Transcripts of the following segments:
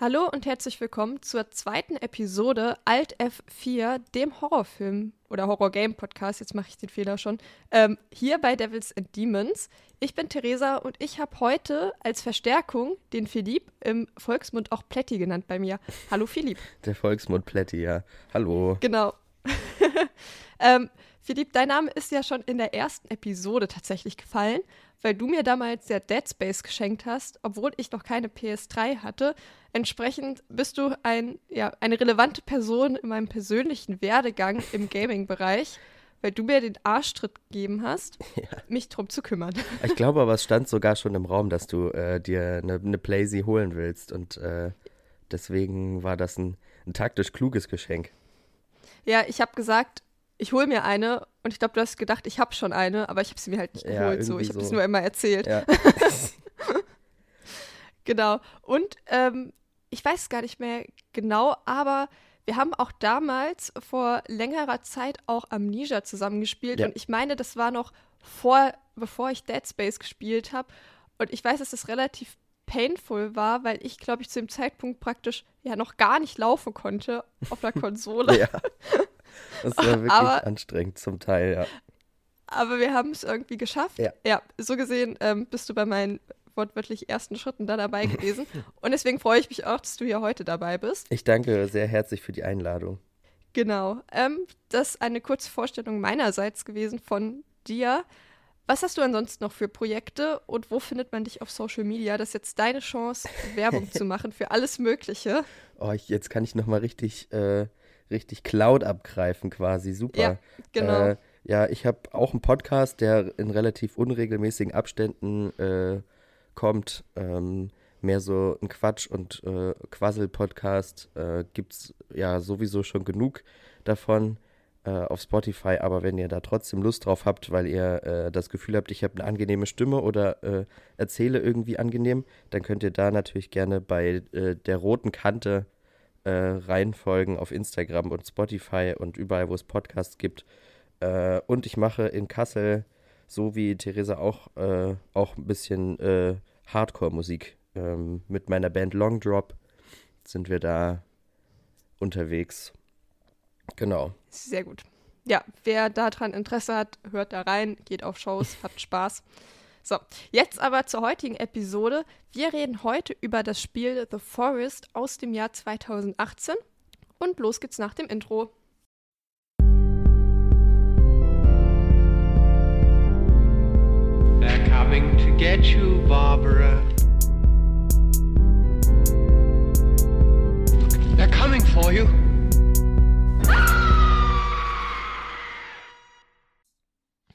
Hallo und herzlich willkommen zur zweiten Episode Alt F4, dem Horrorfilm oder Horror-Game-Podcast, jetzt mache ich den Fehler schon, ähm, hier bei Devils and Demons. Ich bin Theresa und ich habe heute als Verstärkung den Philipp, im Volksmund auch Plätti genannt bei mir. Hallo Philipp. Der Volksmund Plätti, ja. Hallo. Genau. ähm, Philipp, dein Name ist ja schon in der ersten Episode tatsächlich gefallen, weil du mir damals ja Dead Space geschenkt hast, obwohl ich noch keine PS3 hatte. Entsprechend bist du ein, ja, eine relevante Person in meinem persönlichen Werdegang im Gaming-Bereich, weil du mir den Arschtritt gegeben hast, ja. mich drum zu kümmern. Ich glaube aber, es stand sogar schon im Raum, dass du äh, dir eine, eine Playsee holen willst und äh, deswegen war das ein, ein taktisch kluges Geschenk. Ja, ich habe gesagt, ich hole mir eine und ich glaube, du hast gedacht, ich habe schon eine, aber ich habe sie mir halt nicht geholt. Ja, so, ich habe es so. nur immer erzählt. Ja. genau. Und ähm, ich weiß gar nicht mehr genau, aber wir haben auch damals vor längerer Zeit auch Amnesia zusammengespielt ja. und ich meine, das war noch vor, bevor ich Dead Space gespielt habe. Und ich weiß, dass das relativ painful war, weil ich, glaube ich, zu dem Zeitpunkt praktisch ja noch gar nicht laufen konnte auf der Konsole. ja. Das war wirklich aber, anstrengend zum Teil, ja. Aber wir haben es irgendwie geschafft. Ja. ja so gesehen ähm, bist du bei meinen wortwörtlich ersten Schritten da dabei gewesen. Und deswegen freue ich mich auch, dass du hier heute dabei bist. Ich danke sehr herzlich für die Einladung. Genau. Ähm, das ist eine kurze Vorstellung meinerseits gewesen von dir. Was hast du ansonsten noch für Projekte und wo findet man dich auf Social Media? Das ist jetzt deine Chance, Werbung zu machen für alles Mögliche. Oh, ich, jetzt kann ich noch mal richtig äh, richtig Cloud abgreifen quasi. Super. Ja, genau. Äh, ja, ich habe auch einen Podcast, der in relativ unregelmäßigen Abständen äh, kommt. Ähm, mehr so ein Quatsch- und äh, Quassel-Podcast. Äh, Gibt es ja sowieso schon genug davon äh, auf Spotify. Aber wenn ihr da trotzdem Lust drauf habt, weil ihr äh, das Gefühl habt, ich habe eine angenehme Stimme oder äh, erzähle irgendwie angenehm, dann könnt ihr da natürlich gerne bei äh, der roten Kante äh, reinfolgen auf Instagram und Spotify und überall, wo es Podcasts gibt. Äh, und ich mache in Kassel, so wie Theresa auch, äh, auch ein bisschen äh, Hardcore-Musik. Ähm, mit meiner Band Long Drop sind wir da unterwegs. Genau. Sehr gut. Ja, wer daran Interesse hat, hört da rein, geht auf Shows, habt Spaß. So, jetzt aber zur heutigen Episode. Wir reden heute über das Spiel The Forest aus dem Jahr 2018 und los geht's nach dem Intro. They're coming to get you, Barbara. They're coming for you.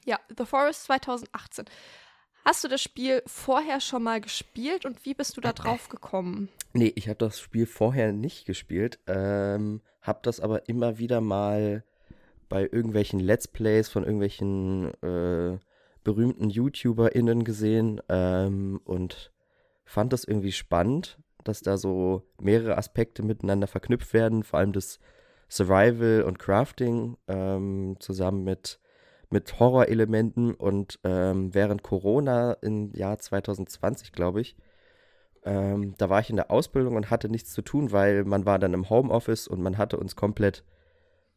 Ja, The Forest 2018. Hast du das Spiel vorher schon mal gespielt und wie bist du da drauf gekommen? Nee, ich habe das Spiel vorher nicht gespielt, ähm, habe das aber immer wieder mal bei irgendwelchen Let's Plays von irgendwelchen äh, berühmten YouTuberInnen gesehen ähm, und fand das irgendwie spannend, dass da so mehrere Aspekte miteinander verknüpft werden, vor allem das Survival und Crafting ähm, zusammen mit mit Horrorelementen und ähm, während Corona im Jahr 2020, glaube ich, ähm, da war ich in der Ausbildung und hatte nichts zu tun, weil man war dann im Homeoffice und man hatte uns komplett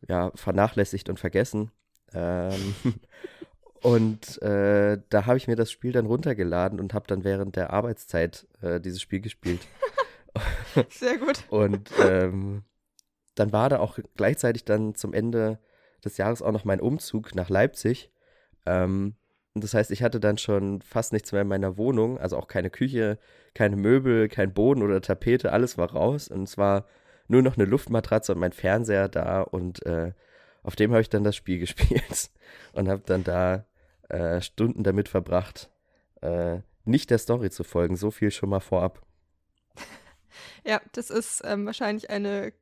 ja, vernachlässigt und vergessen. Ähm, und äh, da habe ich mir das Spiel dann runtergeladen und habe dann während der Arbeitszeit äh, dieses Spiel gespielt. Sehr gut. und ähm, dann war da auch gleichzeitig dann zum Ende des Jahres auch noch mein Umzug nach Leipzig. Ähm, das heißt, ich hatte dann schon fast nichts mehr in meiner Wohnung, also auch keine Küche, keine Möbel, kein Boden oder Tapete, alles war raus und es war nur noch eine Luftmatratze und mein Fernseher da und äh, auf dem habe ich dann das Spiel gespielt und habe dann da äh, Stunden damit verbracht, äh, nicht der Story zu folgen, so viel schon mal vorab. Ja, das ist ähm, wahrscheinlich eine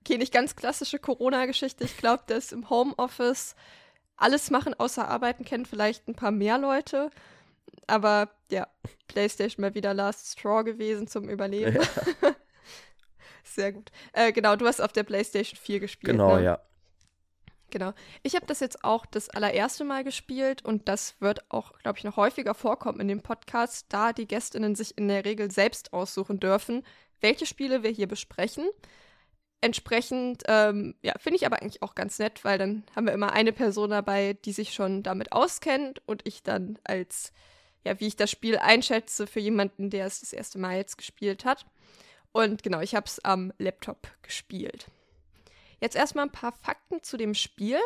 okay, nicht ganz klassische Corona-Geschichte. Ich glaube, dass im Homeoffice alles machen außer arbeiten kennen vielleicht ein paar mehr Leute. Aber ja, PlayStation mal wieder Last Straw gewesen zum Überleben. Ja. Sehr gut. Äh, genau, du hast auf der PlayStation 4 gespielt. Genau, ne? ja. Genau. Ich habe das jetzt auch das allererste Mal gespielt und das wird auch, glaube ich, noch häufiger vorkommen in dem Podcast, da die Gästinnen sich in der Regel selbst aussuchen dürfen, welche Spiele wir hier besprechen. Entsprechend, ähm, ja, finde ich aber eigentlich auch ganz nett, weil dann haben wir immer eine Person dabei, die sich schon damit auskennt und ich dann als, ja, wie ich das Spiel einschätze für jemanden, der es das erste Mal jetzt gespielt hat. Und genau, ich habe es am Laptop gespielt. Jetzt erstmal ein paar Fakten zu dem Spiel.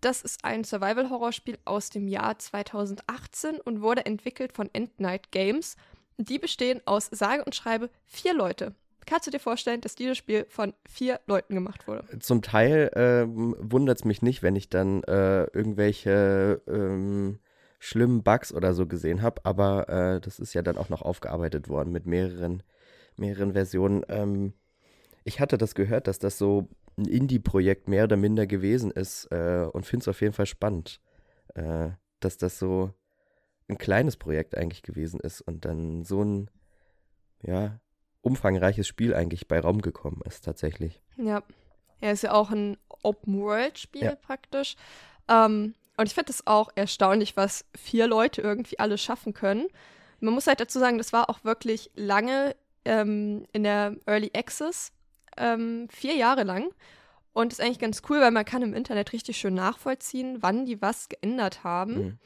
Das ist ein Survival-Horror-Spiel aus dem Jahr 2018 und wurde entwickelt von End Night Games. Die bestehen aus sage und schreibe vier Leute. Kannst du dir vorstellen, dass dieses Spiel von vier Leuten gemacht wurde? Zum Teil ähm, wundert es mich nicht, wenn ich dann äh, irgendwelche ähm, schlimmen Bugs oder so gesehen habe, aber äh, das ist ja dann auch noch aufgearbeitet worden mit mehreren, mehreren Versionen. Ähm, ich hatte das gehört, dass das so ein Indie-Projekt mehr oder minder gewesen ist äh, und finde es auf jeden Fall spannend, äh, dass das so ein kleines Projekt eigentlich gewesen ist und dann so ein, ja, umfangreiches Spiel eigentlich bei Raum gekommen ist, tatsächlich. Ja. Er ist ja auch ein Open-World-Spiel ja. praktisch. Ähm, und ich finde es auch erstaunlich, was vier Leute irgendwie alles schaffen können. Man muss halt dazu sagen, das war auch wirklich lange ähm, in der Early Access, ähm, vier Jahre lang. Und ist eigentlich ganz cool, weil man kann im Internet richtig schön nachvollziehen, wann die was geändert haben. Mhm.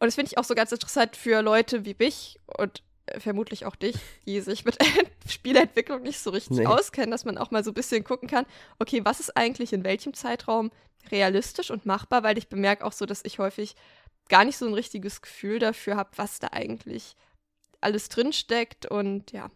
Und das finde ich auch so ganz interessant für Leute wie mich und vermutlich auch dich, die sich mit Spielentwicklung nicht so richtig nee. auskennen, dass man auch mal so ein bisschen gucken kann, okay, was ist eigentlich in welchem Zeitraum realistisch und machbar, weil ich bemerke auch so, dass ich häufig gar nicht so ein richtiges Gefühl dafür habe, was da eigentlich alles drinsteckt und ja.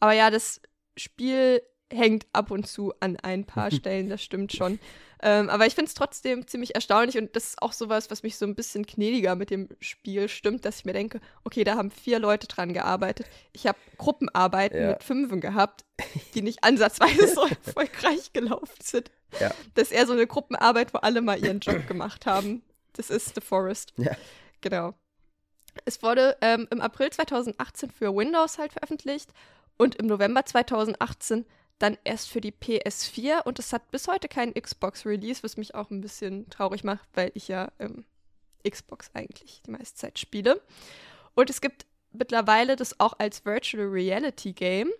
Aber ja, das Spiel hängt ab und zu an ein paar Stellen, das stimmt schon. Ähm, aber ich finde es trotzdem ziemlich erstaunlich und das ist auch sowas, was mich so ein bisschen gnädiger mit dem Spiel stimmt, dass ich mir denke, okay, da haben vier Leute dran gearbeitet. Ich habe Gruppenarbeiten ja. mit Fünfen gehabt, die nicht ansatzweise so erfolgreich gelaufen sind. Ja. Das ist eher so eine Gruppenarbeit, wo alle mal ihren Job gemacht haben. Das ist The Forest. Ja. Genau. Es wurde ähm, im April 2018 für Windows halt veröffentlicht und im November 2018 dann erst für die PS4 und es hat bis heute keinen Xbox-Release, was mich auch ein bisschen traurig macht, weil ich ja ähm, Xbox eigentlich die meiste Zeit spiele. Und es gibt mittlerweile das auch als Virtual Reality Game.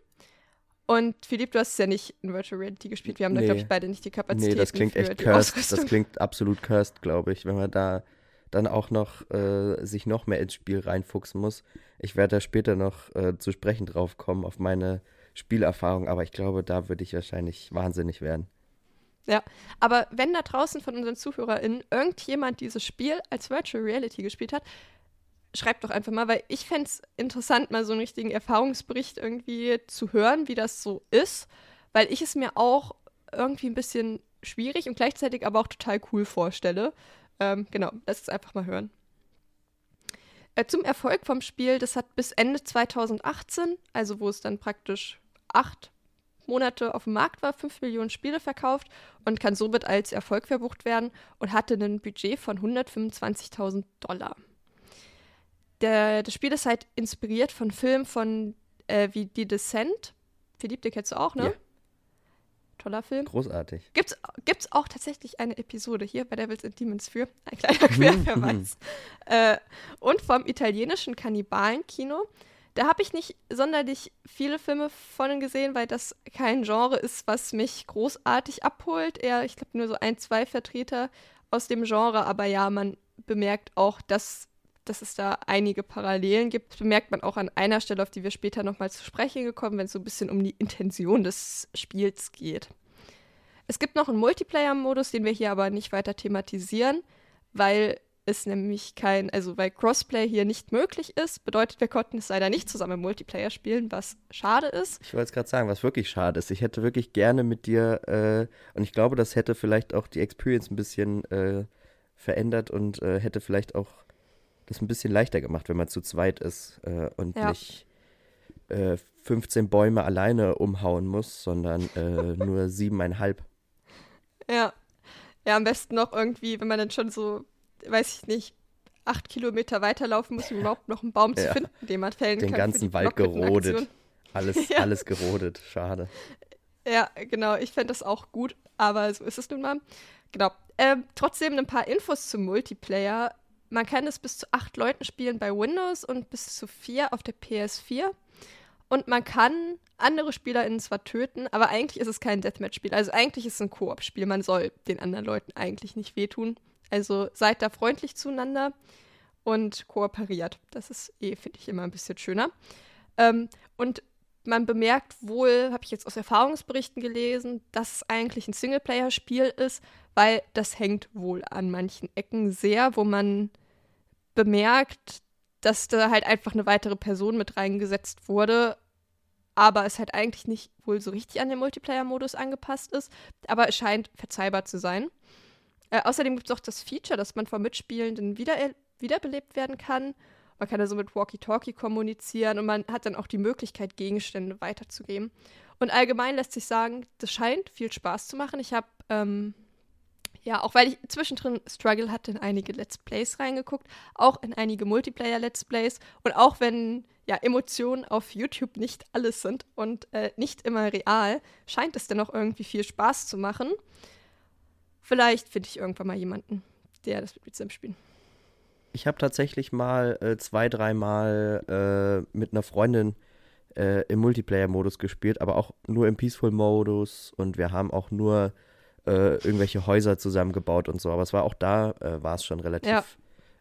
Und Philipp, du hast ja nicht in Virtual Reality gespielt. Wir haben nee. da, glaube ich, beide nicht die Kapazität. Nee, das klingt echt cursed. Das klingt absolut cursed, glaube ich, wenn man da dann auch noch äh, sich noch mehr ins Spiel reinfuchsen muss. Ich werde da später noch äh, zu sprechen drauf kommen auf meine Spielerfahrung, aber ich glaube, da würde ich wahrscheinlich wahnsinnig werden. Ja, aber wenn da draußen von unseren ZuhörerInnen irgendjemand dieses Spiel als Virtual Reality gespielt hat, schreibt doch einfach mal, weil ich fände es interessant, mal so einen richtigen Erfahrungsbericht irgendwie zu hören, wie das so ist, weil ich es mir auch irgendwie ein bisschen schwierig und gleichzeitig aber auch total cool vorstelle. Ähm, genau, lass es einfach mal hören. Äh, zum Erfolg vom Spiel, das hat bis Ende 2018, also wo es dann praktisch acht Monate auf dem Markt war, 5 Millionen Spiele verkauft und kann somit als Erfolg verbucht werden und hatte ein Budget von 125.000 Dollar. Der, das Spiel ist halt inspiriert von Filmen von äh, wie The Descent. Philipp, den kennst du auch, ne? Ja. Toller Film. Großartig. Gibt's, gibt's auch tatsächlich eine Episode hier bei Devils and Demons für. Ein kleiner Querverweis. äh, und vom italienischen Kannibalenkino. Da habe ich nicht sonderlich viele Filme von gesehen, weil das kein Genre ist, was mich großartig abholt. Eher, ich glaube, nur so ein, zwei Vertreter aus dem Genre. Aber ja, man bemerkt auch, dass, dass es da einige Parallelen gibt. Das bemerkt man auch an einer Stelle, auf die wir später nochmal zu sprechen gekommen, wenn es so ein bisschen um die Intention des Spiels geht. Es gibt noch einen Multiplayer-Modus, den wir hier aber nicht weiter thematisieren, weil ist nämlich kein, also weil Crossplay hier nicht möglich ist, bedeutet, wir konnten es leider nicht zusammen im Multiplayer spielen, was schade ist. Ich wollte es gerade sagen, was wirklich schade ist. Ich hätte wirklich gerne mit dir, äh, und ich glaube, das hätte vielleicht auch die Experience ein bisschen äh, verändert und äh, hätte vielleicht auch das ein bisschen leichter gemacht, wenn man zu zweit ist äh, und ja. nicht 15 äh, Bäume alleine umhauen muss, sondern äh, nur siebeneinhalb. Ja, Ja, am besten noch irgendwie, wenn man dann schon so, weiß ich nicht, acht Kilometer weiterlaufen muss, um überhaupt noch einen Baum zu finden, den man fällen den kann. Den ganzen Wald gerodet. Alles, alles gerodet, schade. Ja, genau, ich fände das auch gut, aber so ist es nun mal. Genau. Ähm, trotzdem ein paar Infos zum Multiplayer. Man kann es bis zu acht Leuten spielen bei Windows und bis zu vier auf der PS4. Und man kann andere SpielerInnen zwar töten, aber eigentlich ist es kein Deathmatch-Spiel. Also eigentlich ist es ein Koop-Spiel. Man soll den anderen Leuten eigentlich nicht wehtun. Also seid da freundlich zueinander und kooperiert. Das ist eh, finde ich, immer ein bisschen schöner. Ähm, und man bemerkt wohl, habe ich jetzt aus Erfahrungsberichten gelesen, dass es eigentlich ein Singleplayer-Spiel ist, weil das hängt wohl an manchen Ecken sehr, wo man bemerkt, dass da halt einfach eine weitere Person mit reingesetzt wurde, aber es halt eigentlich nicht wohl so richtig an den Multiplayer-Modus angepasst ist, aber es scheint verzeihbar zu sein. Äh, außerdem gibt es auch das Feature, dass man vom Mitspielenden wieder, wiederbelebt werden kann man kann also mit Walkie-Talkie kommunizieren und man hat dann auch die Möglichkeit, Gegenstände weiterzugeben. Und allgemein lässt sich sagen, das scheint viel Spaß zu machen. Ich habe, ähm, ja, auch weil ich zwischendrin Struggle hatte, in einige Let's Plays reingeguckt, auch in einige Multiplayer-Let's Plays. Und auch wenn ja, Emotionen auf YouTube nicht alles sind und äh, nicht immer real, scheint es dennoch irgendwie viel Spaß zu machen. Vielleicht finde ich irgendwann mal jemanden, der das mit mir zusammen spielen. Ich habe tatsächlich mal äh, zwei, dreimal äh, mit einer Freundin äh, im Multiplayer-Modus gespielt, aber auch nur im Peaceful-Modus und wir haben auch nur äh, irgendwelche Häuser zusammengebaut und so. Aber es war auch da, äh, war es schon relativ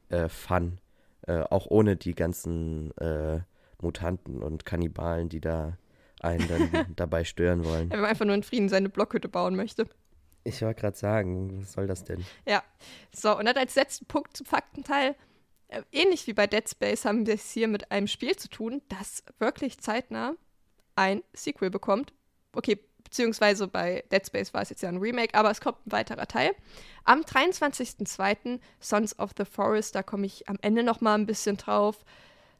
ja. Äh, fun. auch ohne die ganzen Mutanten und Kannibalen, die da einen dann dabei stören wollen. Wenn man einfach nur in Frieden seine Blockhütte bauen möchte. Ich wollte gerade sagen, was soll das denn? Ja. So, und dann als letzten Punkt zum Faktenteil. Äh, ähnlich wie bei Dead Space haben wir es hier mit einem Spiel zu tun, das wirklich zeitnah ein Sequel bekommt. Okay, beziehungsweise bei Dead Space war es jetzt ja ein Remake, aber es kommt ein weiterer Teil. Am 23.02. Sons of the Forest, da komme ich am Ende noch mal ein bisschen drauf,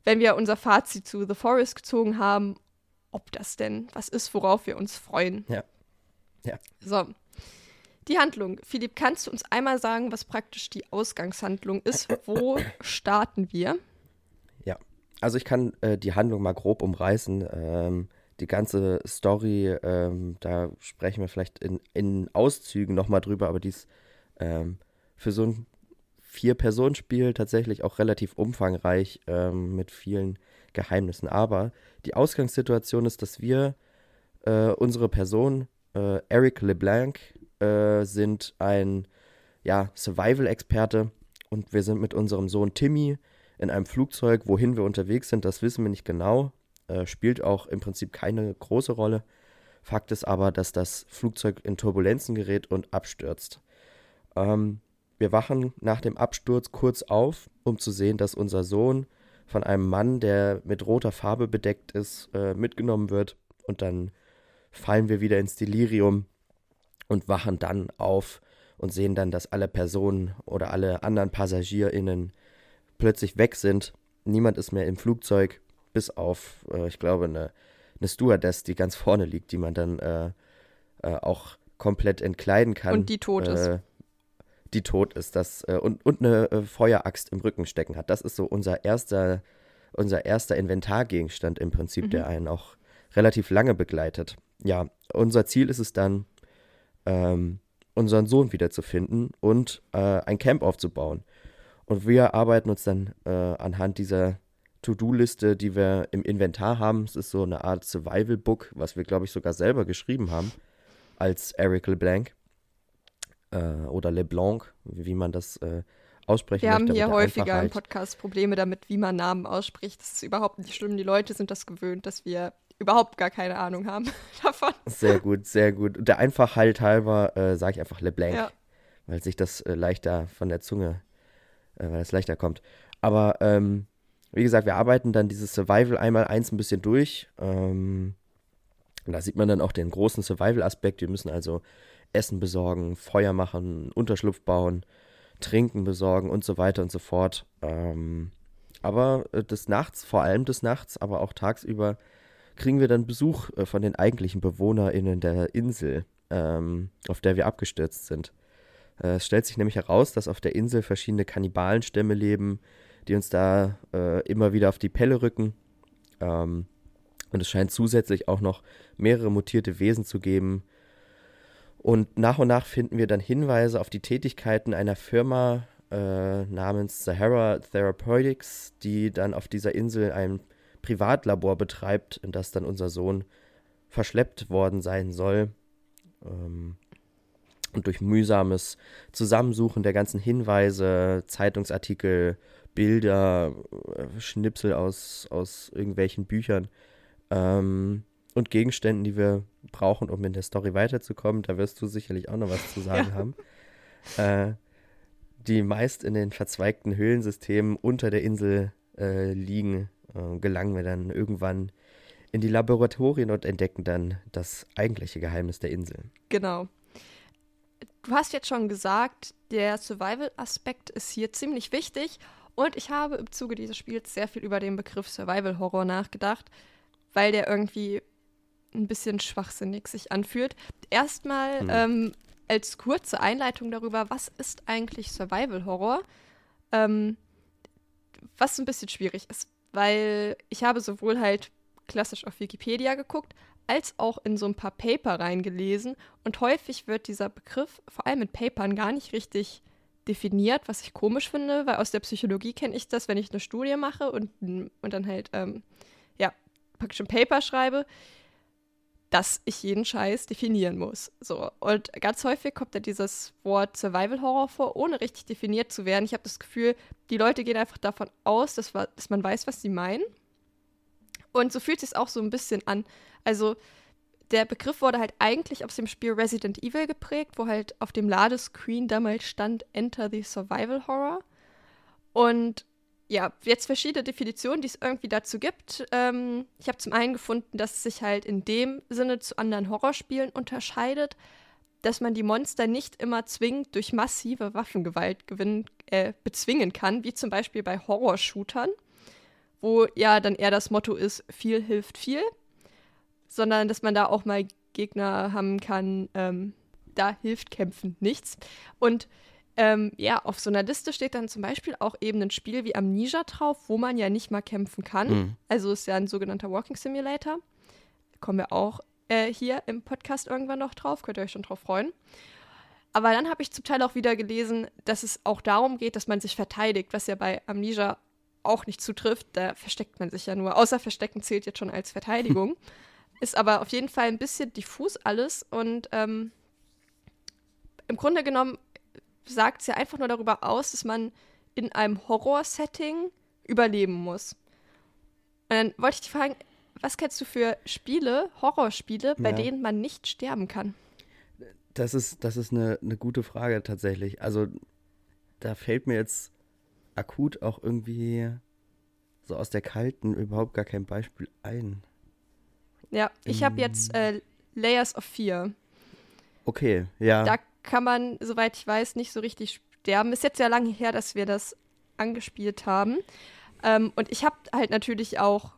wenn wir unser Fazit zu The Forest gezogen haben, ob das denn was ist, worauf wir uns freuen. Ja. Ja. So, die Handlung. Philipp, kannst du uns einmal sagen, was praktisch die Ausgangshandlung ist? Wo starten wir? Ja, also ich kann äh, die Handlung mal grob umreißen. Ähm, die ganze Story, ähm, da sprechen wir vielleicht in, in Auszügen nochmal drüber, aber die ist ähm, für so ein Vier-Personen-Spiel tatsächlich auch relativ umfangreich ähm, mit vielen Geheimnissen. Aber die Ausgangssituation ist, dass wir äh, unsere Person, äh, Eric LeBlanc, äh, sind ein ja, Survival-Experte und wir sind mit unserem Sohn Timmy in einem Flugzeug. Wohin wir unterwegs sind, das wissen wir nicht genau. Äh, spielt auch im Prinzip keine große Rolle. Fakt ist aber, dass das Flugzeug in Turbulenzen gerät und abstürzt. Ähm, wir wachen nach dem Absturz kurz auf, um zu sehen, dass unser Sohn von einem Mann, der mit roter Farbe bedeckt ist, äh, mitgenommen wird. Und dann fallen wir wieder ins Delirium und wachen dann auf und sehen dann, dass alle Personen oder alle anderen PassagierInnen plötzlich weg sind. Niemand ist mehr im Flugzeug, bis auf, äh, ich glaube, eine, eine Stewardess, die ganz vorne liegt, die man dann äh, äh, auch komplett entkleiden kann. Und die tot ist. Äh, die tot ist. Das, äh, und, und eine äh, Feueraxt im Rücken stecken hat. Das ist so unser erster, unser erster Inventargegenstand im Prinzip, mhm. der einen auch relativ lange begleitet. Ja, unser Ziel ist es dann, ähm, unseren Sohn wiederzufinden und äh, ein Camp aufzubauen. Und wir arbeiten uns dann äh, anhand dieser To-Do-Liste, die wir im Inventar haben. Es ist so eine Art Survival-Book, was wir, glaube ich, sogar selber geschrieben haben, als Eric LeBlanc äh, oder LeBlanc, wie man das äh, aussprechen Wir möchte, haben hier häufiger im Podcast Probleme damit, wie man Namen ausspricht. Das ist überhaupt nicht schlimm. Die Leute sind das gewöhnt, dass wir überhaupt gar keine Ahnung haben davon. Sehr gut, sehr gut. Und der Einfachheit halber äh, sage ich einfach LeBlanc, ja. weil sich das äh, leichter von der Zunge, äh, weil es leichter kommt. Aber ähm, wie gesagt, wir arbeiten dann dieses Survival einmal eins ein bisschen durch. Ähm, da sieht man dann auch den großen Survival-Aspekt. Wir müssen also Essen besorgen, Feuer machen, Unterschlupf bauen, Trinken besorgen und so weiter und so fort. Ähm, aber äh, des Nachts, vor allem des Nachts, aber auch tagsüber kriegen wir dann Besuch äh, von den eigentlichen BewohnerInnen der Insel, ähm, auf der wir abgestürzt sind. Äh, es stellt sich nämlich heraus, dass auf der Insel verschiedene Kannibalenstämme leben, die uns da äh, immer wieder auf die Pelle rücken. Ähm, und es scheint zusätzlich auch noch mehrere mutierte Wesen zu geben. Und nach und nach finden wir dann Hinweise auf die Tätigkeiten einer Firma äh, namens Sahara Therapeutics, die dann auf dieser Insel ein Privatlabor betreibt, in das dann unser Sohn verschleppt worden sein soll. Ähm, und durch mühsames Zusammensuchen der ganzen Hinweise, Zeitungsartikel, Bilder, äh, Schnipsel aus, aus irgendwelchen Büchern ähm, und Gegenständen, die wir brauchen, um in der Story weiterzukommen, da wirst du sicherlich auch noch was zu sagen ja. haben, äh, die meist in den verzweigten Höhlensystemen unter der Insel äh, liegen, äh, gelangen wir dann irgendwann in die Laboratorien und entdecken dann das eigentliche Geheimnis der Insel. Genau. Du hast jetzt schon gesagt, der Survival-Aspekt ist hier ziemlich wichtig und ich habe im Zuge dieses Spiels sehr viel über den Begriff Survival Horror nachgedacht, weil der irgendwie ein bisschen schwachsinnig sich anfühlt. Erstmal hm. ähm, als kurze Einleitung darüber, was ist eigentlich Survival Horror? Ähm, was ein bisschen schwierig ist, weil ich habe sowohl halt klassisch auf Wikipedia geguckt, als auch in so ein paar Paper reingelesen. Und häufig wird dieser Begriff vor allem in Papern gar nicht richtig definiert, was ich komisch finde, weil aus der Psychologie kenne ich das, wenn ich eine Studie mache und, und dann halt, ähm, ja, praktisch ein Paper schreibe, dass ich jeden Scheiß definieren muss. So. Und ganz häufig kommt da dieses Wort Survival Horror vor, ohne richtig definiert zu werden. Ich habe das Gefühl, die Leute gehen einfach davon aus, dass, dass man weiß, was sie meinen. Und so fühlt es auch so ein bisschen an. Also, der Begriff wurde halt eigentlich aus dem Spiel Resident Evil geprägt, wo halt auf dem Ladescreen damals stand Enter the Survival Horror. Und ja, jetzt verschiedene Definitionen, die es irgendwie dazu gibt. Ähm, ich habe zum einen gefunden, dass es sich halt in dem Sinne zu anderen Horrorspielen unterscheidet, dass man die Monster nicht immer zwingend durch massive Waffengewalt gewinnen, äh, bezwingen kann, wie zum Beispiel bei Horrorshootern, wo ja dann eher das Motto ist, viel hilft viel sondern dass man da auch mal Gegner haben kann, ähm, da hilft Kämpfen nichts. Und ähm, ja, auf so einer Liste steht dann zum Beispiel auch eben ein Spiel wie Amnesia drauf, wo man ja nicht mal kämpfen kann. Mhm. Also ist ja ein sogenannter Walking Simulator. Kommen wir auch äh, hier im Podcast irgendwann noch drauf, könnt ihr euch schon drauf freuen. Aber dann habe ich zum Teil auch wieder gelesen, dass es auch darum geht, dass man sich verteidigt, was ja bei Amnesia auch nicht zutrifft. Da versteckt man sich ja nur. Außer Verstecken zählt jetzt schon als Verteidigung. Ist aber auf jeden Fall ein bisschen diffus alles und ähm, im Grunde genommen sagt es ja einfach nur darüber aus, dass man in einem Horror-Setting überleben muss. Und dann wollte ich dich fragen, was kennst du für Spiele, Horrorspiele, bei ja. denen man nicht sterben kann? Das ist, das ist eine, eine gute Frage tatsächlich. Also da fällt mir jetzt akut auch irgendwie so aus der kalten überhaupt gar kein Beispiel ein. Ja, ich habe jetzt äh, Layers of Fear. Okay, ja. Da kann man, soweit ich weiß, nicht so richtig sterben. Ist jetzt ja lange her, dass wir das angespielt haben. Ähm, und ich habe halt natürlich auch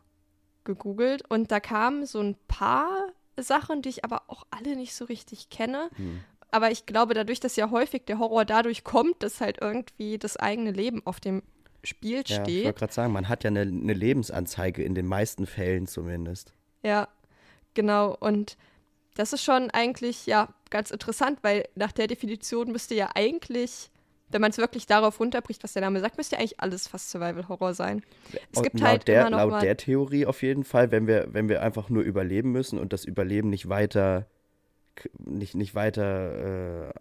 gegoogelt und da kamen so ein paar Sachen, die ich aber auch alle nicht so richtig kenne. Hm. Aber ich glaube, dadurch, dass ja häufig der Horror dadurch kommt, dass halt irgendwie das eigene Leben auf dem Spiel ja, steht. Ich wollte gerade sagen, man hat ja eine, eine Lebensanzeige in den meisten Fällen zumindest. Ja, Genau, und das ist schon eigentlich ja ganz interessant, weil nach der Definition müsste ja eigentlich, wenn man es wirklich darauf runterbricht, was der Name sagt, müsste ja eigentlich alles fast Survival Horror sein. Es gibt laut halt der, immer noch laut der Theorie auf jeden Fall, wenn wir, wenn wir einfach nur überleben müssen und das Überleben nicht weiter nicht, nicht weiter äh,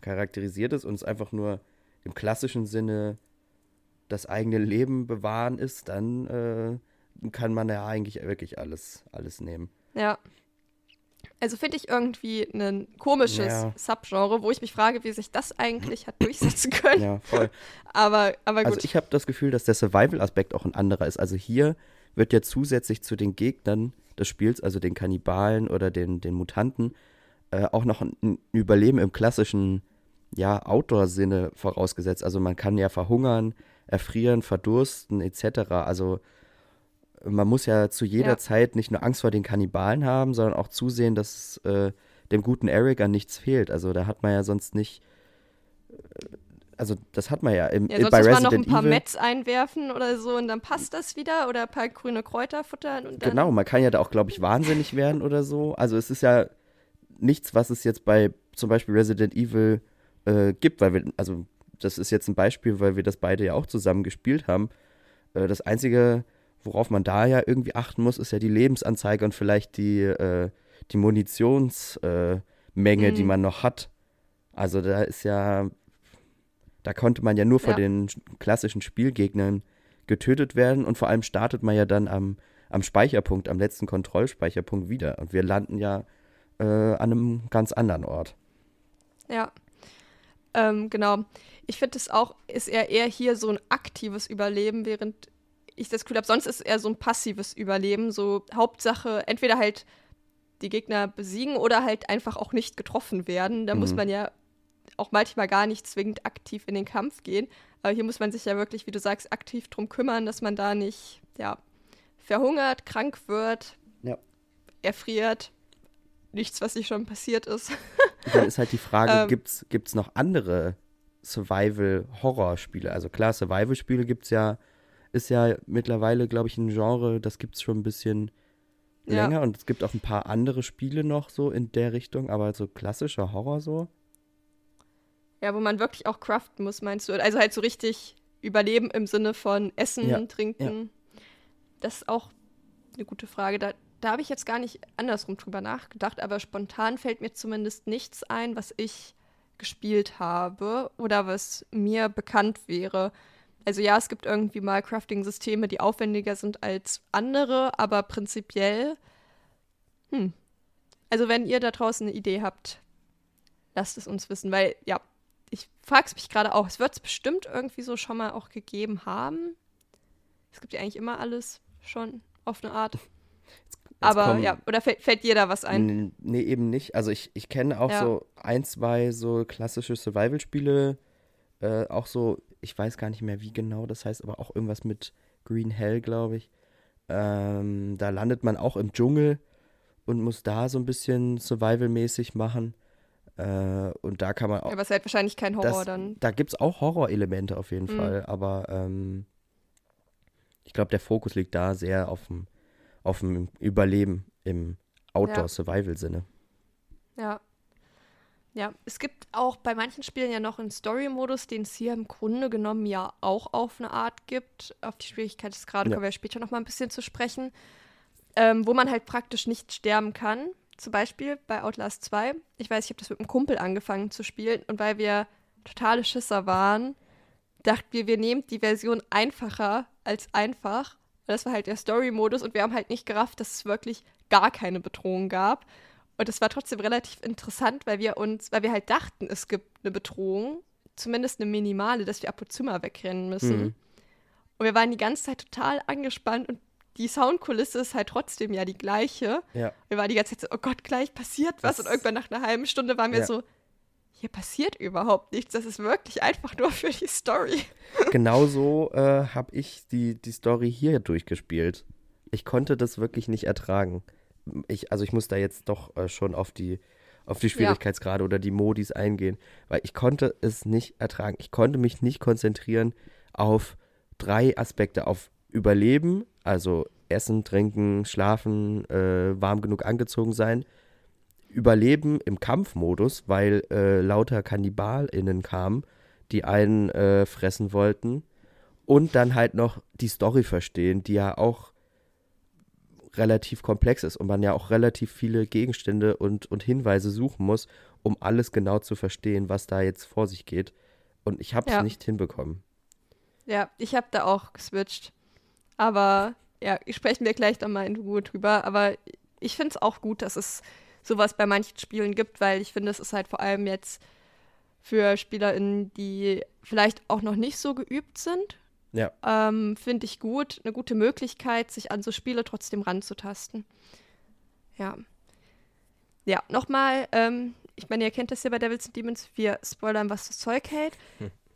charakterisiert ist und es einfach nur im klassischen Sinne das eigene Leben bewahren ist, dann äh, kann man ja eigentlich wirklich alles, alles nehmen. Ja. Also finde ich irgendwie ein komisches ja. Subgenre, wo ich mich frage, wie sich das eigentlich hat durchsetzen können. Ja, voll. aber, aber gut. Also ich habe das Gefühl, dass der Survival-Aspekt auch ein anderer ist. Also hier wird ja zusätzlich zu den Gegnern des Spiels, also den Kannibalen oder den, den Mutanten, äh, auch noch ein Überleben im klassischen ja, Outdoor-Sinne vorausgesetzt. Also man kann ja verhungern, erfrieren, verdursten etc. Also man muss ja zu jeder ja. Zeit nicht nur Angst vor den Kannibalen haben, sondern auch zusehen, dass äh, dem guten Eric an nichts fehlt. Also da hat man ja sonst nicht also das hat man ja im ja, sonst bei muss Resident man noch ein paar Evil. Mets einwerfen oder so und dann passt das wieder oder ein paar grüne Kräuter futtern und dann Genau, man kann ja da auch, glaube ich, wahnsinnig werden oder so. Also es ist ja nichts, was es jetzt bei zum Beispiel Resident Evil äh, gibt, weil wir, also das ist jetzt ein Beispiel, weil wir das beide ja auch zusammen gespielt haben. Äh, das Einzige, worauf man da ja irgendwie achten muss, ist ja die Lebensanzeige und vielleicht die, äh, die Munitionsmenge, äh, die Mhm. man noch hat. Also da ist ja, da konnte man ja nur vor Ja. den klassischen Spielgegnern getötet werden und vor allem startet man ja dann am, am Speicherpunkt, am letzten Kontrollspeicherpunkt wieder. Und wir landen ja äh, an einem ganz anderen Ort. Ja. Ähm, genau. Ich finde es auch, ist er eher hier so ein aktives Überleben, während ich das Gefühl habe, sonst ist es eher so ein passives Überleben. So Hauptsache, entweder halt die Gegner besiegen oder halt einfach auch nicht getroffen werden. Da muss Mhm. man ja auch manchmal gar nicht zwingend aktiv in den Kampf gehen. Aber hier muss man sich ja wirklich, wie du sagst, aktiv drum kümmern, dass man da nicht, ja, verhungert, krank wird, Ja. erfriert. Nichts, was nicht schon passiert ist. Dann ist halt die Frage, Ähm. gibt's gibt's noch andere Survival-Horror-Spiele? Also klar, Survival-Spiele gibt's ja, ist ja mittlerweile, glaube ich, ein Genre, das gibt's schon ein bisschen Ja. länger und es gibt auch ein paar andere Spiele noch so in der Richtung, aber so klassischer Horror so. Ja, wo man wirklich auch craften muss, meinst du? Also halt so richtig überleben im Sinne von Essen, Ja, Trinken. Das ist auch eine gute Frage. Da, da habe ich jetzt gar nicht andersrum drüber nachgedacht, aber spontan fällt mir zumindest nichts ein, was ich gespielt habe oder was mir bekannt wäre. Also ja, es gibt irgendwie mal Crafting-Systeme, die aufwendiger sind als andere, aber prinzipiell, hm. Also wenn ihr da draußen eine Idee habt, lasst es uns wissen, weil ja, ich frage es mich gerade auch. Es wird es bestimmt irgendwie so schon mal auch gegeben haben. Es gibt ja eigentlich immer alles schon auf eine Art. Aber kommen- ja, oder fällt, fällt dir da was ein? Nee, eben nicht. Also ich, ich kenne auch Ja. so ein, zwei so klassische Survival-Spiele. Äh, auch so, ich weiß gar nicht mehr, wie genau das heißt, aber auch irgendwas mit Green Hell, glaube ich. Ähm, da landet man auch im Dschungel und muss da so ein bisschen Survival-mäßig machen. Äh, und da kann man auch. Aber es halt wahrscheinlich kein Horror das, dann. Da gibt es auch Horrorelemente auf jeden Mhm. Fall, aber ähm, ich glaube, der Fokus liegt da sehr auf dem, auf dem Überleben im Outdoor-Survival-Sinne. Ja. Ja, es gibt auch bei manchen Spielen ja noch einen Story-Modus, den es hier im Grunde genommen ja auch auf eine Art gibt. Auf die Schwierigkeit Grades Ja. kommen wir später noch mal ein bisschen zu sprechen. Ähm, wo man halt praktisch nicht sterben kann. Zum Beispiel bei Outlast 2. Ich weiß, ich habe das mit einem Kumpel angefangen zu spielen und weil wir totale Schisser waren, dachten wir, wir nehmen die Version einfacher als einfach. Und das war halt der Story-Modus und wir haben halt nicht gerafft, dass es wirklich gar keine Bedrohung gab. Und es war trotzdem relativ interessant, weil wir uns, weil wir halt dachten, es gibt eine Bedrohung, zumindest eine minimale, dass wir ab und zu mal wegrennen müssen. Mhm. Und wir waren die ganze Zeit total angespannt und die Soundkulisse ist halt trotzdem ja die gleiche. Ja. Wir waren die ganze Zeit so, oh Gott, gleich passiert was. Das- und irgendwann nach einer halben Stunde waren wir Ja. so, hier passiert überhaupt nichts. Das ist wirklich einfach nur für die Story. Genauso äh, habe ich die, die Story hier durchgespielt. Ich konnte das wirklich nicht ertragen. Ich, also ich muss da jetzt doch äh, schon auf die, auf die Schwierigkeitsgrade oder die Modis eingehen, weil ich konnte es nicht ertragen. Ich konnte mich nicht konzentrieren auf drei Aspekte, auf Überleben, also Essen, Trinken, Schlafen, äh, warm genug angezogen sein, Überleben im Kampfmodus, weil äh, lauter KannibalInnen kamen, die einen äh, fressen wollten. Und dann halt noch die Story verstehen, die ja auch relativ komplex ist und man ja auch relativ viele Gegenstände und, und Hinweise suchen muss, um alles genau zu verstehen, was da jetzt vor sich geht. Und ich habe es Ja. nicht hinbekommen. Ja, ich habe da auch geswitcht. Aber ja, sprechen wir gleich dann mal in Ruhe drüber. Aber ich finde es auch gut, dass es sowas bei manchen Spielen gibt, weil ich finde, es ist halt vor allem jetzt für SpielerInnen, die vielleicht auch noch nicht so geübt sind, Ja. ähm, finde ich gut. Eine gute Möglichkeit, sich an so Spiele trotzdem ranzutasten. Ja. Ja, nochmal, ähm, ich meine, ihr kennt das ja bei Devils and Demons, wir spoilern, was das Zeug hält.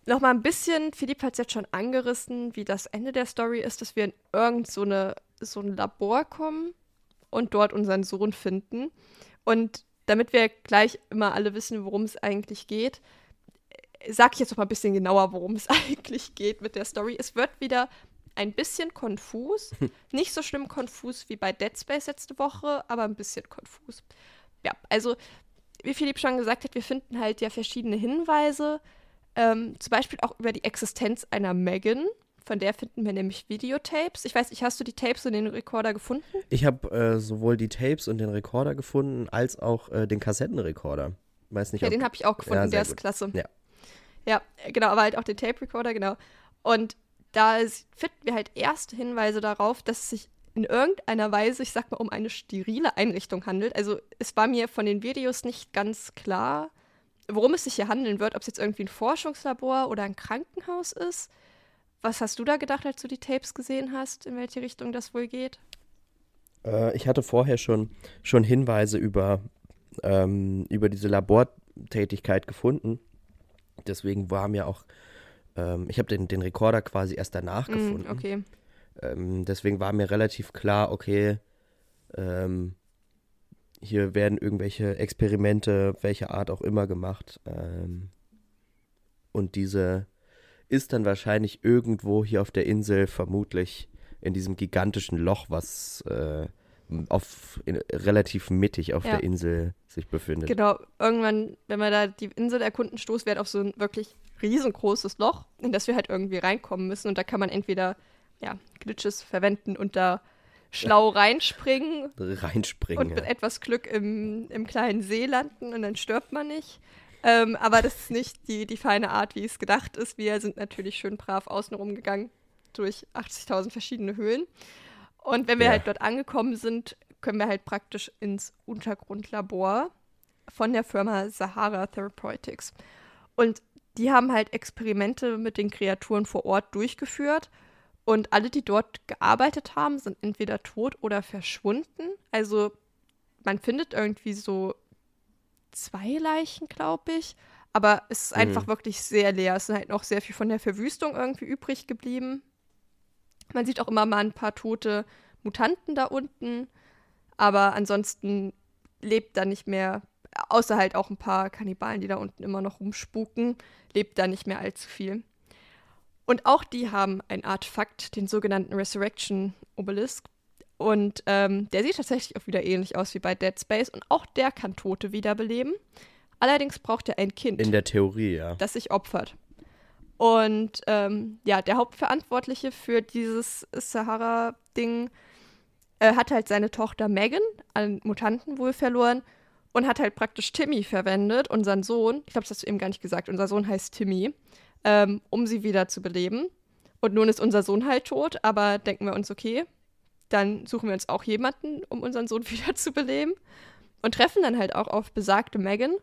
Nochmal ein bisschen, Philipp hat es jetzt schon angerissen, wie das Ende der Story ist, dass wir in irgend so, eine, so ein Labor kommen und dort unseren Sohn finden. Und damit wir gleich immer alle wissen, worum es eigentlich geht, sage ich jetzt noch mal ein bisschen genauer, worum es eigentlich geht mit der Story. Es wird wieder ein bisschen konfus. Nicht so schlimm konfus wie bei Dead Space letzte Woche, aber ein bisschen konfus. Ja, also wie Philipp schon gesagt hat, wir finden halt ja verschiedene Hinweise, ähm, zum Beispiel auch über die Existenz einer Megan. Von der finden wir nämlich Videotapes. Ich weiß nicht, hast du die Tapes und den Rekorder gefunden? Ich habe äh, sowohl die Tapes und den Rekorder gefunden, als auch äh, den Kassettenrekorder. Weiß nicht, ja, den habe ich auch gefunden, ja, der ist gut. klasse. Ja. Ja, genau, aber halt auch den Tape-Recorder, genau. Und da finden wir halt erste Hinweise darauf, dass es sich in irgendeiner Weise, ich sag mal, um eine sterile Einrichtung handelt. Also es war mir von den Videos nicht ganz klar, worum es sich hier handeln wird, ob es jetzt irgendwie ein Forschungslabor oder ein Krankenhaus ist. Was hast du da gedacht, als du die Tapes gesehen hast, in welche Richtung das wohl geht? Äh, ich hatte vorher schon, schon Hinweise über, ähm, über diese Labortätigkeit gefunden. Deswegen war mir auch, ähm, ich habe den, den Rekorder quasi erst danach mm, gefunden. Okay. Ähm, deswegen war mir relativ klar, okay, ähm, hier werden irgendwelche Experimente, welche Art auch immer gemacht. Ähm, und diese ist dann wahrscheinlich irgendwo hier auf der Insel, vermutlich in diesem gigantischen Loch, was äh, auf, in, relativ mittig auf ja. der Insel sich befindet. Genau, irgendwann, wenn wir da die Insel erkunden, stoßen wir halt auf so ein wirklich riesengroßes Loch, in das wir halt irgendwie reinkommen müssen. Und da kann man entweder ja, Glitches verwenden und da schlau reinspringen. Reinspringen. Und mit etwas Glück im, im kleinen See landen und dann stirbt man nicht. Ähm, aber das ist nicht die, die feine Art, wie es gedacht ist. Wir sind natürlich schön brav außenrum gegangen durch 80.000 verschiedene Höhlen. Und wenn wir ja. halt dort angekommen sind, können wir halt praktisch ins Untergrundlabor von der Firma Sahara Therapeutics. Und die haben halt Experimente mit den Kreaturen vor Ort durchgeführt und alle, die dort gearbeitet haben, sind entweder tot oder verschwunden. Also man findet irgendwie so zwei Leichen, glaube ich. Aber es ist mhm. einfach wirklich sehr leer. Es ist halt noch sehr viel von der Verwüstung irgendwie übrig geblieben. Man sieht auch immer mal ein paar tote Mutanten da unten. Aber ansonsten lebt da nicht mehr, außer halt auch ein paar Kannibalen, die da unten immer noch rumspuken, lebt da nicht mehr allzu viel. Und auch die haben ein Artefakt, den sogenannten Resurrection Obelisk. Und ähm, der sieht tatsächlich auch wieder ähnlich aus wie bei Dead Space. Und auch der kann Tote wiederbeleben. Allerdings braucht er ein Kind. In der Theorie, ja. Das sich opfert. Und ähm, ja, der Hauptverantwortliche für dieses Sahara-Ding äh, hat halt seine Tochter Megan an Mutanten wohl verloren und hat halt praktisch Timmy verwendet, unseren Sohn. Ich glaube, das hast du eben gar nicht gesagt. Unser Sohn heißt Timmy ähm, um sie wieder zu beleben. Und nun ist unser Sohn halt tot, aber denken wir uns, okay, dann suchen wir uns auch jemanden, um unseren Sohn wieder zu beleben. Und treffen dann halt auch auf besagte Megan,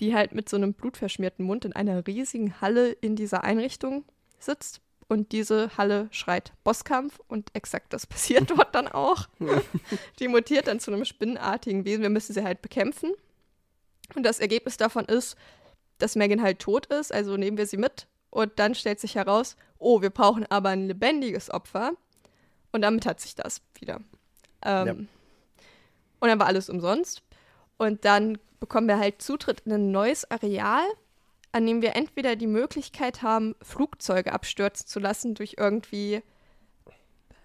die halt mit so einem blutverschmierten Mund in einer riesigen Halle in dieser Einrichtung sitzt. Und diese Halle schreit Bosskampf und exakt das passiert dort dann auch. die mutiert dann zu einem spinnenartigen Wesen. Wir müssen sie halt bekämpfen. Und das Ergebnis davon ist, dass Megan halt tot ist. Also nehmen wir sie mit und dann stellt sich heraus, oh, wir brauchen aber ein lebendiges Opfer. Und damit hat sich das wieder. Ähm, ja. Und dann war alles umsonst. Und dann bekommen wir halt Zutritt in ein neues Areal, an dem wir entweder die Möglichkeit haben, Flugzeuge abstürzen zu lassen durch irgendwie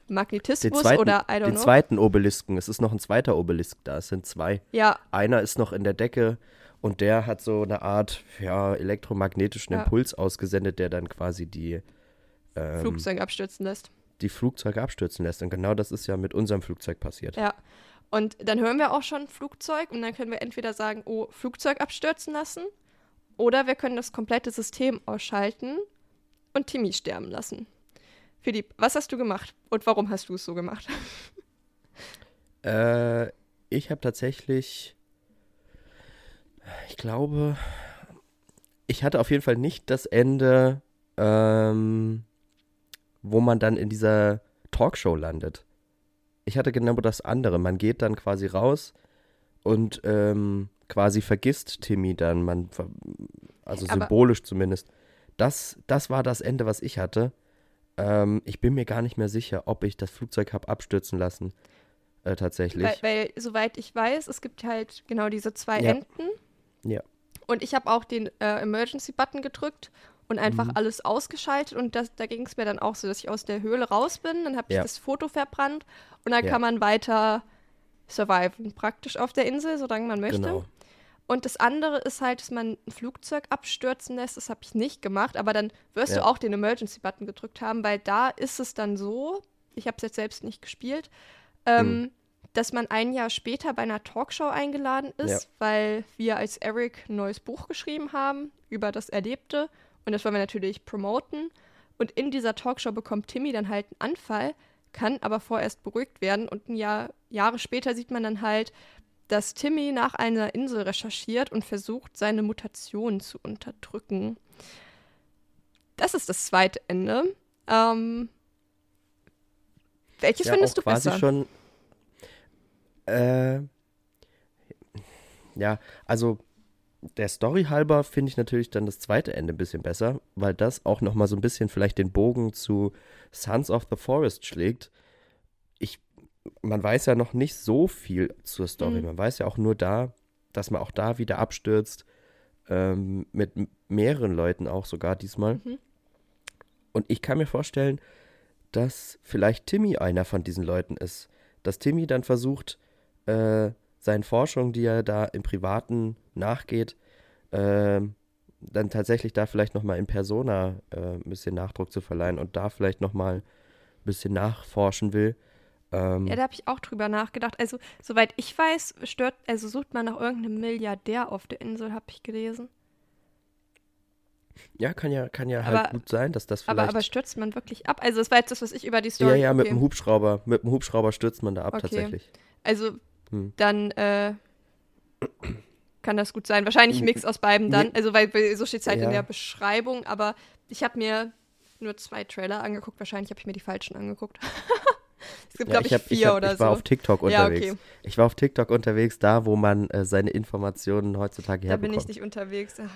Magnetismus zweiten, oder I don't den know. zweiten Obelisken. Es ist noch ein zweiter Obelisk da. Es sind zwei. Ja. Einer ist noch in der Decke und der hat so eine Art ja, elektromagnetischen ja. Impuls ausgesendet, der dann quasi die ähm, Flugzeuge abstürzen lässt. Die Flugzeuge abstürzen lässt. Und genau das ist ja mit unserem Flugzeug passiert. Ja. Und dann hören wir auch schon Flugzeug und dann können wir entweder sagen, oh, Flugzeug abstürzen lassen oder wir können das komplette System ausschalten und Timmy sterben lassen. Philipp, was hast du gemacht und warum hast du es so gemacht? äh, ich habe tatsächlich ich glaube, ich hatte auf jeden Fall nicht das Ende, ähm, wo man dann in dieser Talkshow landet. Ich hatte genau das andere. Man geht dann quasi raus und ähm, quasi vergisst Timmy dann, man, also Aber symbolisch zumindest. Das, das war das Ende, was ich hatte. Ähm, ich bin mir gar nicht mehr sicher, ob ich das Flugzeug habe abstürzen lassen. äh, tatsächlich. Weil, weil, soweit ich weiß, es gibt halt genau diese zwei Ja. Enden. Ja. Und ich habe auch den äh, Emergency-Button gedrückt und einfach Mhm. alles ausgeschaltet. Und das, da ging es mir dann auch so, dass ich aus der Höhle raus bin. Dann habe ich Ja. das Foto verbrannt und dann Ja. kann man weiter surviven, praktisch auf der Insel, solange man möchte. Genau. Und das andere ist halt, dass man ein Flugzeug abstürzen lässt. Das habe ich nicht gemacht, aber dann wirst Ja. du auch den Emergency-Button gedrückt haben, weil da ist es dann so, ich habe es jetzt selbst nicht gespielt, ähm, Hm. dass man ein Jahr später bei einer Talkshow eingeladen ist, Ja. weil wir als Eric ein neues Buch geschrieben haben über das Erlebte. Und das wollen wir natürlich promoten. Und in dieser Talkshow bekommt Timmy dann halt einen Anfall, kann aber vorerst beruhigt werden. Und ein Jahr, Jahre später sieht man dann halt, dass Timmy nach einer Insel recherchiert und versucht, seine Mutation zu unterdrücken. Das ist das zweite Ende. Ähm, welches ja, findest auch du quasi besser? schon. Äh, ja, also der Story halber finde ich natürlich dann das zweite Ende ein bisschen besser, weil das auch noch mal so ein bisschen vielleicht den Bogen zu Sons of the Forest schlägt. Ich, man weiß ja noch nicht so viel zur Story. Mhm. Man weiß ja auch nur da, dass man auch da wieder abstürzt, ähm, mit mehreren Leuten auch sogar diesmal. Mhm. Und ich kann mir vorstellen, dass vielleicht Timmy einer von diesen Leuten ist. Dass Timmy dann versucht, äh, seinen Forschungen, die er da im Privaten nachgeht, ähm, dann tatsächlich da vielleicht nochmal in Persona äh, ein bisschen Nachdruck zu verleihen und da vielleicht nochmal ein bisschen nachforschen will. Ähm, Ja, da habe ich auch drüber nachgedacht. Also, soweit ich weiß, stört, also sucht man nach irgendeinem Milliardär auf der Insel, habe ich gelesen. ja, kann ja, kann ja Aber- halt gut sein, dass das Aber, vielleicht. aber stürzt man wirklich ab? Also, das war jetzt das, was ich über die ja, Story. ja, mit okay. dem Hubschrauber, mit dem Hubschrauber stürzt man da ab Okay. tatsächlich. Also, Hm. dann äh, kann das gut sein. Wahrscheinlich ein Mix aus beiden dann. Also, weil, so steht es halt in Ja. der Beschreibung. Aber ich habe mir nur zwei Trailer angeguckt. Wahrscheinlich habe ich mir die falschen angeguckt. es gibt, Ja, glaube ich, hab- vier hab, oder ich war so. auf TikTok Ja, unterwegs. okay. Ich war auf TikTok unterwegs, da wo man äh, seine Informationen heutzutage Da bin herbekommt. ich nicht unterwegs.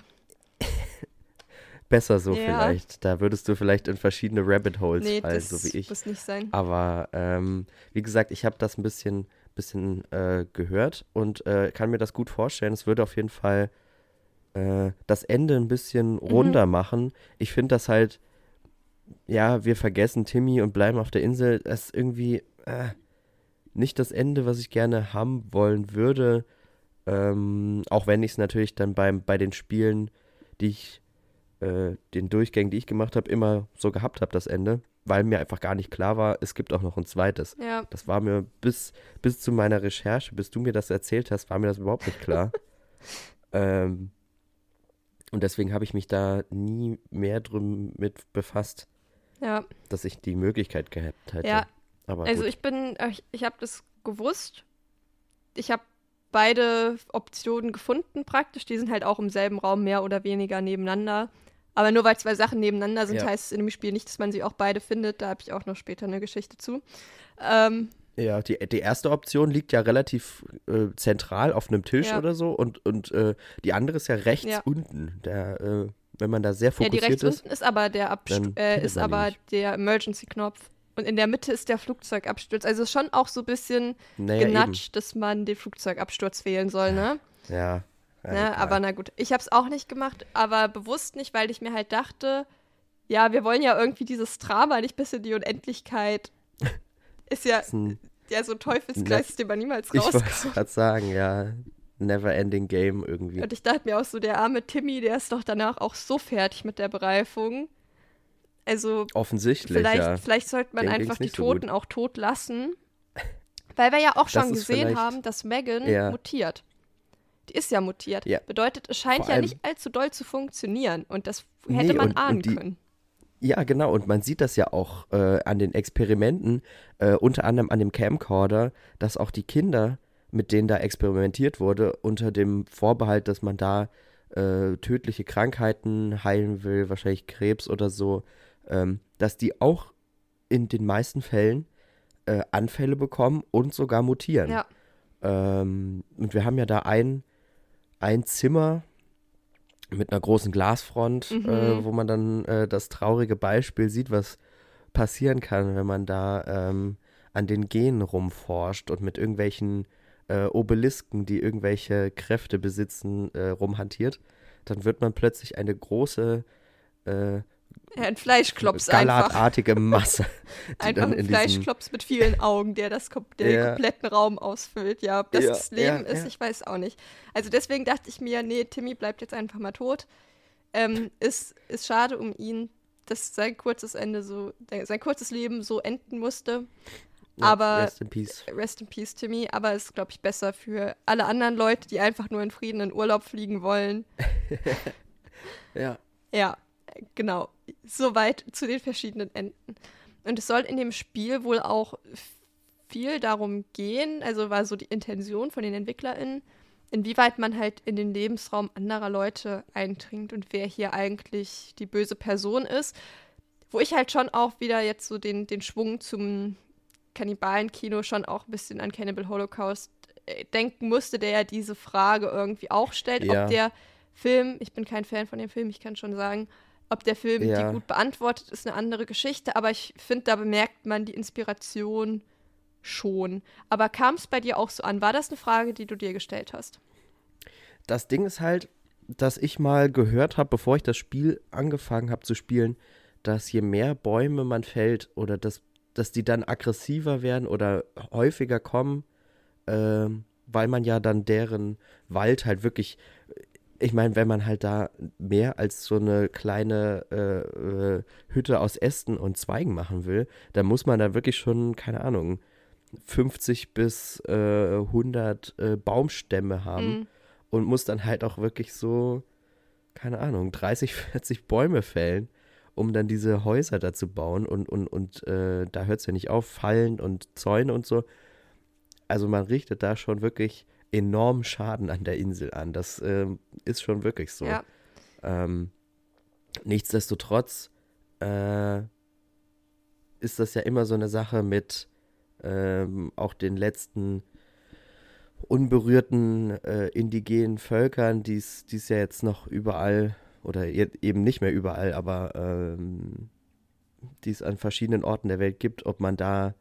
Besser so Ja. vielleicht. Da würdest du vielleicht in verschiedene Rabbit Holes nee, fallen, das so wie ich. muss nicht sein. Aber ähm, wie gesagt, ich habe das ein bisschen, bisschen äh, gehört und äh, kann mir das gut vorstellen. Es würde auf jeden Fall äh, das Ende ein bisschen Mhm. runder machen. Ich finde das halt, ja, wir vergessen Timmy und bleiben auf der Insel. Das ist irgendwie äh, nicht das Ende, was ich gerne haben wollen würde. Ähm, auch wenn ich es natürlich dann beim, bei den Spielen, die ich, äh, den Durchgängen, die ich gemacht habe, immer so gehabt habe, das Ende, weil mir einfach gar nicht klar war, es gibt auch noch ein zweites. Ja, Das war mir bis, bis zu meiner Recherche, bis du mir das erzählt hast, war mir das überhaupt nicht klar. ähm, und deswegen habe ich mich da nie mehr drum mit befasst, ja. dass ich die Möglichkeit gehabt hätte. Ja, Aber Also gut. ich bin, ich, ich habe das gewusst. Ich habe beide Optionen gefunden praktisch. Die sind halt auch im selben Raum mehr oder weniger nebeneinander. Aber nur weil zwei Sachen nebeneinander sind, Ja. heißt es in dem Spiel nicht, dass man sie auch beide findet. Da habe ich auch noch später eine Geschichte zu. Ähm, Ja, die, die erste Option liegt ja relativ äh, zentral auf einem Tisch Ja. oder so und, und äh, die andere ist ja rechts Ja. unten. Der, äh, wenn man da sehr ja, die fokussiert rechts ist. unten ist aber der Abst äh, ist aber der Emergency-Knopf. Und in der Mitte ist der Flugzeugabsturz. Also ist schon auch so ein bisschen Naja, eben. genatscht, dass man den Flugzeugabsturz wählen soll, ne? Ja. Ja Ne, aber na gut, ich habe es auch nicht gemacht, aber bewusst nicht, weil ich mir halt dachte, ja, wir wollen ja irgendwie dieses Drama nicht bis in die Unendlichkeit. Ist ja, ist ja so ein Teufelskreis, aus dem man niemals ich wollte rauskommt. gerade sagen, ja, never ending game irgendwie. Und ich dachte mir auch so, der arme Timmy, der ist doch danach auch so fertig mit der Bereifung. Also Offensichtlich, vielleicht, ja. vielleicht sollte man Dem einfach die nicht so. Toten auch tot lassen. Weil wir ja auch schon gesehen haben, dass Megan Ja. mutiert. Die ist ja mutiert. Ja. Bedeutet, es scheint ja nicht allzu doll zu funktionieren. Und das hätte Nee, man und- und ahnen die- können. Ja, genau. Und man sieht das ja auch äh, an den Experimenten, äh, unter anderem an dem Camcorder, dass auch die Kinder, mit denen da experimentiert wurde, unter dem Vorbehalt, dass man da äh, tödliche Krankheiten heilen will, wahrscheinlich Krebs oder so, ähm, dass die auch in den meisten Fällen äh, Anfälle bekommen und sogar mutieren. Ja. Ähm, und wir haben ja da ein, ein Zimmer mit einer großen Glasfront, Mhm. äh, wo man dann äh, das traurige Beispiel sieht, was passieren kann, wenn man da ähm, an den Genen rumforscht und mit irgendwelchen äh, Obelisken, die irgendwelche Kräfte besitzen, äh, rumhantiert, dann wird man plötzlich eine große äh, ja, ein Fleischklops Galatartige Masse. einfach ein Fleischklops mit vielen Augen, der das der ja. den kompletten Raum ausfüllt. Ja, ob das ja, das Leben ja, ist, ich weiß auch nicht. Also deswegen dachte ich mir, nee, Timmy bleibt jetzt einfach mal tot. Ähm, ist, ist schade um ihn, dass sein kurzes Ende so, sein kurzes Leben so enden musste. aber Rest in Peace. Rest in Peace, Timmy. Aber es ist, glaube ich, besser für alle anderen Leute, die einfach nur in Frieden in Urlaub fliegen wollen. ja. Ja, genau. Soweit zu den verschiedenen Enden. Und es soll in dem Spiel wohl auch viel darum gehen, also war so die Intention von den EntwicklerInnen, inwieweit man halt in den Lebensraum anderer Leute eindringt und wer hier eigentlich die böse Person ist. Wo ich halt schon auch wieder jetzt so den, den Schwung zum Kannibalenkino schon auch ein bisschen an Cannibal Holocaust äh, denken musste, der ja diese Frage irgendwie auch stellt, ja. ob der Film, ich bin kein Fan von dem Film, ich kann schon sagen, ob der Film ja. die gut beantwortet, ist eine andere Geschichte, aber ich finde, da bemerkt man die Inspiration schon. Aber kam es bei dir auch so an? War das eine Frage, die du dir gestellt hast? Das Ding ist halt, dass ich mal gehört habe, bevor ich das Spiel angefangen habe zu spielen, dass je mehr Bäume man fällt oder dass, dass die dann aggressiver werden oder häufiger kommen, äh, weil man ja dann deren Wald halt wirklich ich meine, wenn man halt da mehr als so eine kleine äh, äh, Hütte aus Ästen und Zweigen machen will, dann muss man da wirklich schon, keine Ahnung, 50 bis äh, 100 äh, Baumstämme haben mhm. und muss dann halt auch wirklich so, keine Ahnung, 30, 40 Bäume fällen, um dann diese Häuser da zu bauen und, und, und äh, da hört es ja nicht auf, Fallen und Zäune und so. Also man richtet da schon wirklich enormen Schaden an der Insel an. Das ähm, ist schon wirklich so. Ja. Ähm, nichtsdestotrotz äh, ist das ja immer so eine Sache mit ähm, auch den letzten unberührten äh, indigenen Völkern, die es ja jetzt noch überall oder eben nicht mehr überall, aber ähm, die es an verschiedenen Orten der Welt gibt, ob man da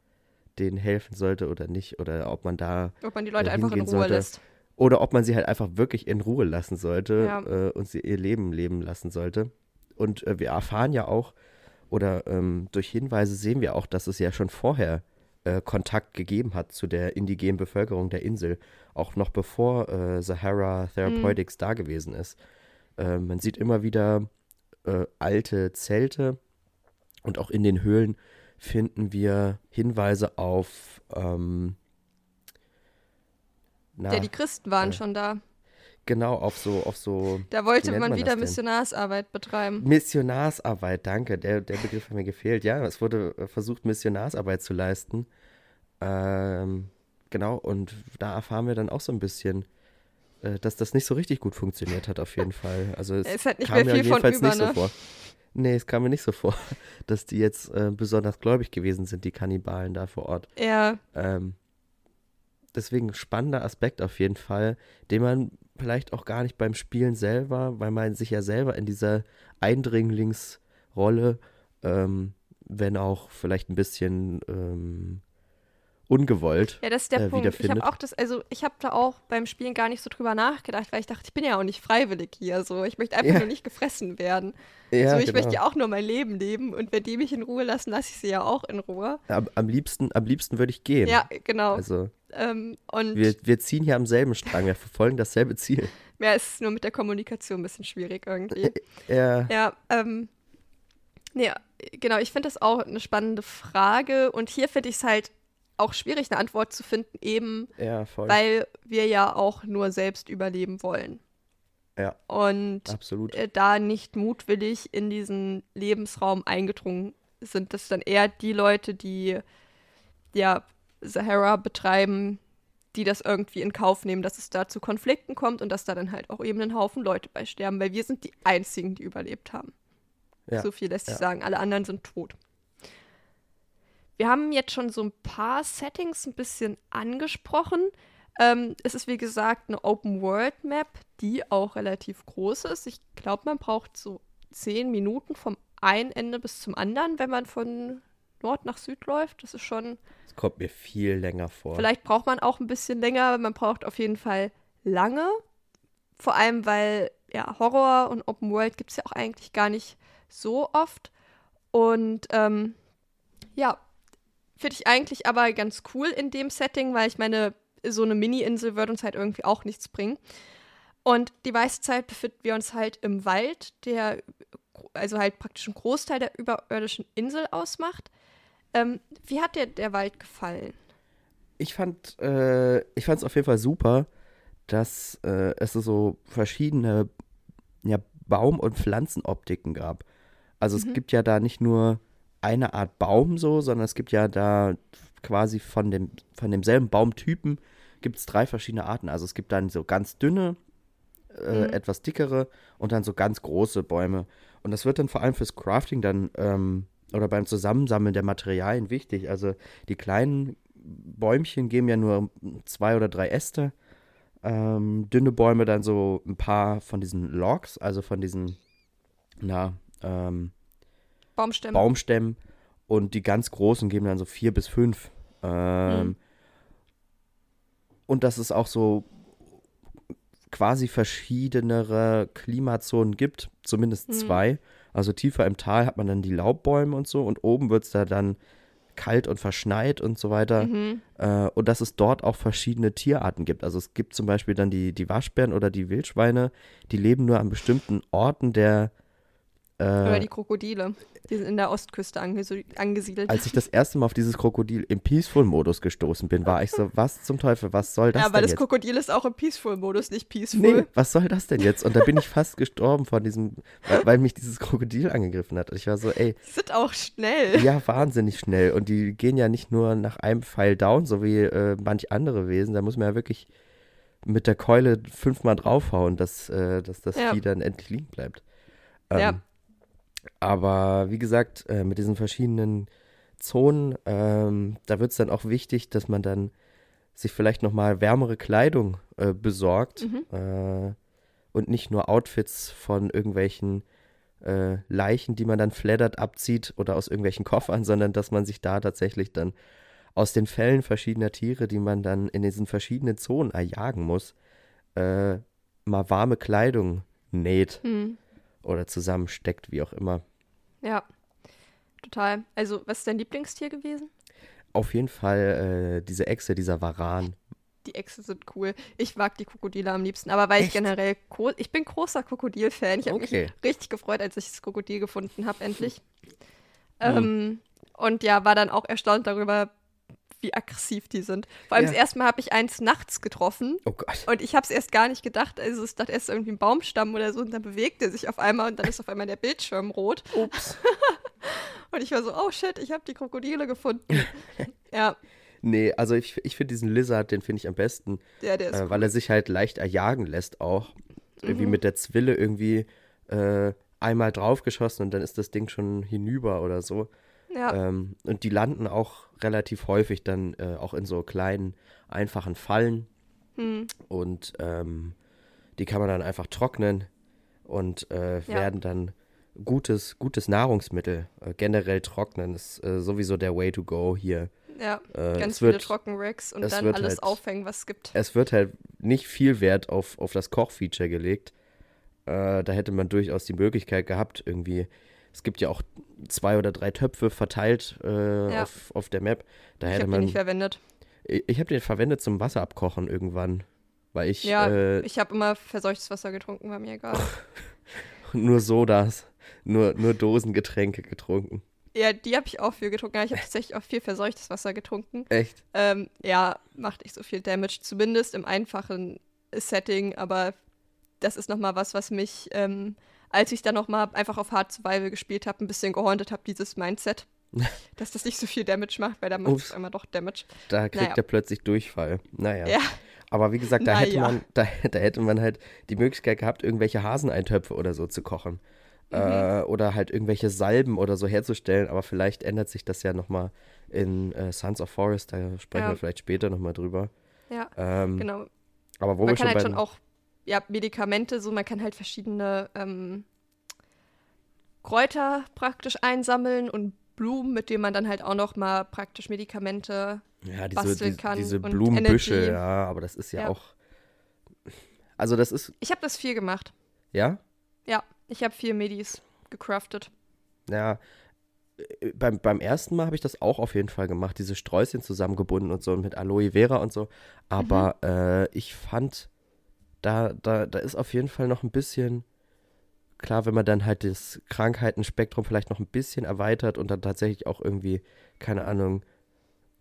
denen helfen sollte oder nicht oder ob man da ob man die Leute äh, einfach in Ruhe sollte. lässt oder ob man sie halt einfach wirklich in Ruhe lassen sollte ja. äh, und sie ihr Leben leben lassen sollte. Und äh, wir erfahren ja auch oder ähm, durch Hinweise sehen wir auch, dass es ja schon vorher äh, Kontakt gegeben hat zu der indigenen Bevölkerung der Insel, auch noch bevor äh, Sahara Therapeutics mhm. da gewesen ist. Äh, man sieht immer wieder äh, alte Zelte und auch in den Höhlen finden wir Hinweise auf. Ähm, na, ja, die Christen waren äh, schon da. Genau, auf so, auf so. Da wollte man, man wieder Missionarsarbeit betreiben. Missionarsarbeit, danke. Der, der Begriff hat mir gefehlt. Ja, es wurde äh, versucht, Missionarsarbeit zu leisten. Ähm, genau, und da erfahren wir dann auch so ein bisschen, äh, dass das nicht so richtig gut funktioniert hat, auf jeden Fall. Also es, es hat nicht kam mehr viel mir jedenfalls über, nicht ne? so vor. Nee, es kam mir nicht so vor, dass die jetzt äh, besonders gläubig gewesen sind, die Kannibalen da vor Ort. Ja. Ähm, deswegen spannender Aspekt auf jeden Fall, den man vielleicht auch gar nicht beim Spielen selber, weil man sich ja selber in dieser Eindringlingsrolle, ähm, wenn auch vielleicht ein bisschen ähm, ungewollt. Ja, das ist der äh, Punkt. Ich habe auch das, also ich habe da auch beim Spielen gar nicht so drüber nachgedacht, weil ich dachte, ich bin ja auch nicht freiwillig hier. So, ich möchte einfach ja. nur nicht gefressen werden. Ja, so, ich genau. möchte ja auch nur mein Leben leben und wenn die mich in Ruhe lassen, lasse ich sie ja auch in Ruhe. Am, am liebsten, am liebsten würde ich gehen. Ja, genau. Also ähm, und wir, wir ziehen hier am selben Strang, wir verfolgen dasselbe Ziel. Ja, es ist nur mit der Kommunikation ein bisschen schwierig irgendwie. Ja. Ja, ähm, nee, genau, ich finde das auch eine spannende Frage und hier finde ich es halt auch schwierig, eine Antwort zu finden, eben ja, weil wir ja auch nur selbst überleben wollen. Ja. Und absolut. Äh, da nicht mutwillig in diesen Lebensraum eingedrungen sind, das dann eher die Leute, die ja Sahara betreiben, die das irgendwie in Kauf nehmen, dass es da zu Konflikten kommt und dass da dann halt auch eben ein Haufen Leute bei sterben, weil wir sind die einzigen, die überlebt haben. Ja. So viel lässt sich ja. sagen. Alle anderen sind tot. Wir haben jetzt schon so ein paar Settings ein bisschen angesprochen. Ähm, es ist wie gesagt eine Open World Map, die auch relativ groß ist. Ich glaube, man braucht so zehn Minuten vom einen Ende bis zum anderen, wenn man von Nord nach Süd läuft. Das ist schon. Das kommt mir viel länger vor. Vielleicht braucht man auch ein bisschen länger. Man braucht auf jeden Fall lange. Vor allem, weil ja, Horror und Open World gibt es ja auch eigentlich gar nicht so oft. Und ähm, ja, finde ich eigentlich aber ganz cool in dem Setting, weil ich meine, so eine Mini-Insel würde uns halt irgendwie auch nichts bringen. Und die meiste Zeit befinden wir uns halt im Wald, der also halt praktisch einen Großteil der überirdischen Insel ausmacht. Ähm, wie hat dir der Wald gefallen? Ich fand äh, ich fand es auf jeden Fall super, dass äh, es so verschiedene ja, Baum- und Pflanzenoptiken gab. Also mhm. es gibt ja da nicht nur eine Art Baum so, sondern es gibt ja da quasi von, dem, von demselben Baumtypen gibt es drei verschiedene Arten. Also es gibt dann so ganz dünne, äh, mhm. etwas dickere und dann so ganz große Bäume. Und das wird dann vor allem fürs Crafting dann ähm, oder beim Zusammensammeln der Materialien wichtig. Also die kleinen Bäumchen geben ja nur zwei oder drei Äste. Ähm, dünne Bäume dann so ein paar von diesen Logs, also von diesen, na, ähm, Baumstämmen. Baumstämmen. Und die ganz großen geben dann so vier bis fünf. Ähm, mhm. Und dass es auch so quasi verschiedenere Klimazonen gibt, zumindest mhm. zwei. Also tiefer im Tal hat man dann die Laubbäume und so und oben wird es da dann kalt und verschneit und so weiter. Mhm. Äh, und dass es dort auch verschiedene Tierarten gibt. Also es gibt zum Beispiel dann die, die Waschbären oder die Wildschweine, die leben nur an bestimmten Orten der Oder die Krokodile. Die sind in der Ostküste angesiedelt. Als ich das erste Mal auf dieses Krokodil im Peaceful-Modus gestoßen bin, war ich so, was zum Teufel, was soll das ja, denn aber das jetzt? Krokodil ist auch im Peaceful-Modus, nicht Peaceful. Nee, was soll das denn jetzt? Und da bin ich fast gestorben von diesem, weil, weil mich dieses Krokodil angegriffen hat. Und ich war so, ey. Die sind auch schnell. Ja, wahnsinnig schnell. Und die gehen ja nicht nur nach einem Pfeil down, so wie äh, manch andere Wesen. Da muss man ja wirklich mit der Keule fünfmal draufhauen, dass, äh, dass das ja. Vieh dann endlich liegen bleibt. Ähm, ja. Aber wie gesagt, äh, mit diesen verschiedenen Zonen, ähm, da wird es dann auch wichtig, dass man dann sich vielleicht nochmal wärmere Kleidung äh, besorgt mhm. äh, und nicht nur Outfits von irgendwelchen äh, Leichen, die man dann flattert, abzieht oder aus irgendwelchen Koffern, sondern dass man sich da tatsächlich dann aus den Fällen verschiedener Tiere, die man dann in diesen verschiedenen Zonen erjagen muss, äh, mal warme Kleidung näht. Mhm oder zusammensteckt, wie auch immer. Ja, total. Also, was ist dein Lieblingstier gewesen? Auf jeden Fall äh, diese Echse, dieser Varan. Die Echse sind cool. Ich mag die Krokodile am liebsten, aber weil Echt? ich generell, ich bin großer Krokodil-Fan. Ich habe okay. mich richtig gefreut, als ich das Krokodil gefunden habe, endlich. Mhm. Ähm, und ja, war dann auch erstaunt darüber, wie aggressiv die sind. Vor allem ja. das erste Mal habe ich eins nachts getroffen. Oh Gott. Und ich habe es erst gar nicht gedacht. Also ich dachte erst irgendwie ein Baumstamm oder so und dann bewegt er sich auf einmal und dann ist auf einmal der Bildschirm rot. Ups. und ich war so, oh shit, ich habe die Krokodile gefunden. ja. Nee, also ich, ich finde diesen Lizard, den finde ich am besten. Ja, der ist äh. Weil er sich halt leicht erjagen lässt auch. Irgendwie mhm. mit der Zwille irgendwie äh, einmal draufgeschossen und dann ist das Ding schon hinüber oder so. Ja. Ähm, und die landen auch relativ häufig dann äh, auch in so kleinen, einfachen Fallen. Hm. Und ähm, die kann man dann einfach trocknen und äh, ja. werden dann gutes, gutes Nahrungsmittel. Äh, generell trocknen ist äh, sowieso der Way to go hier. Ja, äh, ganz viele Trockenracks und dann alles halt, aufhängen, was es gibt. Es wird halt nicht viel Wert auf, auf das Kochfeature gelegt. Äh, da hätte man durchaus die Möglichkeit gehabt, irgendwie es gibt ja auch zwei oder drei Töpfe verteilt äh, ja. auf, auf der Map. Da ich habe den nicht verwendet. Ich, ich habe den verwendet zum Wasser abkochen irgendwann. Weil ich. Ja, äh, ich habe immer verseuchtes Wasser getrunken, war mir egal. nur Sodas. Nur, nur Dosengetränke getrunken. Ja, die habe ich auch viel getrunken. Ja, ich habe tatsächlich auch viel verseuchtes Wasser getrunken. Echt? Ähm, ja, macht nicht so viel Damage, zumindest im einfachen Setting, aber das ist nochmal was, was mich ähm, als ich dann nochmal einfach auf Hard Survival gespielt habe, ein bisschen gehauntet habe, dieses Mindset. dass das nicht so viel Damage macht, weil da macht es einmal doch Damage. Da kriegt naja. er plötzlich Durchfall. Naja. Ja. Aber wie gesagt, da, naja. hätte man, da, da, hätte man halt die Möglichkeit gehabt, irgendwelche Haseneintöpfe oder so zu kochen. Mhm. Äh, oder halt irgendwelche Salben oder so herzustellen. Aber vielleicht ändert sich das ja nochmal in äh, Sons of Forest. Da sprechen ja. wir vielleicht später nochmal drüber. Ja, ähm, genau. Aber wo man wir kann schon halt schon auch ja, Medikamente, so man kann halt verschiedene ähm, Kräuter praktisch einsammeln und Blumen, mit denen man dann halt auch noch mal praktisch Medikamente Ja, diese, basteln kann diese und Blumenbüsche, Energy. ja, aber das ist ja, Ja. auch. Also, das ist, Ich habe das viel gemacht. ja, Ja, ich habe viel Medis gecraftet. ja. äh, Beim, beim ersten Mal habe ich das auch auf jeden Fall gemacht, diese Sträußchen zusammengebunden und so mit Aloe Vera und so. Aber Mhm. äh, ich fand, da, da, da ist auf jeden Fall noch ein bisschen, klar, wenn man dann halt das Krankheitenspektrum vielleicht noch ein bisschen erweitert und dann tatsächlich auch irgendwie, keine Ahnung,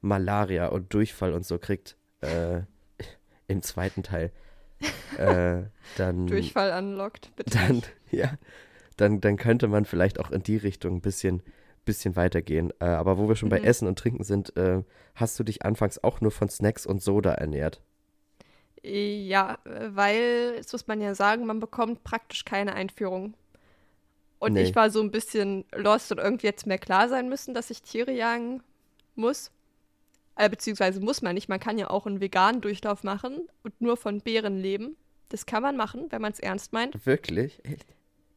Malaria und Durchfall und so kriegt, äh, im zweiten Teil, äh, dann, Durchfall unlocked, bitte. dann, ja, dann, dann könnte man vielleicht auch in die Richtung ein bisschen, bisschen weitergehen. Äh, aber wo wir schon bei Mhm. Essen und Trinken sind, äh, hast du dich anfangs auch nur von Snacks und Soda ernährt? Ja, weil, das muss man ja sagen, man bekommt praktisch keine Einführung. Und Nee. ich war so ein bisschen lost und irgendwie jetzt mir klar sein müssen, dass ich Tiere jagen muss. Äh, beziehungsweise muss man nicht. Man kann ja auch einen veganen Durchlauf machen und nur von Beeren leben. Das kann man machen, wenn man es ernst meint. Wirklich? Echt?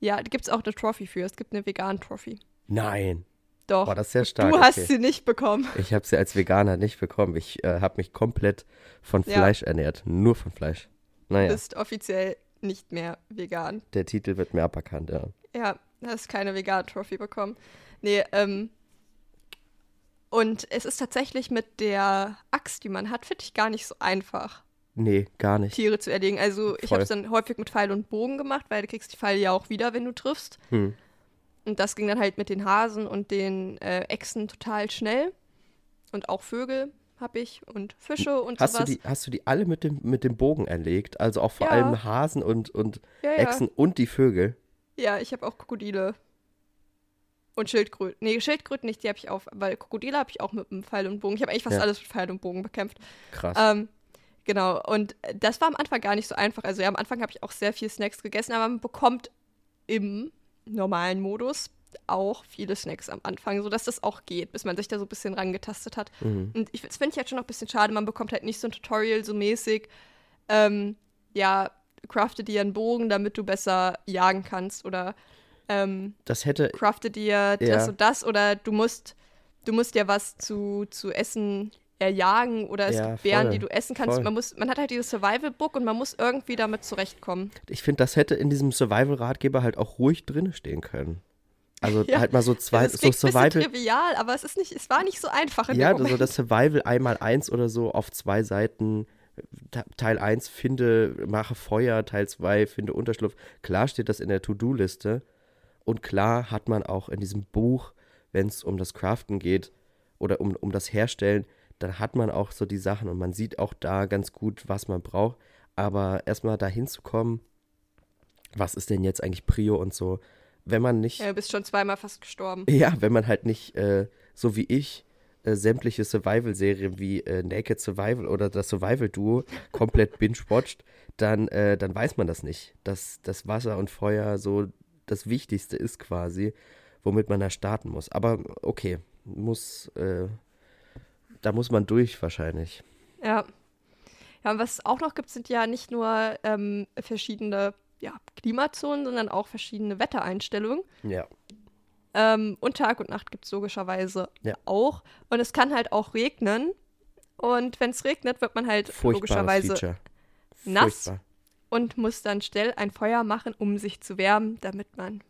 Ja, da gibt es auch eine Trophy für. Es gibt eine vegan Trophy. Nein. Doch. Boah, das sehr stark. du hast okay. sie nicht bekommen. Ich habe sie als Veganer nicht bekommen. Ich äh, habe mich komplett von Ja. Fleisch ernährt. Nur von Fleisch. Du Naja, bist offiziell nicht mehr vegan. der Titel wird mir aberkannt, ja. Ja, hast keine vegan Trophy bekommen. Nee, ähm. Und es ist tatsächlich mit der Axt, die man hat, finde ich gar nicht so einfach, Nee, gar nicht. Tiere zu erlegen. Also ich Voll. habe es dann häufig mit Pfeil und Bogen gemacht, weil du kriegst die Pfeile ja auch wieder, wenn du triffst. Hm. Und das ging dann halt mit den Hasen und den äh, Echsen total schnell. Und auch Vögel habe ich und Fische und Hast, du sowas. die, hast du die alle mit dem, mit dem Bogen erlegt? Also auch vor Ja. allem Hasen und, und ja, ja. Echsen und die Vögel? Ja, ich habe auch Krokodile. Und Schildkröten. Nee, Schildkröten nicht, die habe ich auch, weil Krokodile habe ich auch mit einem Pfeil und Bogen. Ich habe eigentlich fast alles mit Pfeil und Bogen bekämpft. Krass. Ähm, genau, und äh, das war am Anfang gar nicht so einfach. Also ja, am Anfang habe ich auch sehr viel Snacks gegessen, aber man bekommt im normalen Modus auch viele Snacks am Anfang, sodass das auch geht, bis man sich da so ein bisschen rangetastet hat. Mhm. Und ich, das finde ich halt schon noch ein bisschen schade, man bekommt halt nicht so ein Tutorial so mäßig, ähm, ja, crafte dir einen Bogen, damit du besser jagen kannst oder ähm, Das hätte, crafte dir das Ja. und das oder du musst, du musst dir was zu, zu essen erjagen oder es Ja, gibt Beeren, voll, die du essen kannst. voll. Man, muss, man hat halt dieses Survival-Book und man muss irgendwie damit zurechtkommen. ich finde, das hätte in diesem Survival-Ratgeber halt auch ruhig drin stehen können. Also Ja. halt mal so zwei, Also es so Survival. trivial, aber es ist nicht, es war nicht so einfach in Ja, dem so Moment. das Survival einmal eins oder so auf zwei Seiten. Te- Teil 1 finde, mache Feuer, Teil 2 finde Unterschlupf. Klar steht das in der To-Do-Liste. Und klar hat man auch in diesem Buch, wenn es um das Craften geht oder um, um das Herstellen, dann hat man auch so die Sachen und man sieht auch da ganz gut, was man braucht. Aber erstmal dahin zu kommen, was ist denn jetzt eigentlich Prio und so, wenn man nicht ja, du bist schon zweimal fast gestorben. ja, wenn man halt nicht, äh, so wie ich, äh, sämtliche Survival-Serien wie äh, Naked Survival oder das Survival-Duo komplett binge-watcht, dann, äh, dann weiß man das nicht. Dass das Wasser und Feuer so das Wichtigste ist quasi, womit man da starten muss. Aber okay, muss, äh, da muss man durch wahrscheinlich. Ja. Ja, und was es auch noch gibt, sind ja nicht nur ähm, verschiedene ja, Klimazonen, sondern auch verschiedene Wettereinstellungen. Ja. Ähm, und Tag und Nacht gibt es logischerweise Ja. auch. Und es kann halt auch regnen. Und wenn es regnet, wird man halt logischerweise nass. Furchtbar. und muss dann schnell ein Feuer machen, um sich zu wärmen, damit man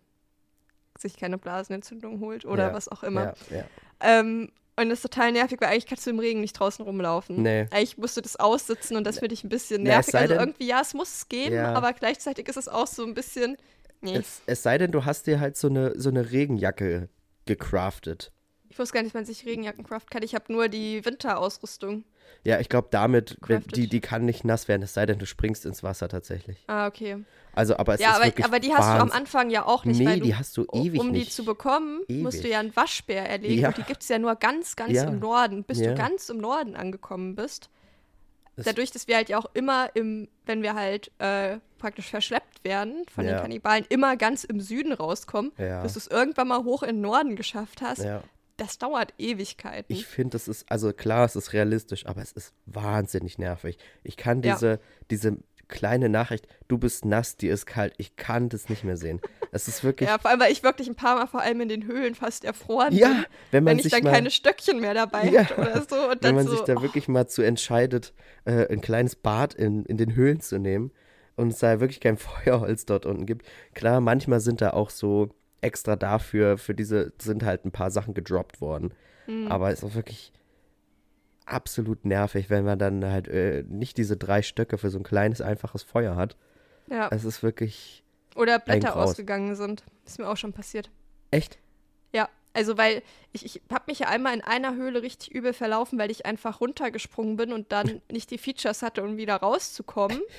sich keine Blasenentzündung holt oder Ja, was auch immer. Ja, ja. Ähm, und das ist total nervig, weil eigentlich kannst du im Regen nicht draußen rumlaufen. Nee. Eigentlich musst du das aussitzen und das finde ich ein bisschen Na, nervig. sei also irgendwie, ja, es muss es geben, Ja. aber gleichzeitig ist es auch so ein bisschen. Nee. Es, es sei denn, du hast dir halt so eine, so eine Regenjacke gecraftet. Ich wusste gar nicht, man sich Regenjacken craften kann. Ich habe nur die Winterausrüstung. Ja, ich glaube, damit, Crafted. die, die kann nicht nass werden, es sei denn, du springst ins Wasser tatsächlich. Ah, okay. Also, aber es ja, ist aber, wirklich aber die hast du am. Anfang ja auch nicht. Nee, weil du, die hast du ewig Um die nicht. zu bekommen, musst du Ewig. ja einen Waschbär erlegen. Ja. Und die gibt es ja nur ganz, ganz Ja. im Norden. Bis Ja. du ganz im Norden angekommen bist. Dadurch, dass wir halt ja auch immer im, wenn wir halt äh, praktisch verschleppt werden von Ja. den Kannibalen, immer ganz im Süden rauskommen, Ja. bis du es irgendwann mal hoch in den Norden geschafft hast. Das dauert Ewigkeiten. ich finde, das ist, also klar, es ist realistisch, aber es ist wahnsinnig nervig. Ich kann Ja. diese, diese kleine Nachricht, du bist nass, dir ist kalt, ich kann das nicht mehr sehen. Es ist wirklich. ja, vor allem, weil ich wirklich ein paar Mal vor allem in den Höhlen fast erfroren ja, bin, wenn man wenn ich sich dann mal, keine Stöckchen mehr dabei Ja, hatte oder so. Wenn dann man so, sich da oh, wirklich mal zu entscheidet, äh, ein kleines Bad in, in den Höhlen zu nehmen und es da wirklich kein Feuerholz dort unten gibt. Klar, manchmal sind da auch so extra dafür, für diese sind halt ein paar Sachen gedroppt worden. hm. Aber es ist auch wirklich absolut nervig, wenn man dann halt äh, nicht diese drei Stöcke für so ein kleines, einfaches Feuer hat. ja. Es ist wirklich Oder Blätter ausgegangen sind. Ist mir auch schon passiert. echt. Ja, also weil ich, ich habe mich ja einmal in einer Höhle richtig übel verlaufen, weil ich einfach runtergesprungen bin und dann nicht die Features hatte, um wieder rauszukommen.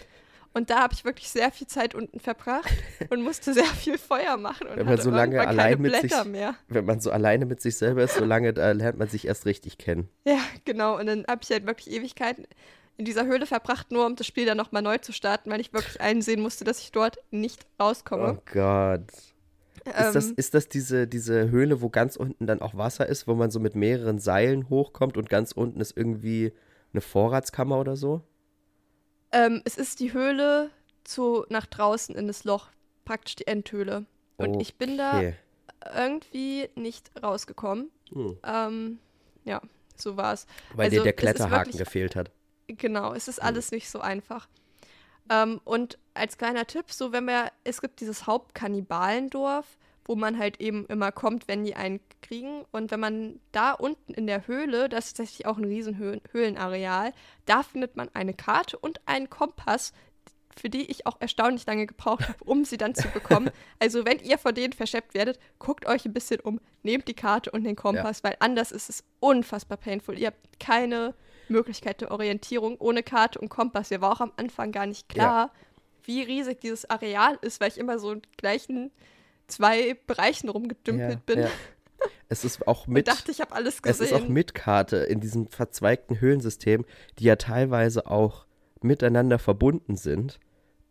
Und da habe ich wirklich sehr viel Zeit unten verbracht und musste sehr viel Feuer machen und Wenn man so lange allein mit sich- mehr. Wenn man so alleine mit sich selber ist, so lange da lernt man sich erst richtig kennen. Ja, genau. Und dann habe ich halt wirklich Ewigkeiten in dieser Höhle verbracht, nur um das Spiel dann nochmal neu zu starten, weil ich wirklich einsehen musste, dass ich dort nicht rauskomme. Oh Gott. Ist, das, Ähm, ist das diese, diese Höhle, wo ganz unten dann auch Wasser ist, wo man so mit mehreren Seilen hochkommt und ganz unten ist irgendwie eine Vorratskammer oder so? Ähm, es ist die Höhle zu nach draußen in das Loch, praktisch die Endhöhle. Und ich bin da Okay. irgendwie nicht rausgekommen. Hm. Ähm, ja, so war es. Weil Also, dir der Kletterhaken wirklich- gefehlt hat. Genau, es ist Hm. alles nicht so einfach. Ähm, und als kleiner Tipp, so wenn wir, es gibt dieses Hauptkannibalendorf, wo man halt eben immer kommt, wenn die einen kriegen. Und wenn man da unten in der Höhle, das ist tatsächlich auch ein riesen Höhlen Höhlenareal, da findet man eine Karte und einen Kompass, für die ich auch erstaunlich lange gebraucht habe, um sie dann zu bekommen. Also wenn ihr von denen verschleppt werdet, guckt euch ein bisschen um, nehmt die Karte und den Kompass, weil anders ist es unfassbar painful. Ihr habt keine Möglichkeit der Orientierung ohne Karte und Kompass. Mir war auch am Anfang gar nicht klar, wie riesig dieses Areal ist, weil ich immer so in gleichen zwei Bereichen rumgedümpelt Ja, bin ja. Es ist auch mit. dachte, ich habe alles Es gesehen. ist auch mit Karte in diesem verzweigten Höhlensystem, die ja teilweise auch miteinander verbunden sind,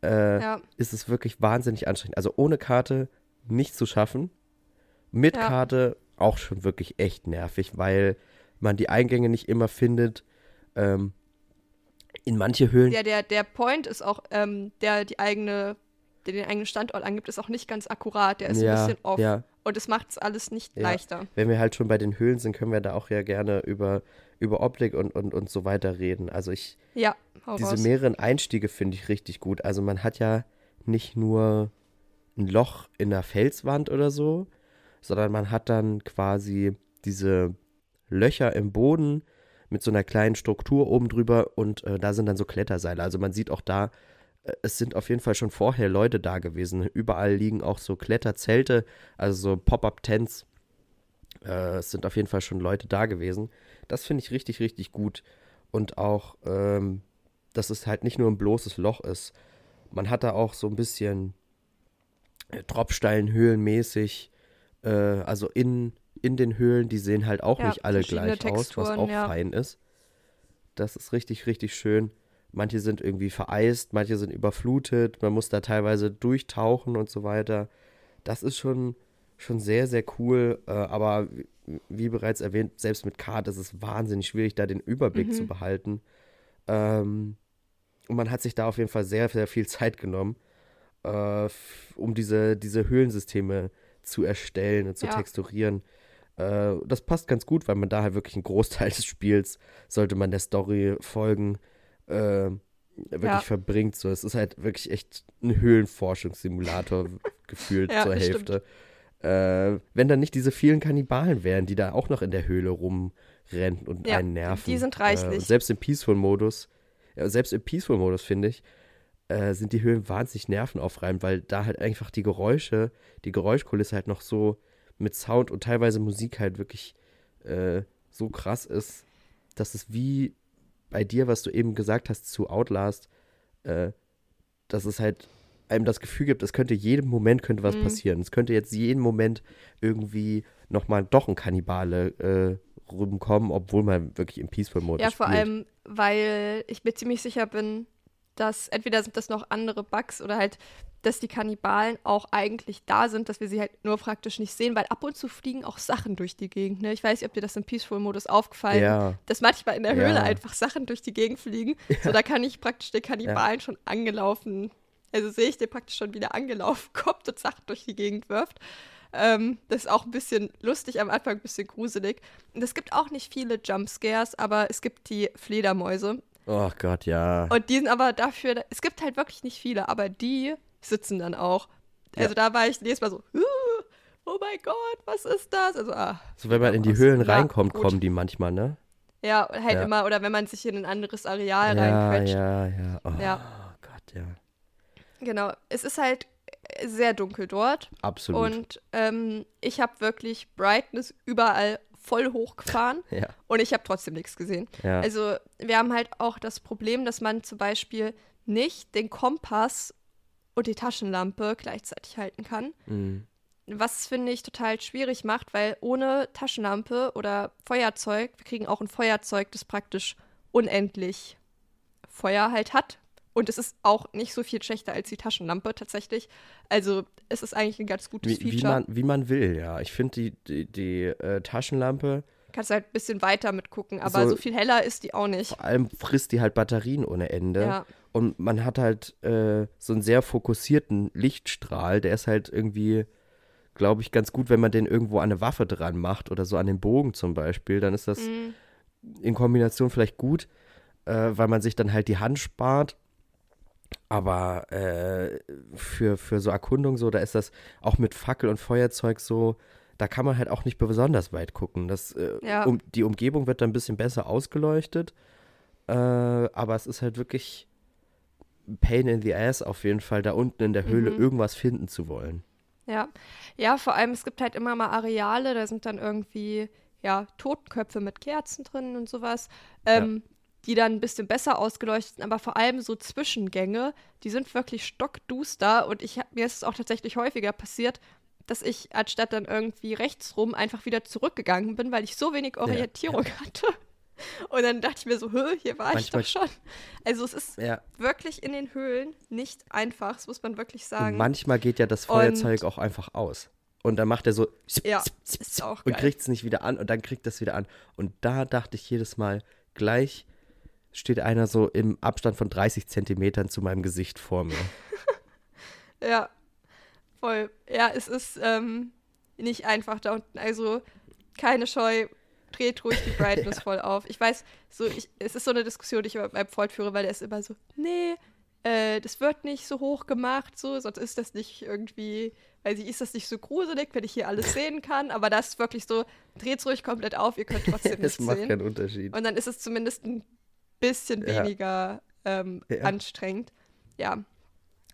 äh, ja, ist es wirklich wahnsinnig anstrengend. Also ohne Karte nicht zu schaffen, mit Ja. Karte auch schon wirklich echt nervig, weil man die Eingänge nicht immer findet. Ähm, in manche Höhlen, der, der, der Point ist auch, ähm, der die eigene, der den eigenen Standort angibt, ist auch nicht ganz akkurat. Der ist ja, ein bisschen off. ja, Und es macht es alles nicht Ja. leichter. wenn wir halt schon bei den Höhlen sind, können wir da auch ja gerne über, über Optik und, und, und so weiter reden. Also ich, Ja, Diese raus. mehreren Einstiege finde ich richtig gut. Also man hat ja nicht nur ein Loch in der Felswand oder so, sondern man hat dann quasi diese Löcher im Boden mit so einer kleinen Struktur oben drüber und äh, da sind dann so Kletterseile. Also man sieht auch da, es sind auf jeden Fall schon vorher Leute da gewesen. Überall liegen auch so Kletterzelte, also so Pop-up-Tents. Äh, es sind auf jeden Fall schon Leute da gewesen. Das finde ich richtig, richtig gut. Und auch, ähm, dass es halt nicht nur ein bloßes Loch ist. Man hat da auch so ein bisschen äh, Tropfsteinhöhlenmäßig, äh, also in, in den Höhlen, die sehen halt auch Ja, nicht alle gleich aus, was Texturen, auch ja. fein ist. Das ist richtig, richtig schön. Manche sind irgendwie vereist, manche sind überflutet, man muss da teilweise durchtauchen und so weiter. Das ist schon, schon sehr, sehr cool, äh, aber wie- bereits erwähnt, selbst mit Karte ist es wahnsinnig schwierig, da den Überblick Mhm. zu behalten. Ähm, und man hat sich da auf jeden Fall sehr, sehr viel Zeit genommen, äh, um diese, diese Höhlensysteme zu erstellen und zu Ja. texturieren. Äh, das passt ganz gut, weil man da halt wirklich einen Großteil des Spiels, sollte man der Story folgen, äh, wirklich Ja. verbringt. So, es ist halt wirklich echt ein Höhlenforschungssimulator gefühlt Ja, zur Hälfte. Äh, wenn dann nicht diese vielen Kannibalen wären, die da auch noch in der Höhle rumrennen und Ja, einen nerven. die sind Äh, reichlich. und selbst im Peaceful-Modus, selbst im Peaceful-Modus, finde ich, äh, sind die Höhlen wahnsinnig nervenaufreibend, weil da halt einfach die Geräusche, die Geräuschkulisse halt noch so mit Sound und teilweise Musik halt wirklich äh, so krass ist, dass es wie bei dir, was du eben gesagt hast zu Outlast, äh, dass es halt einem das Gefühl gibt, es könnte jeden Moment könnte was Mhm. passieren. Es könnte jetzt jeden Moment irgendwie nochmal doch ein Kannibale äh, rumkommen, obwohl man wirklich im Peaceful-Modus Ja, vor spielt. allem, weil ich mir ziemlich sicher bin, dass entweder sind das noch andere Bugs oder halt, dass die Kannibalen auch eigentlich da sind, dass wir sie halt nur praktisch nicht sehen, weil ab und zu fliegen auch Sachen durch die Gegend. Ne? Ich weiß nicht, ob dir das im Peaceful-Modus aufgefallen Ja. dass manchmal in der Ja. Höhle einfach Sachen durch die Gegend fliegen. So, da kann ich praktisch den Kannibalen schon angelaufen, also sehe ich den praktisch schon wieder angelaufen, kommt und Sachen durch die Gegend wirft. Ähm, das ist auch ein bisschen lustig, am Anfang ein bisschen gruselig. Und es gibt auch nicht viele Jumpscares, aber es gibt die Fledermäuse. Oh Gott, ja. Und die sind aber dafür, es gibt halt wirklich nicht viele, aber die sitzen dann auch. Also Ja. da war ich jedes Mal so, "Uh, oh mein Gott, was ist das? Also, ah, So, wenn man in die Höhlen ja, reinkommt, gut. kommen die manchmal, ne? Ja, halt Ja. immer, oder wenn man sich in ein anderes Areal Ja, reinquetscht. ja, ja. Oh Ja. Gott, ja. Genau. Es ist halt sehr dunkel dort. Absolut. Und ähm, ich habe wirklich Brightness überall voll hochgefahren ja, und ich habe trotzdem nichts gesehen. ja. Also wir haben halt auch das Problem, dass man zum Beispiel nicht den Kompass und die Taschenlampe gleichzeitig halten kann. Mhm. Was finde ich total schwierig macht, weil ohne Taschenlampe oder Feuerzeug, wir kriegen auch ein Feuerzeug, das praktisch unendlich Feuer halt hat. Und es ist auch nicht so viel schlechter als die Taschenlampe tatsächlich. Also es ist eigentlich ein ganz gutes Wie, wie, Feature. man, wie man will, ja. Ich finde die, die, die äh, Taschenlampe, Kannst halt ein bisschen weiter mitgucken, aber So- so, viel heller ist die auch nicht. vor allem frisst die halt Batterien ohne Ende. Ja. Und man hat halt äh, so einen sehr fokussierten Lichtstrahl, der ist halt irgendwie, glaube ich, ganz gut, wenn man den irgendwo an eine Waffe dran macht oder so an den Bogen zum Beispiel, dann ist das Mhm. in Kombination vielleicht gut, äh, weil man sich dann halt die Hand spart. Aber äh, für, für so Erkundung so, da ist das auch mit Fackel und Feuerzeug so, da kann man halt auch nicht besonders weit gucken. Das, äh, Ja. um, die Umgebung wird dann ein bisschen besser ausgeleuchtet, äh, aber es ist halt wirklich Pain in the Ass auf jeden Fall, da unten in der Höhle Mhm. irgendwas finden zu wollen. Ja. Ja, vor allem, es gibt halt immer mal Areale, da sind dann irgendwie, ja, Totenköpfe mit Kerzen drin und sowas, ähm, die dann ein bisschen besser ausgeleuchtet sind, aber vor allem so Zwischengänge, die sind wirklich stockduster und ich hab, mir ist es auch tatsächlich häufiger passiert, dass ich anstatt dann irgendwie rechts rum einfach wieder zurückgegangen bin, weil ich so wenig Orientierung hatte. Und dann dachte ich mir so, hier war Manchmal- ich doch schon. Also es ist Ja. wirklich in den Höhlen nicht einfach, das muss man wirklich Und sagen. manchmal geht ja das Und- Feuerzeug auch einfach aus. Und dann macht er so Ja, ist auch und geil. kriegt es nicht wieder an und dann kriegt es wieder an. Und da dachte ich jedes Mal, gleich steht einer so im Abstand von 30 Zentimetern zu meinem Gesicht vor mir. Ja, voll. Ja, es ist ähm, nicht einfach da unten. Also keine Scheu, dreht ruhig die Brightness voll auf. Ich weiß, so ich, es ist so eine Diskussion, die ich mit meinem Freund führe, weil er ist immer so, nee, äh, das wird nicht so hoch gemacht, so, sonst ist das nicht irgendwie, weiß ich, ist das nicht so gruselig, wenn ich hier alles sehen kann. Aber das ist wirklich so, dreht's ruhig komplett auf, ihr könnt trotzdem Es nichts macht sehen. keinen Unterschied. Und dann ist es zumindest ein bisschen Ja. weniger ähm, Ja. anstrengend. Ja.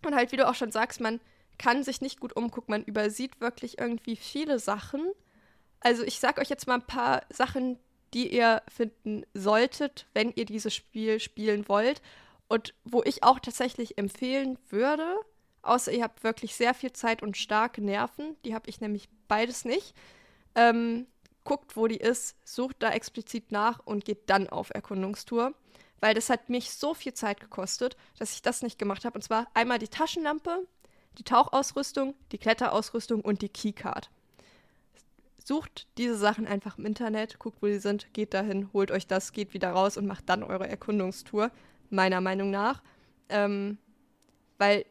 Und halt, wie du auch schon sagst, man kann sich nicht gut umgucken. Man übersieht wirklich irgendwie viele Sachen. Also ich sag euch jetzt mal ein paar Sachen, die ihr finden solltet, wenn ihr dieses Spiel spielen wollt. Und wo ich auch tatsächlich empfehlen würde, außer ihr habt wirklich sehr viel Zeit und starke Nerven, die habe ich nämlich beides nicht. Ähm, guckt, wo die ist, sucht da explizit nach und geht dann auf Erkundungstour. Weil das hat mich so viel Zeit gekostet, dass ich das nicht gemacht habe. Und zwar einmal die Taschenlampe, die Tauchausrüstung, die Kletterausrüstung und die Keycard. Sucht diese Sachen einfach im Internet, guckt, wo die sind, geht dahin, holt euch das, geht wieder raus und macht dann eure Erkundungstour, meiner Meinung nach. Ähm, weil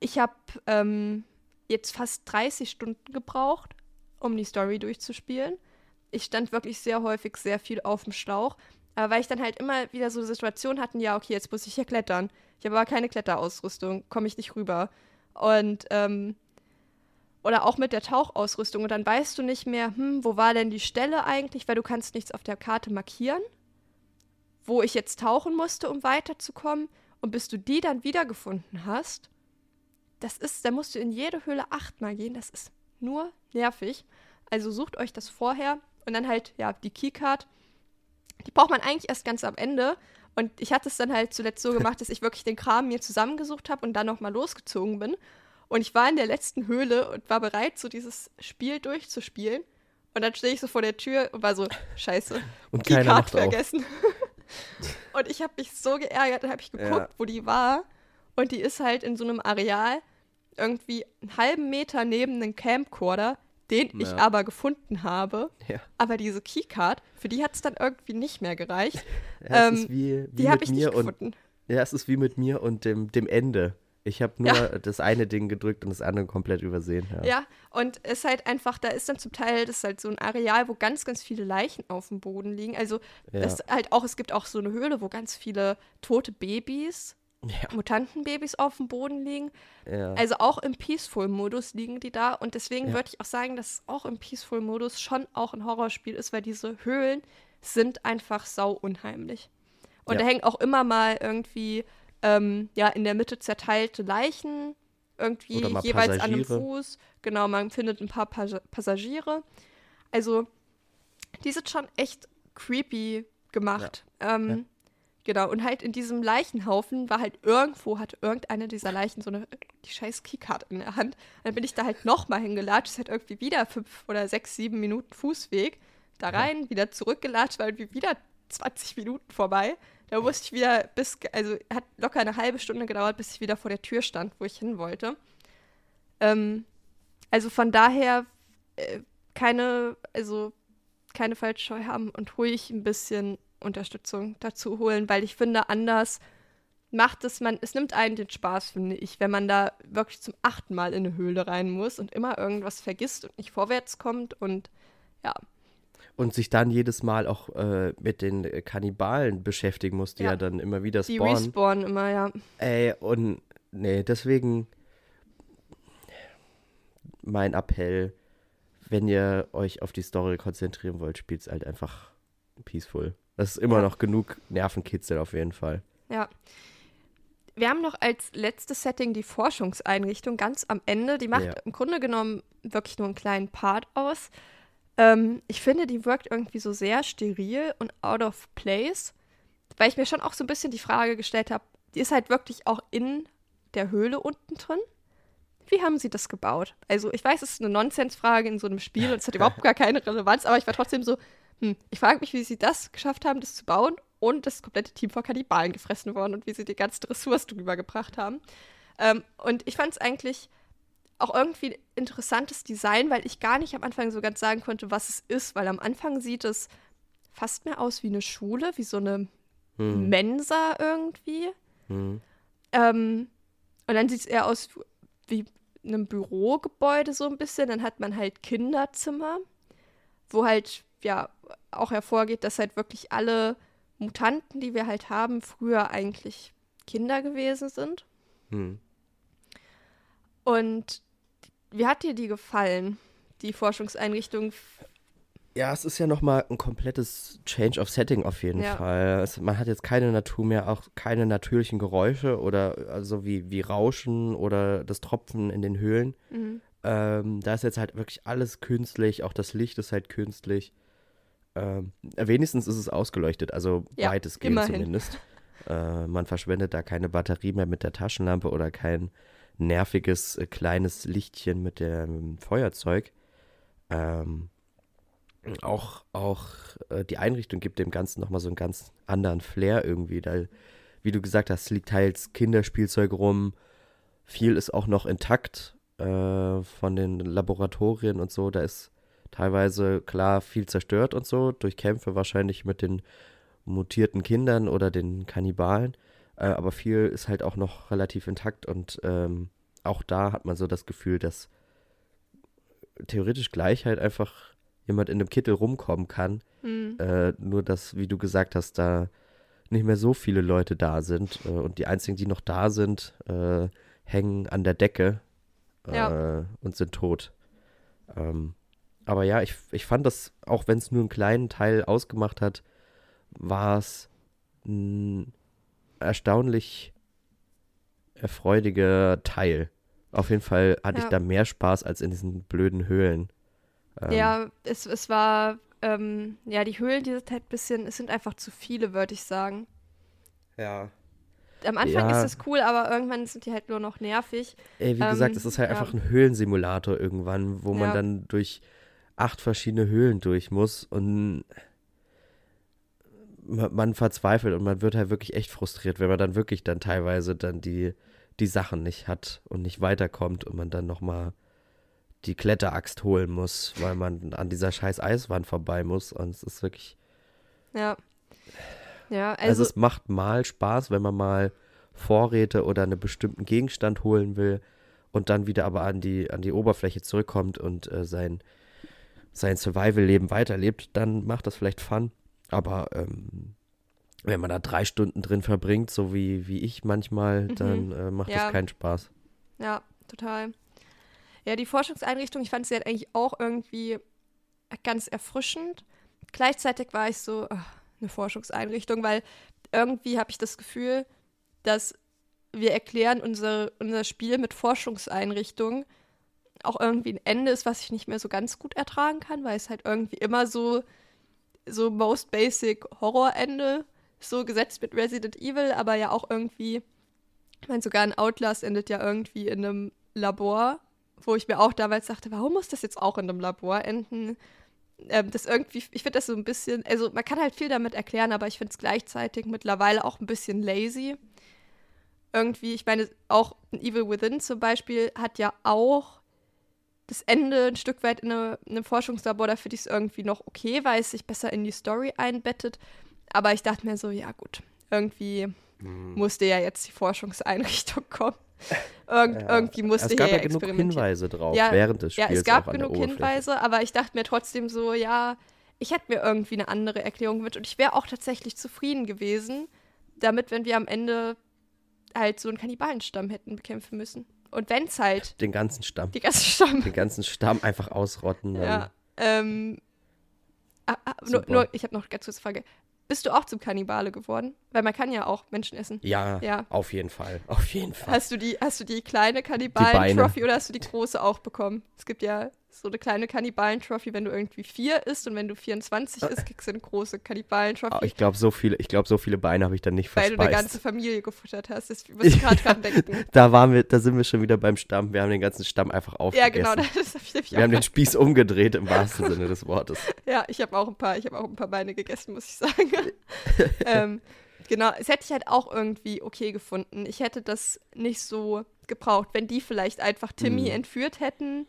ich habe ähm, jetzt fast 30 Stunden gebraucht, um die Story durchzuspielen. Ich stand wirklich sehr häufig sehr viel auf dem Schlauch, aber weil ich dann halt immer wieder so Situationen hatten, ja, okay, jetzt muss ich hier klettern. Ich habe aber keine Kletterausrüstung, komme ich nicht rüber. Und, ähm, oder auch mit der Tauchausrüstung. Und dann weißt du nicht mehr, hm, wo war denn die Stelle eigentlich, weil du kannst nichts auf der Karte markieren, wo ich jetzt tauchen musste, um weiterzukommen. Und bis du die dann wiedergefunden hast, das ist, da musst du in jede Höhle achtmal gehen. Das ist nur nervig. Also sucht euch das vorher und dann halt, ja, die Keycard. Die braucht man eigentlich erst ganz am Ende. Und ich hatte es dann halt zuletzt so gemacht, dass ich wirklich den Kram mir zusammengesucht habe und dann nochmal losgezogen bin. Und ich war in der letzten Höhle und war bereit, so dieses Spiel durchzuspielen. Und dann stehe ich so vor der Tür und war so, scheiße, Und macht auf. vergessen. Und ich habe mich so geärgert, dann habe ich geguckt, ja. wo die war. Und die ist halt in so einem Areal irgendwie einen halben Meter neben einem Camcorder, den ja. ich aber gefunden habe. Ja. Aber diese Keycard, für die hat es dann irgendwie nicht mehr gereicht. Ja, ähm, wie, wie die habe ich nicht gefunden. ja, es ist wie mit mir und dem, dem Ende. Ich habe nur ja. das eine Ding gedrückt und das andere komplett übersehen. Ja. ja, und es ist halt einfach, da ist dann zum Teil, das ist halt so ein Areal, wo ganz, ganz viele Leichen auf dem Boden liegen. Also ja. es halt auch, es gibt auch so eine Höhle, wo ganz viele tote Babys, ja. Mutantenbabys auf dem Boden liegen. Ja. Also auch im Peaceful-Modus liegen die da. Und deswegen ja. würde ich auch sagen, dass es auch im Peaceful-Modus schon auch ein Horrorspiel ist, weil diese Höhlen sind einfach sau unheimlich. Und da hängen auch immer mal irgendwie ähm, ja, in der Mitte zerteilte Leichen, irgendwie jeweils Passagiere. an einem Fuß. Genau, man findet ein paar Pas Passagiere. Also, die sind schon echt creepy gemacht. Ähm, ja. Genau, und halt in diesem Leichenhaufen war halt irgendwo, hatte irgendeine dieser Leichen so eine, die scheiß Keycard in der Hand. dann bin ich da halt nochmal hingelatscht, ist halt irgendwie wieder fünf oder sechs, sieben Minuten Fußweg. Da rein, ja. wieder zurückgelatscht, weil irgendwie wieder 20 Minuten vorbei. Da musste ich wieder bis, also hat locker eine halbe Stunde gedauert, bis ich wieder vor der Tür stand, wo ich hin wollte. Ähm, also von daher äh, keine, also keine Fallscheu haben und ruhig ein bisschen Unterstützung dazu holen, weil ich finde, anders macht es man, es nimmt einen den Spaß, finde ich, wenn man da wirklich zum achten Mal in eine Höhle rein muss und immer irgendwas vergisst und nicht vorwärts kommt und ja. Und sich dann jedes Mal auch äh, mit den Kannibalen beschäftigen muss, die ja, ja dann immer wieder spawnen. Die respawnen immer, ja. Ey, und nee, deswegen mein Appell, wenn ihr euch auf die Story konzentrieren wollt, spielt es halt einfach peaceful. Das ist immer ja. noch genug Nervenkitzel auf jeden Fall. Ja. Wir haben noch als letztes Setting die Forschungseinrichtung ganz am Ende. Die macht ja. im Grunde genommen wirklich nur einen kleinen Part aus. Ähm, ich finde, die wirkt irgendwie so sehr steril und out of place, weil ich mir schon auch so ein bisschen die Frage gestellt habe, die ist halt wirklich auch in der Höhle unten drin. Wie haben sie das gebaut? Also, ich weiß, es ist eine Nonsensfrage in so einem Spiel und es hat überhaupt gar keine Relevanz, aber ich war trotzdem so, hm, ich frage mich, wie sie das geschafft haben, das zu bauen und das komplette Team von Kannibalen gefressen worden und wie sie die ganzen Ressourcen drüber gebracht haben. Ähm, und ich fand es eigentlich auch irgendwie interessantes Design, weil ich gar nicht am Anfang so ganz sagen konnte, was es ist, weil am Anfang sieht es fast mehr aus wie eine Schule, wie so eine hm. Mensa irgendwie. Hm. Ähm, und dann sieht es eher aus wie einem Bürogebäude so ein bisschen. Dann hat man halt Kinderzimmer, wo halt ja auch hervorgeht, dass halt wirklich alle Mutanten, die wir halt haben, früher eigentlich Kinder gewesen sind. Hm. Und wie hat dir die gefallen, die Forschungseinrichtung? Ja, es ist ja nochmal ein komplettes Change of Setting auf jeden ja. Fall. Es, man hat jetzt keine Natur mehr, auch keine natürlichen Geräusche oder also wie, wie Rauschen oder das Tropfen in den Höhlen. Mhm. Ähm, da ist jetzt halt wirklich alles künstlich, auch das Licht ist halt künstlich. Ähm, wenigstens ist es ausgeleuchtet, also ja, weitestgehend immerhin. zumindest. Äh, man verschwendet da keine Batterie mehr mit der Taschenlampe oder kein nerviges äh, kleines Lichtchen mit dem Feuerzeug. Ähm, auch auch äh, die Einrichtung gibt dem Ganzen nochmal so einen ganz anderen Flair irgendwie. Da, wie du gesagt hast, liegt teils Kinderspielzeug rum. Viel ist auch noch intakt äh, von den Laboratorien und so. Da ist teilweise klar viel zerstört und so, durch Kämpfe wahrscheinlich mit den mutierten Kindern oder den Kannibalen. Äh, aber viel ist halt auch noch relativ intakt und ähm, auch da hat man so das Gefühl, dass theoretisch Gleichheit einfach jemand in einem Kittel rumkommen kann. Mhm. Äh, nur dass, wie du gesagt hast, da nicht mehr so viele Leute da sind äh, und die einzigen, die noch da sind, äh, hängen an der Decke ja. Äh, und sind tot. Ähm, aber ja, ich, ich fand das, auch wenn es nur einen kleinen Teil ausgemacht hat, war es ein erstaunlich erfreudiger Teil. Auf jeden Fall hatte ja. ich da mehr Spaß als in diesen blöden Höhlen. Ähm, ja, es, es war, ähm, ja, die Höhlen, die sind halt ein bisschen, es sind einfach zu viele, würde ich sagen. Ja. Am Anfang ja. ist es cool, aber irgendwann sind die halt nur noch nervig. Ey, wie ähm, gesagt, es ist halt ja. einfach ein Höhlensimulator irgendwann, wo man dann durch acht verschiedene Höhlen durch muss und man verzweifelt und man wird halt wirklich echt frustriert, wenn man dann wirklich dann teilweise dann die, die Sachen nicht hat und nicht weiterkommt und man dann nochmal die Kletteraxt holen muss, weil man an dieser scheiß Eiswand vorbei muss. Und es ist wirklich. Ja. Ja, also, also es macht mal Spaß, wenn man mal Vorräte oder einen bestimmten Gegenstand holen will und dann wieder aber an die, an die Oberfläche zurückkommt und äh, sein, sein Survival-Leben weiterlebt, dann macht das vielleicht Fun. Aber ähm, wenn man da drei Stunden drin verbringt, so wie, wie ich manchmal, mhm. dann äh, macht ja. das keinen Spaß. Ja, total. Ja, die Forschungseinrichtung, ich fand sie halt eigentlich auch irgendwie ganz erfrischend. Gleichzeitig war ich so, ach, eine Forschungseinrichtung, weil irgendwie habe ich das Gefühl, dass wir erklären unser, unser Spiel mit Forschungseinrichtungen auch irgendwie ein Ende ist, was ich nicht mehr so ganz gut ertragen kann, weil es halt irgendwie immer so, so most basic Horrorende so gesetzt mit Resident Evil, aber ja auch irgendwie, ich meine, sogar ein Outlast endet ja irgendwie in einem Labor, wo ich mir auch damals dachte, warum muss das jetzt auch in einem Labor enden? Ähm, das irgendwie, ich finde das so ein bisschen, also man kann halt viel damit erklären, aber ich finde es gleichzeitig mittlerweile auch ein bisschen lazy. Irgendwie, ich meine, auch Evil Within zum Beispiel hat ja auch das Ende ein Stück weit in, eine, in einem Forschungslabor, da finde ich es irgendwie noch okay, weil es sich besser in die Story einbettet. Aber ich dachte mir so, ja gut, irgendwie mhm. musste ja jetzt die Forschungseinrichtung kommen. Irgend, ja. Irgendwie musste es gab ja genug Hinweise drauf ja, während des Spiels. Ja, es gab genug Hinweise, aber ich dachte mir trotzdem so, ja, ich hätte mir irgendwie eine andere Erklärung gewünscht und ich wäre auch tatsächlich zufrieden gewesen, damit, wenn wir am Ende halt so einen Kannibalenstamm hätten bekämpfen müssen. Und wenn es halt. Den ganzen Stamm. Den ganzen Stamm. Den ganzen Stamm einfach ausrotten. Dann. Ja. Ähm, ah, ah, nur, nur, ich habe noch ganz kurze Frage. Bist du auch zum Kannibale geworden? Weil man kann ja auch Menschen essen. Ja, ja. auf jeden Fall. Auf jeden Fall. Hast du die, hast du die kleine Kannibalen-Trophy oder hast du die große auch bekommen? Es gibt ja so eine kleine Kannibalen-Trophy, wenn du irgendwie vier isst und wenn du 24 isst, kriegst du eine große Kannibalen-Trophy. Oh, ich glaube, so viele, ich so viele Beine habe ich dann nicht verspeist. Weil du eine ganze Familie gefuttert hast. Das muss ich gerade dran denken. da waren wir, da sind wir schon wieder beim Stamm. Wir haben den ganzen Stamm einfach aufgegessen. Ja, genau. Das hab ich nämlich wir haben den Spieß umgedreht im wahrsten Sinne des Wortes. Ja, ich habe auch ein paar, ich habe auch ein paar Beine gegessen, muss ich sagen. ähm, genau, es hätte ich halt auch irgendwie okay gefunden. Ich hätte das nicht so gebraucht, wenn die vielleicht einfach Timmy hm. entführt hätten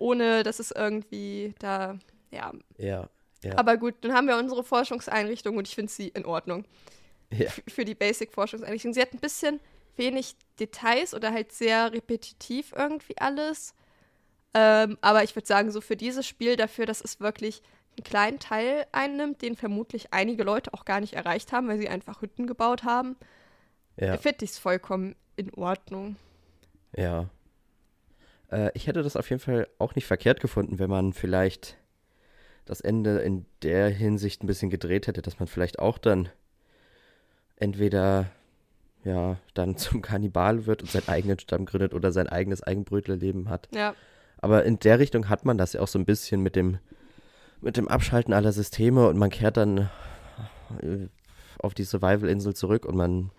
ohne dass es irgendwie da, ja. Ja. ja. Aber gut, dann haben wir unsere Forschungseinrichtung und ich finde sie in Ordnung. Ja. Für die Basic-Forschungseinrichtung. Sie hat ein bisschen wenig Details oder halt sehr repetitiv irgendwie alles. Ähm, aber ich würde sagen, so für dieses Spiel, dafür, dass es wirklich einen kleinen Teil einnimmt, den vermutlich einige Leute auch gar nicht erreicht haben, weil sie einfach Hütten gebaut haben, ja. finde ich es vollkommen in Ordnung. Ja. Äh, ich hätte das auf jeden Fall auch nicht verkehrt gefunden, wenn man vielleicht das Ende in der Hinsicht ein bisschen gedreht hätte, dass man vielleicht auch dann entweder ja dann zum Kannibal wird und seinen eigenen Stamm gründet oder sein eigenes Eigenbrötlerleben hat. Ja. Aber in der Richtung hat man das ja auch so ein bisschen mit dem mit dem Abschalten aller Systeme und man kehrt dann äh, auf die Survival-Insel zurück und man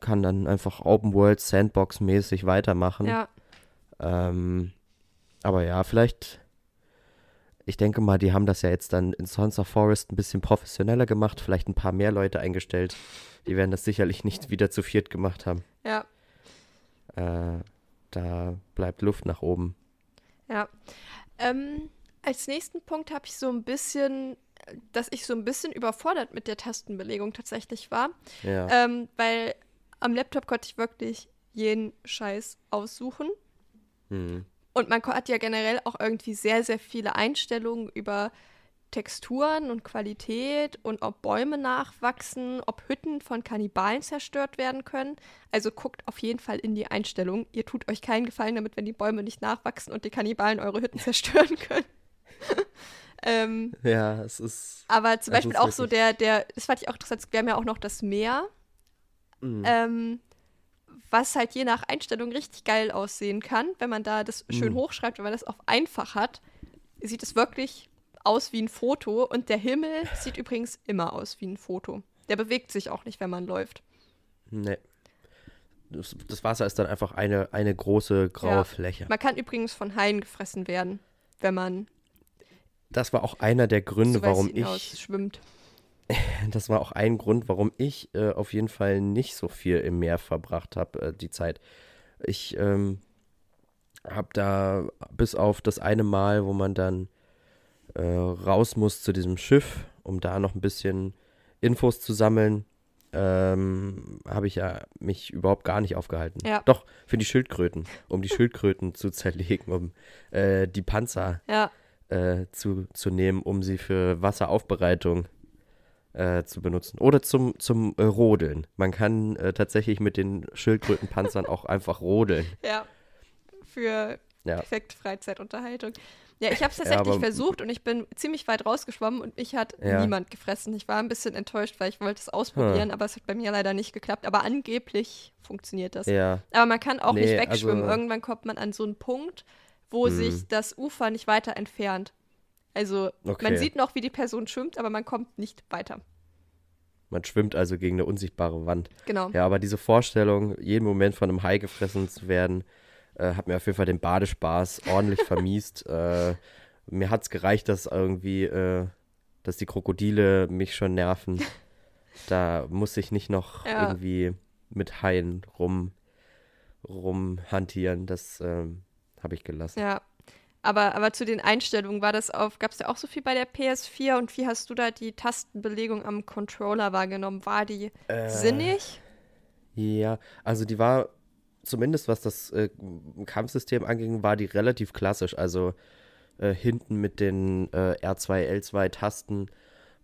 kann dann einfach Open World Sandbox mäßig weitermachen. Ja. Ähm, aber ja, vielleicht, ich denke mal, die haben das ja jetzt dann in Sons of Forest ein bisschen professioneller gemacht, vielleicht ein paar mehr Leute eingestellt. Die werden das sicherlich nicht wieder zu viert gemacht haben. Ja. Äh, da bleibt Luft nach oben. Ja. Ähm, als nächsten Punkt habe ich so ein bisschen, dass ich so ein bisschen überfordert mit der Tastenbelegung tatsächlich war. Ja. Ähm, weil am Laptop konnte ich wirklich jeden Scheiß aussuchen. Mhm. Und man hat ja generell auch irgendwie sehr, sehr viele Einstellungen über Texturen und Qualität und ob Bäume nachwachsen, ob Hütten von Kannibalen zerstört werden können. Also guckt auf jeden Fall in die Einstellung. Ihr tut euch keinen Gefallen damit, wenn die Bäume nicht nachwachsen und die Kannibalen eure Hütten zerstören können. ähm, ja, es ist. Aber zum Beispiel auch so der, der, das fand ich auch interessant, wir haben ja auch noch das Meer. Mhm. Ähm, was halt je nach Einstellung richtig geil aussehen kann, wenn man da das schön mhm. hochschreibt, wenn man das auf einfach hat, sieht es wirklich aus wie ein Foto und der Himmel sieht übrigens immer aus wie ein Foto. Der bewegt sich auch nicht, wenn man läuft. Nee. Das, das Wasser ist dann einfach eine, eine große graue ja. Fläche. Man kann übrigens von Haien gefressen werden, wenn man. Das war auch einer der Gründe, warum ich. Schwimmt. Das war auch ein Grund, warum ich äh, auf jeden Fall nicht so viel im Meer verbracht habe, äh, die Zeit. Ich ähm, habe da bis auf das eine Mal, wo man dann äh, raus muss zu diesem Schiff, um da noch ein bisschen Infos zu sammeln, ähm, habe ich ja mich überhaupt gar nicht aufgehalten. Ja. Doch, für die Schildkröten, um die Schildkröten zu zerlegen, um äh, die Panzer Ja, äh, zu, zu nehmen, um sie für Wasseraufbereitung äh, zu benutzen. Oder zum, zum äh, Rodeln. Man kann äh, tatsächlich mit den Schildkrötenpanzern auch einfach rodeln. ja. Für Ja. perfekt Freizeitunterhaltung. Ja, ich habe es Ja, tatsächlich aber- versucht und ich bin ziemlich weit rausgeschwommen und mich hat Ja. niemand gefressen. Ich war ein bisschen enttäuscht, weil ich wollte es ausprobieren, aber es hat bei mir leider nicht geklappt. Aber angeblich funktioniert das. Ja, Aber man kann auch nicht Nee, wegschwimmen. also- Irgendwann kommt man an so einen Punkt, wo Hm. sich das Ufer nicht weiter entfernt. Also Okay. man sieht noch, wie die Person schwimmt, aber man kommt nicht weiter. man schwimmt also gegen eine unsichtbare Wand. Genau. Ja, aber diese Vorstellung, jeden Moment von einem Hai gefressen zu werden, äh, hat mir auf jeden Fall den Badespaß ordentlich vermiest. Äh, mir hat es gereicht, dass irgendwie, äh, dass die Krokodile mich schon nerven. Da muss ich nicht noch Ja. irgendwie mit Haien rum, rumhantieren. Das ähm, habe ich gelassen. Ja. Aber, aber zu den Einstellungen war das auf, gab es ja auch so viel bei der PS4 und wie hast du da die Tastenbelegung am Controller wahrgenommen? War die Äh, sinnig? Ja, also die war, zumindest was das äh, Kampfsystem anging, war die relativ klassisch. Also äh, hinten mit den äh, R2, L2-Tasten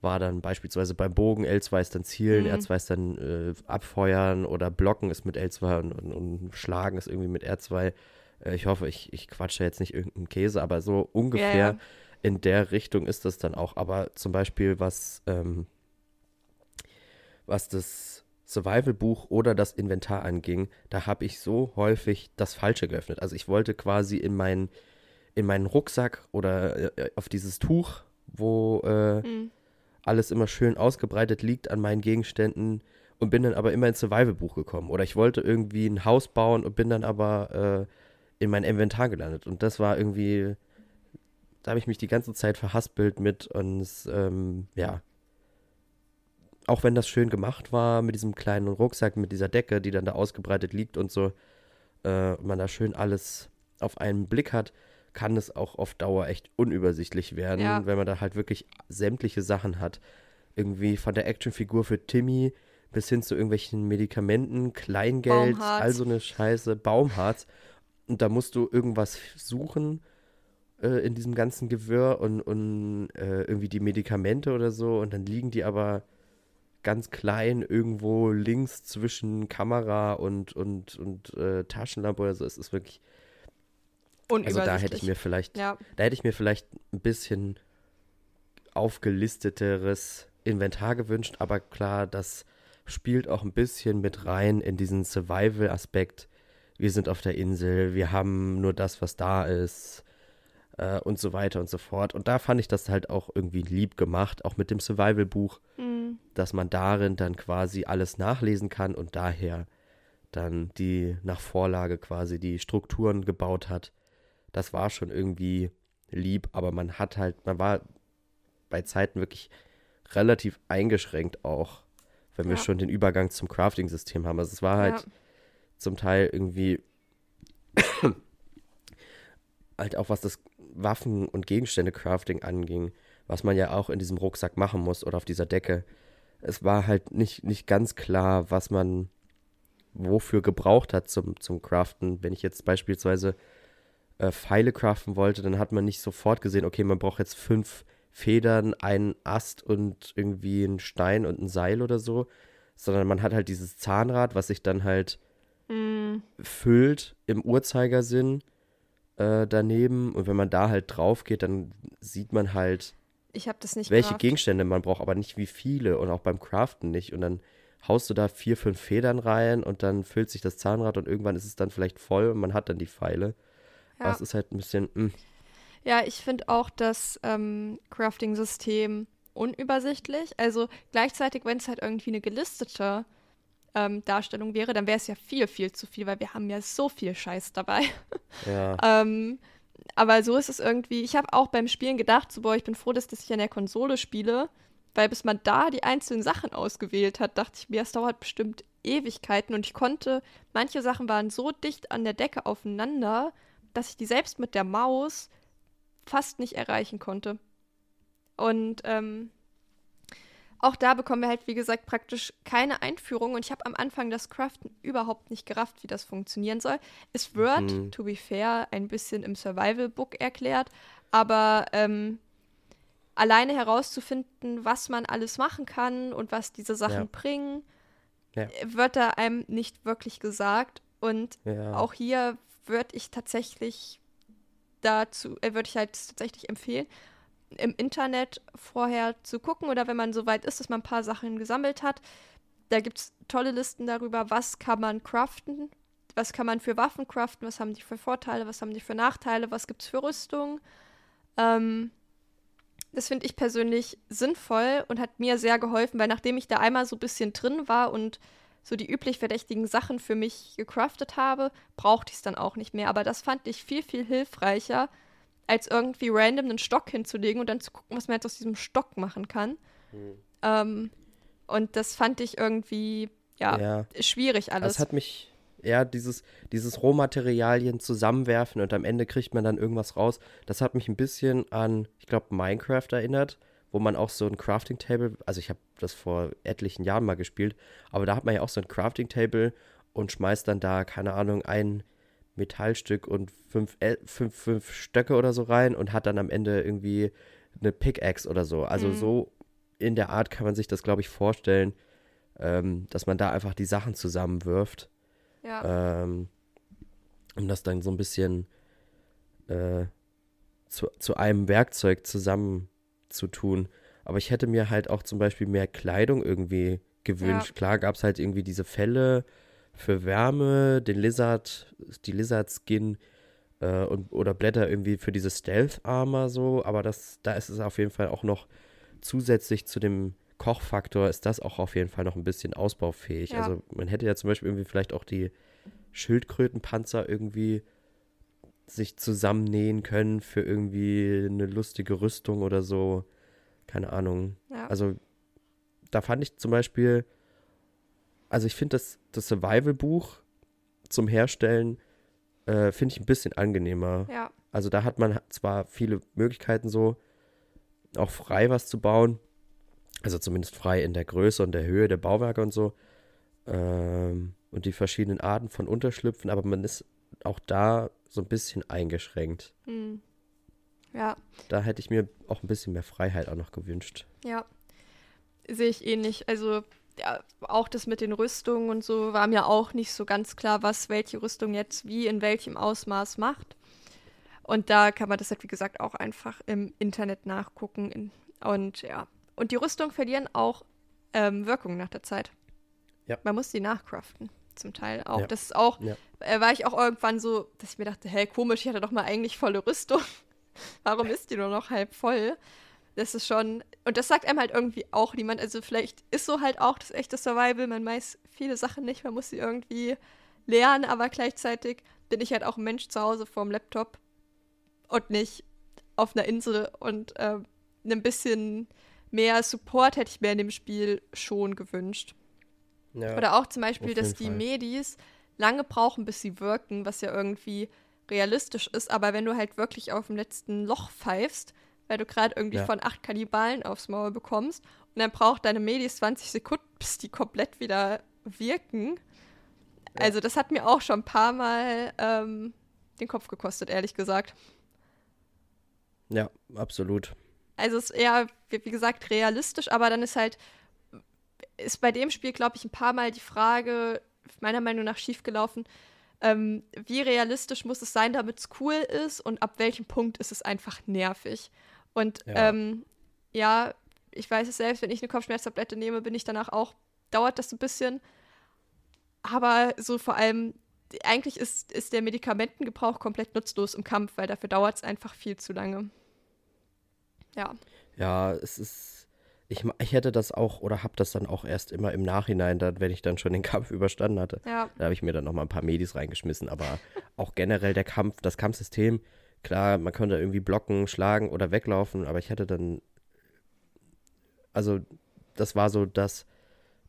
war dann beispielsweise beim Bogen L2 ist dann zielen, Mhm. R2 ist dann äh, abfeuern oder blocken ist mit L2 und, und, und schlagen ist irgendwie mit R2. Äh, ich hoffe, ich, ich quatsche jetzt nicht irgendeinen Käse, aber so ungefähr Ja, ja. in der Richtung ist das dann auch. Aber zum Beispiel, was, ähm, was das Survival-Buch oder das Inventar anging, da habe ich so häufig das Falsche geöffnet. Also ich wollte quasi in meinen, in meinen Rucksack oder äh, auf dieses Tuch, wo äh, Hm. alles immer schön ausgebreitet liegt an meinen Gegenständen und bin dann aber immer ins Survival-Buch gekommen. Oder ich wollte irgendwie ein Haus bauen und bin dann aber äh, in mein Inventar gelandet. Und das war irgendwie, da habe ich mich die ganze Zeit verhaspelt mit und ähm, ja. Auch wenn das schön gemacht war mit diesem kleinen Rucksack, mit dieser Decke, die dann da ausgebreitet liegt und so, äh, und man da schön alles auf einen Blick hat, kann es auch auf Dauer echt unübersichtlich werden, Ja. wenn man da halt wirklich sämtliche Sachen hat. Irgendwie von der Actionfigur für Timmy bis hin zu irgendwelchen Medikamenten, Kleingeld, Baumharz. all so eine Scheiße, Baumharz. Und da musst du irgendwas suchen äh, in diesem ganzen Gewirr und, und äh, irgendwie die Medikamente oder so. Und dann liegen die aber ganz klein irgendwo links zwischen Kamera und, und, und äh, Taschenlampe oder so. Es ist wirklich, also da hätte ich mir vielleicht Ja, da hätte ich mir vielleicht ein bisschen aufgelisteteres Inventar gewünscht, aber klar, das spielt auch ein bisschen mit rein in diesen Survival-Aspekt. Wir sind auf der Insel, wir haben nur das, was da ist äh, und so weiter und so fort. Und da fand ich das halt auch irgendwie lieb gemacht, auch mit dem Survival-Buch, hm. dass man darin dann quasi alles nachlesen kann und daher dann die nach Vorlage quasi die Strukturen gebaut hat. Das war schon irgendwie lieb, aber man hat halt, man war bei Zeiten wirklich relativ eingeschränkt auch, wenn wir Ja. schon den Übergang zum Crafting-System haben. Also es war halt ja. Zum Teil irgendwie halt auch was das Waffen- und Gegenstände-Crafting anging, was man ja auch in diesem Rucksack machen muss oder auf dieser Decke. Es war halt nicht, nicht ganz klar, was man wofür gebraucht hat zum, zum Craften. Wenn ich jetzt beispielsweise äh, Pfeile craften wollte, dann hat man nicht sofort gesehen, okay, man braucht jetzt fünf Federn, einen Ast und irgendwie einen Stein und ein Seil oder so, sondern man hat halt dieses Zahnrad, was sich dann halt Hm. füllt im Uhrzeigersinn äh, daneben. Und wenn man da halt drauf geht, dann sieht man halt, Ich habe das nicht welche gerafft. Gegenstände man braucht, aber nicht wie viele und auch beim Craften nicht. Und dann haust du da vier, fünf Federn rein und dann füllt sich das Zahnrad und irgendwann ist es dann vielleicht voll und man hat dann die Pfeile. Aber Ja. es ist halt ein bisschen, mm, Ja, ich finde auch das ähm, Crafting-System unübersichtlich. Also gleichzeitig, wenn es halt irgendwie eine gelistete ähm, Darstellung wäre, dann wäre es ja viel, viel zu viel, weil wir haben ja so viel Scheiß dabei. ja, ähm, aber so ist es irgendwie. Ich habe auch beim Spielen gedacht, so, boah, ich bin froh, dass das ich an der Konsole spiele, weil bis man da die einzelnen Sachen ausgewählt hat, dachte ich mir, es dauert bestimmt Ewigkeiten und ich konnte, manche Sachen waren so dicht an der Decke aufeinander, dass ich die selbst mit der Maus fast nicht erreichen konnte. Und ähm, auch da bekommen wir halt, wie gesagt, praktisch keine Einführung. Und ich habe am Anfang das Craften überhaupt nicht gerafft, wie das funktionieren soll. Es wird, mhm. to be fair, ein bisschen im Survival-Book erklärt. Aber ähm, alleine herauszufinden, was man alles machen kann und was diese Sachen ja. bringen, ja. wird da einem nicht wirklich gesagt. Und ja. auch hier würde ich tatsächlich dazu, äh, würde ich halt tatsächlich empfehlen, im Internet vorher zu gucken oder wenn man so weit ist, dass man ein paar Sachen gesammelt hat. Da gibt es tolle Listen darüber, was kann man craften, was kann man für Waffen craften, was haben die für Vorteile, was haben die für Nachteile, was gibt es für Rüstung. Ähm, das finde ich persönlich sinnvoll und hat mir sehr geholfen, weil nachdem ich da einmal so ein bisschen drin war und so die üblich verdächtigen Sachen für mich gecraftet habe, brauchte ich es dann auch nicht mehr. Aber das fand ich viel, viel hilfreicher, als irgendwie random einen Stock hinzulegen und dann zu gucken, was man jetzt aus diesem Stock machen kann. Mhm. Ähm, und das fand ich irgendwie, ja, ja, schwierig alles. Das hat mich, ja, dieses, dieses Rohmaterialien zusammenwerfen und am Ende kriegt man dann irgendwas raus. Das hat mich ein bisschen an, ich glaube, Minecraft erinnert, wo man auch so ein Crafting Table, also ich habe das vor etlichen Jahren mal gespielt, aber da hat man ja auch so ein Crafting Table und schmeißt dann da, keine Ahnung, ein Metallstück und fünf, fünf, fünf Stöcke oder so rein und hat dann am Ende irgendwie eine Pickaxe oder so. Also mhm. so in der Art kann man sich das, glaube ich, vorstellen, ähm, dass man da einfach die Sachen zusammenwirft. Ja. Ähm, um das dann so ein bisschen äh, zu, zu einem Werkzeug zusammenzutun. Aber ich hätte mir halt auch zum Beispiel mehr Kleidung irgendwie gewünscht. Ja. Klar gab es halt irgendwie diese Fälle für Wärme, den Lizard, die Lizard-Skin äh, und, oder Blätter irgendwie für diese Stealth-Armor so, aber das, da ist es auf jeden Fall auch noch zusätzlich zu dem Kochfaktor ist das auch auf jeden Fall noch ein bisschen ausbaufähig. Ja. Also man hätte ja zum Beispiel irgendwie vielleicht auch die Schildkrötenpanzer irgendwie sich zusammennähen können für irgendwie eine lustige Rüstung oder so. Keine Ahnung. Ja. Also da fand ich zum Beispiel also ich finde das, das Survival-Buch zum Herstellen, äh, finde ich ein bisschen angenehmer. Ja. Also da hat man zwar viele Möglichkeiten so, auch frei was zu bauen. Also zumindest frei in der Größe und der Höhe der Bauwerke und so. Ähm, und die verschiedenen Arten von Unterschlüpfen, aber man ist auch da so ein bisschen eingeschränkt. Hm. Ja. Da hätte ich mir auch ein bisschen mehr Freiheit auch noch gewünscht. Ja. Sehe ich ähnlich. Also ja, auch das mit den Rüstungen und so war mir auch nicht so ganz klar, was welche Rüstung jetzt wie in welchem Ausmaß macht. Und da kann man das halt, wie gesagt, auch einfach im Internet nachgucken. Und ja. Und die Rüstungen verlieren auch ähm, Wirkung nach der Zeit. Ja. Man muss die nachcraften, zum Teil auch. Ja. Das ist auch, ja. äh, war ich auch irgendwann so, dass ich mir dachte, hey, komisch, ich hatte doch mal eigentlich volle Rüstung. Warum ist die nur noch halb voll? Das ist schon, und das sagt einem halt irgendwie auch niemand. Also vielleicht ist so halt auch das echte Survival. Man weiß viele Sachen nicht, man muss sie irgendwie lernen, aber gleichzeitig bin ich halt auch ein Mensch zu Hause vorm Laptop und nicht auf einer Insel und äh, ein bisschen mehr Support hätte ich mir in dem Spiel schon gewünscht. Ja, Oder auch zum Beispiel, dass die Fall. Medis lange brauchen, bis sie wirken, was ja irgendwie realistisch ist, aber wenn du halt wirklich auf dem letzten Loch pfeifst, weil du gerade irgendwie ja. von acht Kannibalen aufs Maul bekommst. Und dann braucht deine Medis 20 Sekunden, bis die komplett wieder wirken. Ja. Also das hat mir auch schon ein paar Mal ähm, den Kopf gekostet, ehrlich gesagt. Ja, absolut. Also es ist eher, wie, wie gesagt, realistisch, aber dann ist halt, ist bei dem Spiel, glaube ich, ein paar Mal die Frage, meiner Meinung nach schiefgelaufen, ähm, wie realistisch muss es sein, damit es cool ist und ab welchem Punkt ist es einfach nervig. Und ja. Ähm, ja, ich weiß es selbst, wenn ich eine Kopfschmerztablette nehme, bin ich danach auch, dauert das ein bisschen. Aber so vor allem, eigentlich ist, ist der Medikamentengebrauch komplett nutzlos im Kampf, weil dafür dauert es einfach viel zu lange. Ja. Ja, es ist. Ich, ich hätte das auch oder habe das dann auch erst immer im Nachhinein, dann, wenn ich dann schon den Kampf überstanden hatte. Ja. Da habe ich mir dann noch mal ein paar Medis reingeschmissen. Aber auch generell der Kampf, das Kampfsystem, Klar, man konnte irgendwie blocken, schlagen oder weglaufen, aber ich hatte dann also das war so das,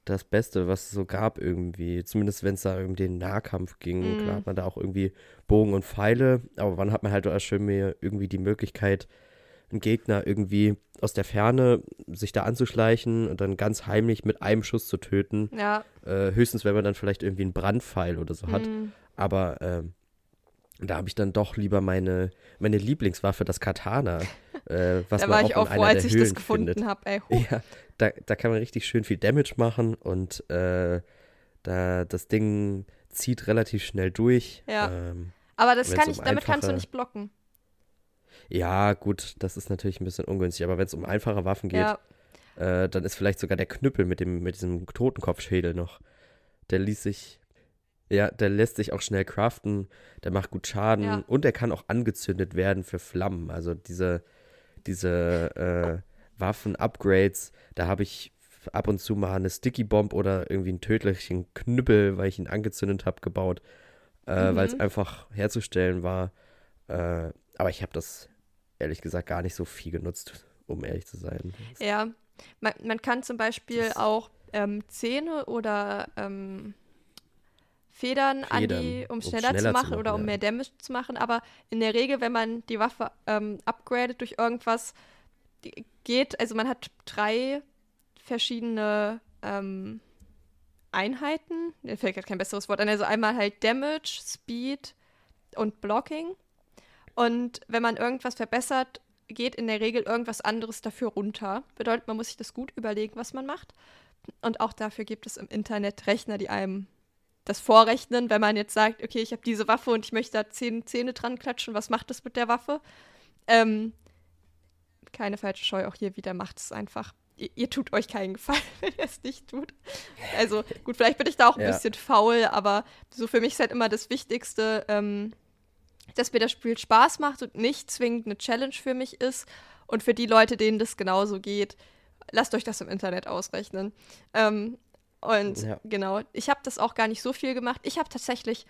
das Beste, was es so gab irgendwie. Zumindest wenn es da um den Nahkampf ging. Mhm. Klar hat man da auch irgendwie Bogen und Pfeile, aber wann hat man halt auch schön mehr irgendwie die Möglichkeit, einen Gegner irgendwie aus der Ferne sich da anzuschleichen und dann ganz heimlich mit einem Schuss zu töten. Ja. Äh, höchstens, wenn man dann vielleicht irgendwie einen Brandpfeil oder so hat. Mhm. Aber ähm, da habe ich dann doch lieber meine, meine Lieblingswaffe, das Katana. Äh, was da man war auch ich auch froh, als ich das Höhlen gefunden findet. habe. Ja, da, da kann man richtig schön viel Damage machen und äh, da das Ding zieht relativ schnell durch. Ja. Ähm, Aber das kann um ich, damit kannst du nicht blocken. ja, gut, das ist natürlich ein bisschen ungünstig, aber wenn es um einfache Waffen geht, Ja. äh, dann ist vielleicht sogar der Knüppel mit dem mit diesem Totenkopfschädel noch. Der ließ sich, ja, der lässt sich auch schnell craften, der macht gut Schaden Ja. und der kann auch angezündet werden für Flammen. Also diese, diese äh, Waffen-Upgrades, da habe ich ab und zu mal eine Sticky Bomb oder irgendwie einen tödlichen Knüppel, weil ich ihn angezündet habe, gebaut, äh, weil es Mhm. einfach herzustellen war. Äh, aber ich habe das ehrlich gesagt gar nicht so viel genutzt, um ehrlich zu sein. Ja, man, man kann zum Beispiel Das- auch ähm, Zähne oder ähm, Federn, an Federn, die, um um schneller, schneller zu zu machen machen, oder um ja. mehr Damage zu machen. Aber in der Regel, wenn man die Waffe ähm, upgradet durch irgendwas, geht, also man hat drei verschiedene ähm, Einheiten. Mir fällt gerade kein besseres Wort an. Also einmal halt Damage, Speed und Blocking. Und wenn man irgendwas verbessert, geht in der Regel irgendwas anderes dafür runter. Bedeutet, man muss sich das gut überlegen, was man macht. Und auch dafür gibt es im Internet Rechner, die einem das vorrechnen, wenn man jetzt sagt, okay, ich habe diese Waffe und ich möchte da zehn Zähne dran klatschen, was macht das mit der Waffe? Ähm, keine falsche Scheu, auch hier wieder macht es einfach. Ihr, ihr tut euch keinen Gefallen, wenn ihr es nicht tut. Also gut, vielleicht bin ich da auch ein Ja. bisschen faul, aber so für mich ist halt immer das Wichtigste, ähm, dass mir das Spiel Spaß macht und nicht zwingend eine Challenge für mich ist. Und für die Leute, denen das genauso geht, lasst euch das im Internet ausrechnen. Ähm, und Ja. genau, ich habe das auch gar nicht so viel gemacht. Ich habe tatsächlich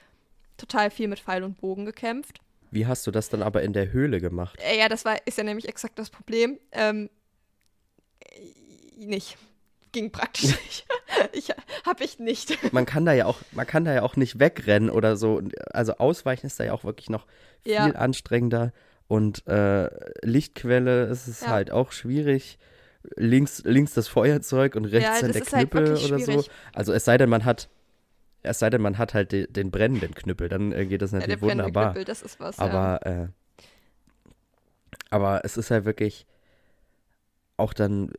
total viel mit Pfeil und Bogen gekämpft. Wie hast du das dann aber in der Höhle gemacht? Äh, ja, das war, ist ja nämlich exakt das Problem. Ähm, äh, nicht. Ging praktisch nicht. ich, habe ich nicht. Man kann da ja auch, man kann da ja auch nicht wegrennen oder so. Also ausweichen ist da ja auch wirklich noch viel Ja. anstrengender. Und äh, Lichtquelle ist es Ja. halt auch schwierig. Links, links das Feuerzeug und rechts Ja, dann das der halt Knüppel wirklich oder so. Also es sei denn, man hat, es sei denn, man hat halt de, den brennenden Knüppel, dann äh, geht das Ja, der natürlich brennende wunderbar. Knüppel, das ist was. ja. Aber, äh, aber es ist halt wirklich auch dann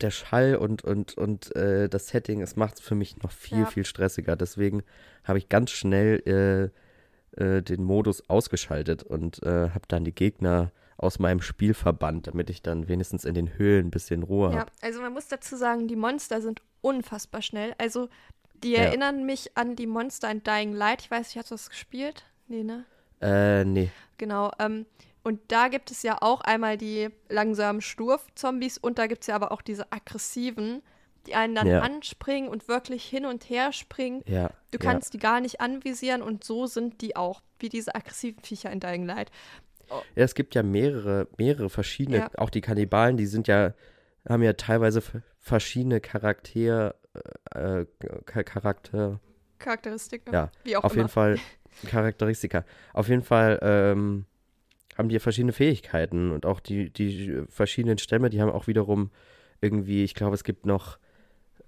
der Schall und, und, und äh, das Setting, es macht es für mich noch viel, Ja. viel stressiger. Deswegen habe ich ganz schnell äh, äh, den Modus ausgeschaltet und äh, habe dann die Gegner aus meinem Spiel verbannt, damit ich dann wenigstens in den Höhlen ein bisschen Ruhe Ja, habe. also man muss dazu sagen, die Monster sind unfassbar schnell. Also die Ja. erinnern mich an die Monster in Dying Light. Ich weiß nicht, hast du das gespielt? Nee, ne? Äh, nee. Genau. Ähm, und da gibt es ja auch einmal die langsamen Sturf-Zombies und da gibt es ja aber auch diese aggressiven, die einen dann Ja. anspringen und wirklich hin und her springen. Ja. Du ja. kannst die gar nicht anvisieren und so sind die auch, wie diese aggressiven Viecher in Dying Light. Ja, es gibt ja mehrere, mehrere verschiedene, Ja. auch die Kannibalen, die sind ja, haben ja teilweise verschiedene Charakter, äh, Cha- Charakter, Charakteristik, ja, wie auch auf immer. jeden Fall Charakteristika. Auf jeden Fall ähm, haben die ja verschiedene Fähigkeiten und auch die, die verschiedenen Stämme, die haben auch wiederum irgendwie, ich glaube, es gibt noch,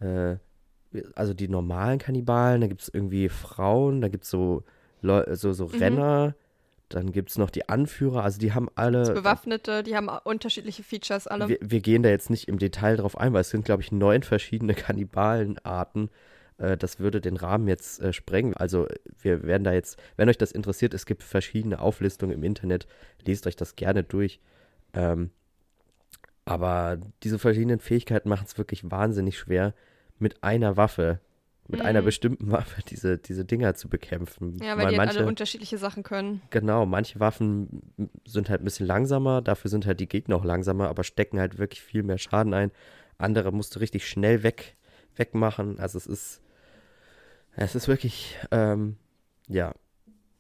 äh, also die normalen Kannibalen, da gibt es irgendwie Frauen, da gibt es so, Leu- so, so Mhm. Renner, dann gibt es noch die Anführer, also die haben alle. Bewaffnete, die haben unterschiedliche Features alle. Wir, wir gehen da jetzt nicht im Detail drauf ein, weil es sind, glaube ich, neun verschiedene Kannibalenarten. Äh, das würde den Rahmen jetzt äh, sprengen. Also wir werden da jetzt, wenn euch das interessiert, es gibt verschiedene Auflistungen im Internet, lest euch das gerne durch. Ähm, aber diese verschiedenen Fähigkeiten machen es wirklich wahnsinnig schwer, mit einer Waffe, mit einer Mhm. bestimmten Waffe diese, diese Dinger zu bekämpfen. ja, weil, die halt manche, alle unterschiedliche Sachen können. Genau, manche Waffen sind halt ein bisschen langsamer, dafür sind halt die Gegner auch langsamer, aber stecken halt wirklich viel mehr Schaden ein. Andere musst du richtig schnell weg, wegmachen. Also es ist, es ist wirklich, ähm, ja,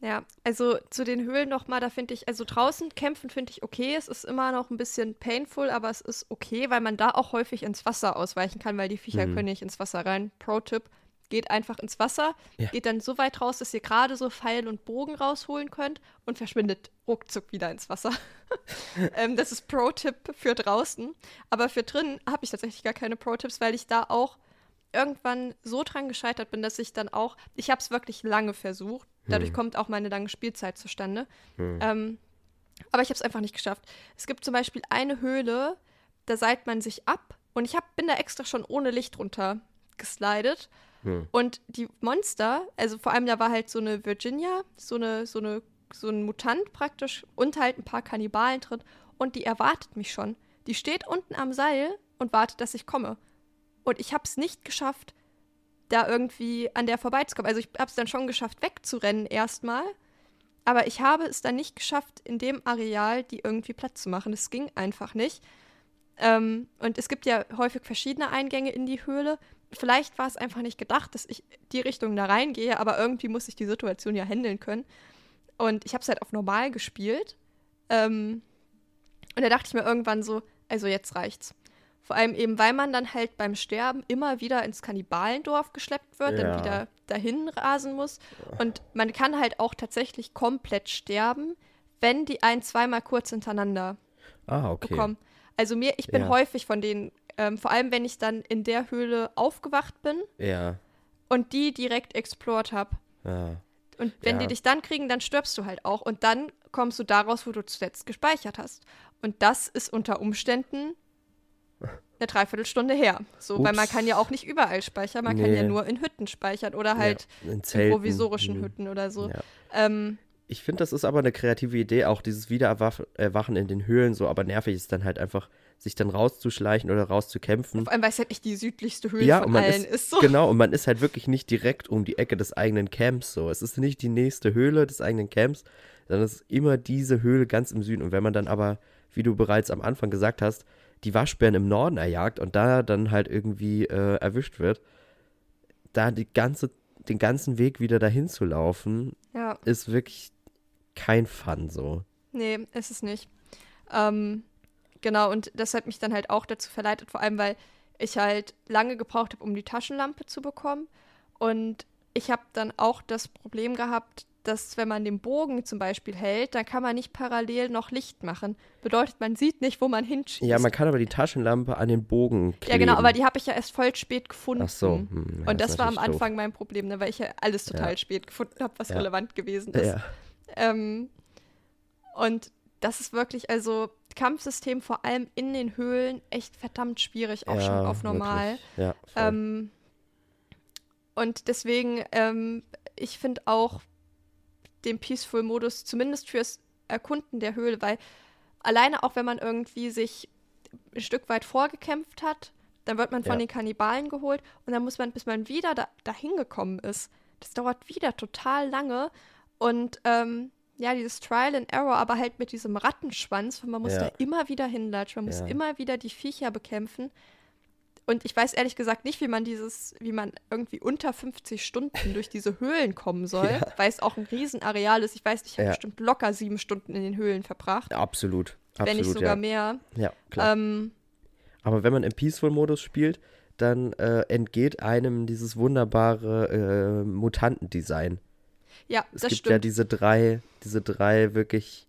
Ja, also zu den Höhlen nochmal, da finde ich, also draußen kämpfen finde ich okay. Es ist immer noch ein bisschen painful, aber es ist okay, weil man da auch häufig ins Wasser ausweichen kann, weil die Viecher Mhm. können nicht ins Wasser rein. Pro-Tipp, geht einfach ins Wasser, Ja. geht dann so weit raus, dass ihr gerade so Pfeil und Bogen rausholen könnt und verschwindet ruckzuck wieder ins Wasser. ähm, das ist Pro-Tipp für draußen. Aber für drinnen habe ich tatsächlich gar keine Pro-Tipps, weil ich da auch irgendwann so dran gescheitert bin, dass ich dann auch, ich habe es wirklich lange versucht. Dadurch Hm. kommt auch meine lange Spielzeit zustande. Hm. Ähm, aber ich habe es einfach nicht geschafft. Es gibt zum Beispiel eine Höhle, da seilt man sich ab und ich hab, bin da extra schon ohne Licht runter geslidet. Hm. Und die Monster, also vor allem da war halt so eine Virginia, so eine, so eine, so ein Mutant praktisch und halt ein paar Kannibalen drin und die erwartet mich schon. Die steht unten am Seil und wartet, dass ich komme. Und ich habe es nicht geschafft, da irgendwie an der vorbeizukommen. Also ich habe es dann schon geschafft, wegzurennen erstmal. Aber ich habe es dann nicht geschafft, in dem Areal die irgendwie Platz zu machen. Es ging einfach nicht. Ähm, und es gibt ja häufig verschiedene Eingänge in die Höhle. Vielleicht war es einfach nicht gedacht, dass ich die Richtung da reingehe, aber irgendwie muss ich die Situation ja handeln können. Und ich habe es halt auf normal gespielt. Ähm, und da dachte ich mir irgendwann so, also jetzt reicht's. Vor allem eben, weil man dann halt beim Sterben immer wieder ins Kannibalendorf geschleppt wird, Ja. dann wieder dahin rasen muss. Und man kann halt auch tatsächlich komplett sterben, wenn die ein, zweimal kurz hintereinander Ah, okay. bekommen. Also mir, ich bin Ja. häufig von denen, ähm, vor allem wenn ich dann in der Höhle aufgewacht bin Ja. und die direkt explored habe. ja. Und wenn Ja. die dich dann kriegen, dann stirbst du halt auch. Und dann kommst du daraus, wo du zuletzt gespeichert hast. Und das ist unter Umständen eine Dreiviertelstunde her. So, weil man Ups. kann ja auch nicht überall speichern. Man kann ja Nee. nur in Hütten speichern oder halt in in Zelten. provisorischen Hm. Hütten oder so. Ja. Ähm, Ich finde, das ist aber eine kreative Idee, auch dieses Wiedererwachen in den Höhlen, so, aber nervig ist dann halt einfach, sich dann rauszuschleichen oder rauszukämpfen. vor allem, weil es halt nicht die südlichste Höhle Ja, von allen ist, ist. so. genau, und man ist halt wirklich nicht direkt um die Ecke des eigenen Camps so. Es ist nicht die nächste Höhle des eigenen Camps, sondern es ist immer diese Höhle ganz im Süden. Und wenn man dann aber, wie du bereits am Anfang gesagt hast, die Waschbären im Norden erjagt und da dann halt irgendwie äh, erwischt wird, da die ganze, den ganzen Weg wieder dahin zu laufen, Ja. ist wirklich kein Fun so. Nee, ist es nicht. Ähm, genau, und das hat mich dann halt auch dazu verleitet, vor allem weil ich halt lange gebraucht habe, um die Taschenlampe zu bekommen. Und ich habe dann auch das Problem gehabt, dass wenn man den Bogen zum Beispiel hält, dann kann man nicht parallel noch Licht machen. Bedeutet, man sieht nicht, wo man hinschießt. Ja, man kann aber die Taschenlampe an den Bogen kleben. ja, genau, aber die habe ich ja erst voll spät gefunden. Ach so. hm, ja, und das war am natürlich doof. Anfang mein Problem, ne, weil ich ja alles total Ja. spät gefunden habe, was Ja. relevant gewesen ist. Ähm, und das ist wirklich, also Kampfsystem vor allem in den Höhlen echt verdammt schwierig, auch ja, schon auf normal. Ja. Ähm, und deswegen, ähm, ich finde auch den Peaceful-Modus, zumindest fürs Erkunden der Höhle, weil alleine auch wenn man irgendwie sich ein Stück weit vorgekämpft hat, dann wird man von Ja. den Kannibalen geholt und dann muss man, bis man wieder da, dahin gekommen ist. Das dauert wieder total lange. Und ähm, ja, dieses Trial and Error, aber halt mit diesem Rattenschwanz, man muss Ja. da immer wieder hinlatschen, man muss Ja. immer wieder die Viecher bekämpfen. Und ich weiß ehrlich gesagt nicht, wie man dieses, wie man irgendwie unter 50 Stunden durch diese Höhlen kommen soll, Ja. weil es auch ein Riesenareal ist. Ich weiß nicht, ich habe Ja. bestimmt locker sieben Stunden in den Höhlen verbracht, Absolut. Absolut, wenn nicht sogar ja. mehr. Ja, klar. Ähm, Aber wenn man im Peaceful-Modus spielt, dann äh, entgeht einem dieses wunderbare äh, Mutantendesign. Ja, Es das gibt stimmt. ja diese drei, diese drei wirklich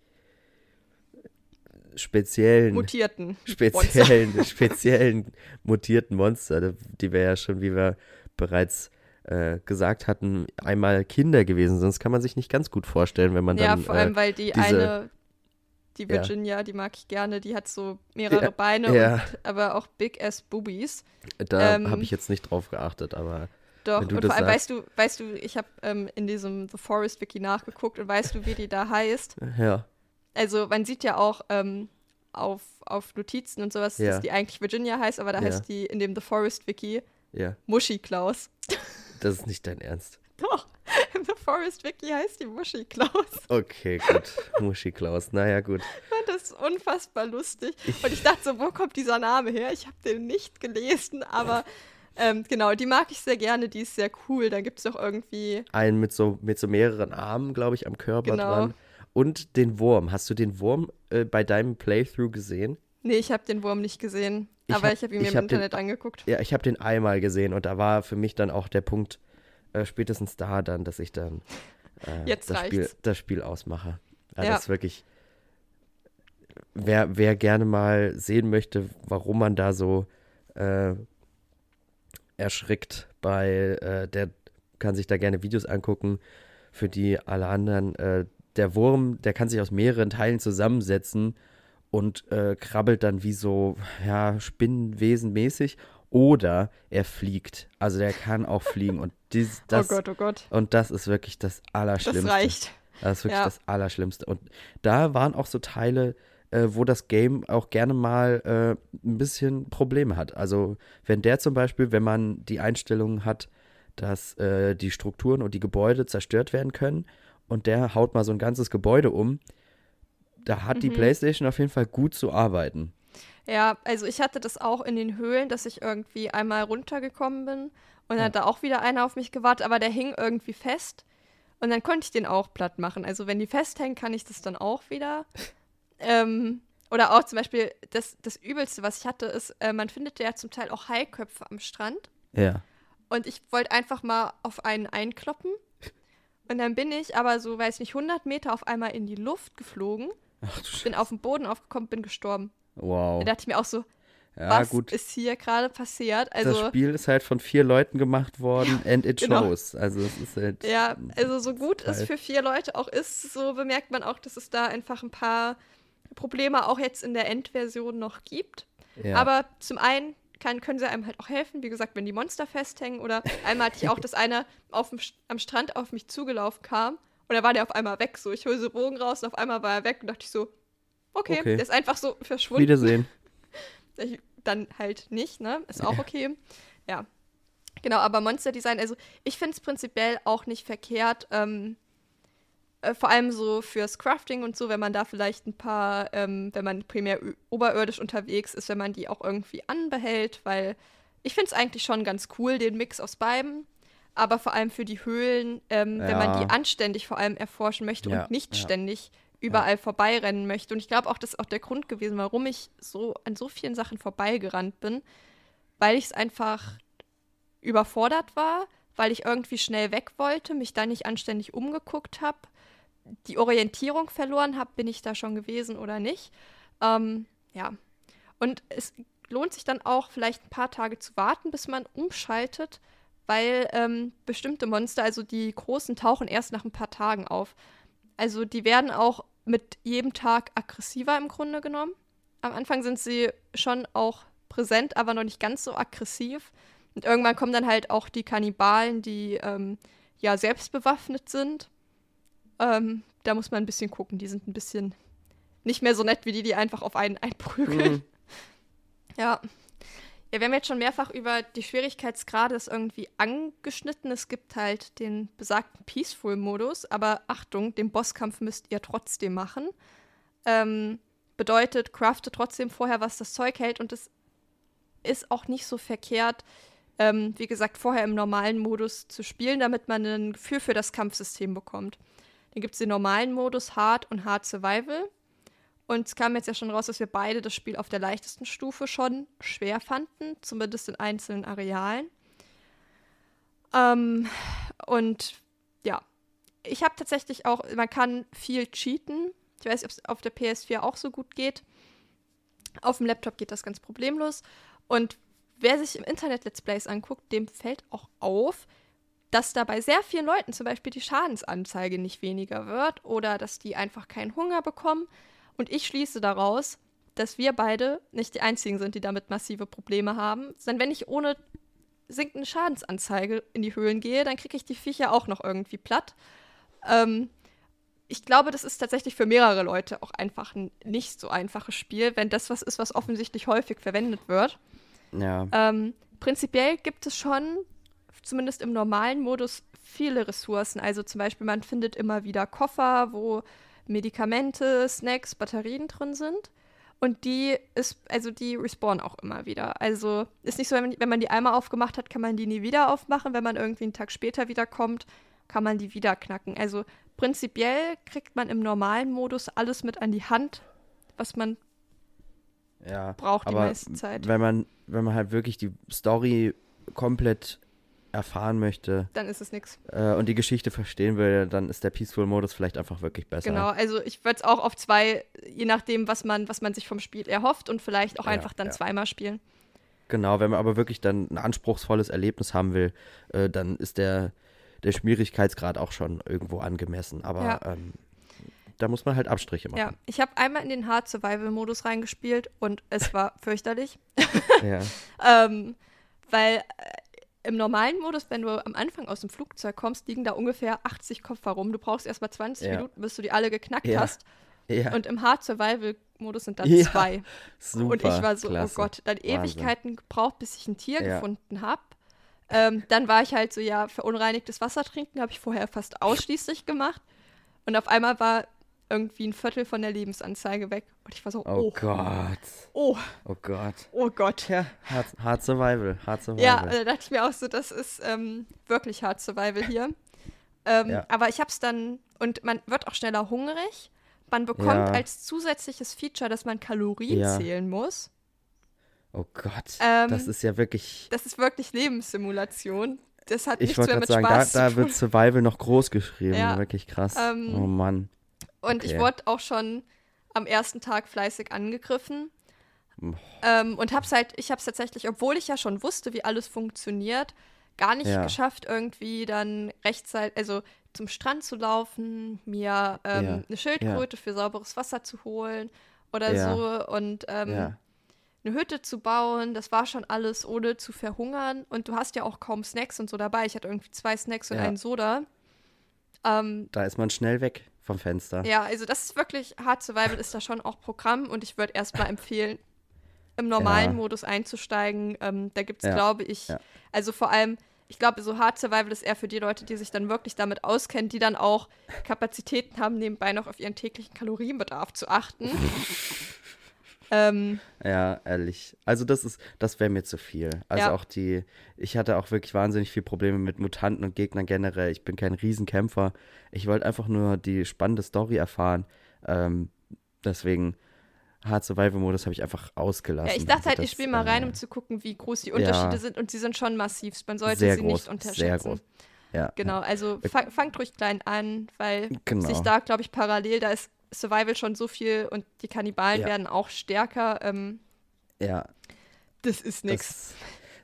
speziellen, Mutierten. speziellen, speziellen mutierten Monster, die wir ja schon, wie wir bereits äh, gesagt hatten, einmal Kinder gewesen sind. Das kann man sich nicht ganz gut vorstellen, wenn man ja, dann vor allem, äh, weil die diese- eine, die Ja. Virginia, die mag ich gerne, die hat so mehrere Ja, Beine, ja. Und, aber auch Big Ass Boobies. da ähm, habe ich jetzt nicht drauf geachtet, aber Doch, und vor allem weißt du, weißt du, ich habe ähm, in diesem The Forest Wiki nachgeguckt und weißt du, wie die da heißt? ja. Also man sieht ja auch ähm, auf, auf Notizen und sowas, Ja. dass die eigentlich Virginia heißt, aber da Ja. heißt die in dem The Forest Wiki Ja, Muschi Klaus. das ist nicht dein Ernst. Doch, im The Forest Wiki heißt die Muschi Klaus. Okay, gut. Muschi Klaus. Naja, gut. Ich fand das unfassbar lustig. Und ich dachte so, wo kommt dieser Name her? Ich habe den nicht gelesen, aber ähm, genau, die mag ich sehr gerne, die ist sehr cool. Da gibt es auch irgendwie. Einen mit so, mit so mehreren Armen, glaube ich, am Körper Genau. dran. Und den Wurm. Hast du den Wurm äh, bei deinem Playthrough gesehen? Nee, ich habe den Wurm nicht gesehen. Ich aber hab- ich habe ihn mir im hab den- Internet angeguckt. Ja, ich habe den einmal gesehen und da war für mich dann auch der Punkt äh, spätestens da dann, dass ich dann äh, Jetzt das, Spiel, das Spiel ausmache. Ja, Ja. Das ist wirklich. Wer, wer gerne mal sehen möchte, warum man da so äh, erschrickt bei, äh, der kann sich da gerne Videos angucken. Für die alle anderen, äh, der Wurm, der kann sich aus mehreren Teilen zusammensetzen und äh, krabbelt dann wie so, ja, Spinnenwesen mäßig. Oder er fliegt. Also der kann auch fliegen. Und dies, das, oh Gott, oh Gott. und das ist wirklich das Allerschlimmste. Das reicht. Das ist wirklich Ja. das Allerschlimmste. Und da waren auch so Teile, äh, wo das Game auch gerne mal äh, ein bisschen Probleme hat. Also wenn der zum Beispiel, wenn man die Einstellungen hat, dass äh, die Strukturen und die Gebäude zerstört werden können und der haut mal so ein ganzes Gebäude um, da hat die Mhm. PlayStation auf jeden Fall gut zu arbeiten. Ja, also ich hatte das auch in den Höhlen, dass ich irgendwie einmal runtergekommen bin und dann Ja. hat da auch wieder einer auf mich gewartet, aber der hing irgendwie fest und dann konnte ich den auch platt machen. Also wenn die festhängen, kann ich das dann auch wieder. ähm, oder auch zum Beispiel das, das Übelste, was ich hatte, ist, äh, man findet ja zum Teil auch Haiköpfe am Strand Ja. und ich wollte einfach mal auf einen einkloppen und dann bin ich aber so, weiß nicht, 100 Meter auf einmal in die Luft geflogen, Ach du Sch bin auf den Boden aufgekommen, bin gestorben. Wow. Da dachte ich mir auch so, Ja, was gut. ist hier gerade passiert? das Also, Spiel ist halt von vier Leuten gemacht worden and it genau. shows. Also es ist halt. ja, also so gut es Teil. für vier Leute auch ist, so bemerkt man auch, dass es da einfach ein paar Probleme auch jetzt in der Endversion noch gibt. ja. Aber zum einen kann, können sie einem halt auch helfen, wie gesagt, wenn die Monster festhängen oder einmal hatte ich auch, dass einer auf am Strand auf mich zugelaufen kam und da war der auf einmal weg. So, ich hole so Bogen raus und auf einmal war er weg und dachte ich so, okay, Okay. der ist einfach so verschwunden. Wiedersehen. Ich, dann halt nicht, ne? Ist auch okay. Ja. Genau, aber Monster Design, also ich finde es prinzipiell auch nicht verkehrt, ähm, äh, vor allem so fürs Crafting und so, wenn man da vielleicht ein paar, ähm, wenn man primär oberirdisch unterwegs ist, wenn man die auch irgendwie anbehält, weil ich finde es eigentlich schon ganz cool, den Mix aus beiden. Aber vor allem für die Höhlen, ähm, wenn man Ja. die anständig vor allem erforschen möchte Ja, und nicht ja. ständig überall vorbeirennen möchte. Und ich glaube auch, das ist auch der Grund gewesen, warum ich so an so vielen Sachen vorbeigerannt bin, weil ich es einfach überfordert war, weil ich irgendwie schnell weg wollte, mich da nicht anständig umgeguckt habe, die Orientierung verloren habe, bin ich da schon gewesen oder nicht. Ähm, ja. Und es lohnt sich dann auch vielleicht ein paar Tage zu warten, bis man umschaltet, weil ähm, bestimmte Monster, also die großen, tauchen erst nach ein paar Tagen auf. Also die werden auch mit jedem Tag aggressiver im Grunde genommen. Am Anfang sind sie schon auch präsent, aber noch nicht ganz so aggressiv. Und irgendwann kommen dann halt auch die Kannibalen, die ähm, ja selbst bewaffnet sind. Ähm, da muss man ein bisschen gucken. Die sind ein bisschen nicht mehr so nett wie die, die einfach auf einen einprügeln. Mhm. Ja. Ja, wir haben jetzt schon mehrfach über die Schwierigkeitsgrade irgendwie angeschnitten. Es gibt halt den besagten Peaceful-Modus, aber Achtung, den Bosskampf müsst ihr trotzdem machen. Ähm, bedeutet, craftet trotzdem vorher, was das Zeug hält und es ist auch nicht so verkehrt, ähm, wie gesagt, vorher im normalen Modus zu spielen, damit man ein Gefühl für das Kampfsystem bekommt. Dann gibt es den normalen Modus Hard und Hard Survival. Und es kam jetzt ja schon raus, dass wir beide das Spiel auf der leichtesten Stufe schon schwer fanden, zumindest in einzelnen Arealen. Ähm, und ja, ich habe tatsächlich auch, man kann viel cheaten. Ich weiß nicht, ob es auf der PS4 auch so gut geht. Auf dem Laptop geht das ganz problemlos. Und wer sich im Internet Let's Plays anguckt, dem fällt auch auf, dass da bei sehr vielen Leuten zum Beispiel die Schadensanzeige nicht weniger wird oder dass die einfach keinen Hunger bekommen. Und ich schließe daraus, dass wir beide nicht die einzigen sind, die damit massive Probleme haben. Denn wenn ich ohne sinkende Schadensanzeige in die Höhlen gehe, dann kriege ich die Viecher auch noch irgendwie platt. Ähm, ich glaube, das ist tatsächlich für mehrere Leute auch einfach ein nicht so einfaches Spiel, wenn das was ist, was offensichtlich häufig verwendet wird. Ja. Ähm, prinzipiell gibt es schon, zumindest im normalen Modus, viele Ressourcen. Also zum Beispiel, man findet immer wieder Koffer, wo Medikamente, Snacks, Batterien drin sind. Und die ist, also die respawnen auch immer wieder. Also ist nicht so, wenn man, wenn man die einmal aufgemacht hat, kann man die nie wieder aufmachen. Wenn man irgendwie einen Tag später wiederkommt, kann man die wieder knacken. Also prinzipiell kriegt man im normalen Modus alles mit an die Hand, was man ja, braucht die aber meiste Zeit. Wenn man, wenn man halt wirklich die Story komplett erfahren möchte Dann ist es nichts. äh, und die Geschichte verstehen will, dann ist der Peaceful-Modus vielleicht einfach wirklich besser. Genau, also ich würde es auch auf zwei, je nachdem, was man, was man sich vom Spiel erhofft und vielleicht auch Ja, einfach dann ja. zweimal spielen. Genau, wenn man aber wirklich dann ein anspruchsvolles Erlebnis haben will, äh, dann ist der, der Schwierigkeitsgrad auch schon irgendwo angemessen. Aber Ja. ähm, da muss man halt Abstriche machen. Ja, ich habe einmal in den Hard Survival Modus reingespielt und es war fürchterlich. Ja. Ähm, weil äh, im normalen Modus, wenn du am Anfang aus dem Flugzeug kommst, liegen da ungefähr 80 Kopf herum. Du brauchst erstmal 20 Ja. Minuten, bis du die alle geknackt Ja. hast. ja. Und im Hard Survival Modus sind dann zwei. Super. und ich war so, klasse. oh Gott, dann. Ewigkeiten gebraucht, bis ich ein Tier gefunden habe. Ähm, dann war ich halt so, ja, verunreinigtes Wasser trinken habe ich vorher fast ausschließlich gemacht. Und auf einmal war irgendwie ein Viertel von der Lebensanzeige weg. Und ich war so, Oh oh, Gott. oh, Oh Gott. oh Gott. Tja, Hard, hard Survival. Hard Survival. Ja, da dachte ich mir auch so, das ist ähm, wirklich Hard Survival hier. Ähm, Ja. Aber ich habe es dann, und man wird auch schneller hungrig. Man bekommt Ja. als zusätzliches Feature, dass man Kalorien Ja. zählen muss. Oh Gott. Ähm, das ist ja wirklich. Das ist wirklich Lebenssimulation. Das hat Ich nichts mehr mit sagen, da, Spaß da tun. wird Survival noch groß geschrieben. Ja. Wirklich krass. Ähm, oh Mann. Und ich okay. wurde auch schon am ersten Tag fleißig angegriffen. Oh. Ähm, und hab's halt, ich hab's tatsächlich, obwohl ich ja schon wusste, wie alles funktioniert, gar nicht Ja. geschafft, irgendwie dann rechtzeitig, also zum Strand zu laufen, mir ähm, Ja. eine Schildkröte für sauberes Wasser zu holen oder Ja. so und ähm, ja. eine Hütte zu bauen. Das war schon alles, ohne zu verhungern. Und du hast ja auch kaum Snacks und so dabei. Ich hatte irgendwie zwei Snacks und Ja. einen Soda. Ähm, Da ist man schnell weg vom Fenster. ja, also das ist wirklich, Hard Survival ist da schon auch Programm und ich würde erstmal empfehlen, im normalen Ja. Modus einzusteigen. Ähm, da gibt es, Ja. glaube ich, Ja. also vor allem, ich glaube, so Hard Survival ist eher für die Leute, die sich dann wirklich damit auskennen, die dann auch Kapazitäten haben, nebenbei noch auf ihren täglichen Kalorienbedarf zu achten. ähm, Ja, ehrlich. Also das ist, das wäre mir zu viel. Also Ja. auch die, ich hatte auch wirklich wahnsinnig viel Probleme mit Mutanten und Gegnern generell. Ich bin kein Riesenkämpfer. Ich wollte einfach nur die spannende Story erfahren. Ähm, deswegen Hard Survival Modus habe ich einfach ausgelassen. ja, ich dachte Also halt, ich spiele mal rein, äh, um zu gucken, wie groß die Unterschiede ja. sind und sie sind schon massiv. Man sollte Sehr sie groß, nicht sehr unterschätzen. groß. Ja, Genau, also fang, fangt ruhig klein an, weil Genau. sich da, glaube ich, parallel, da ist Survival schon so viel und die Kannibalen Ja. werden auch stärker. Ähm, ja. das ist nix. Das,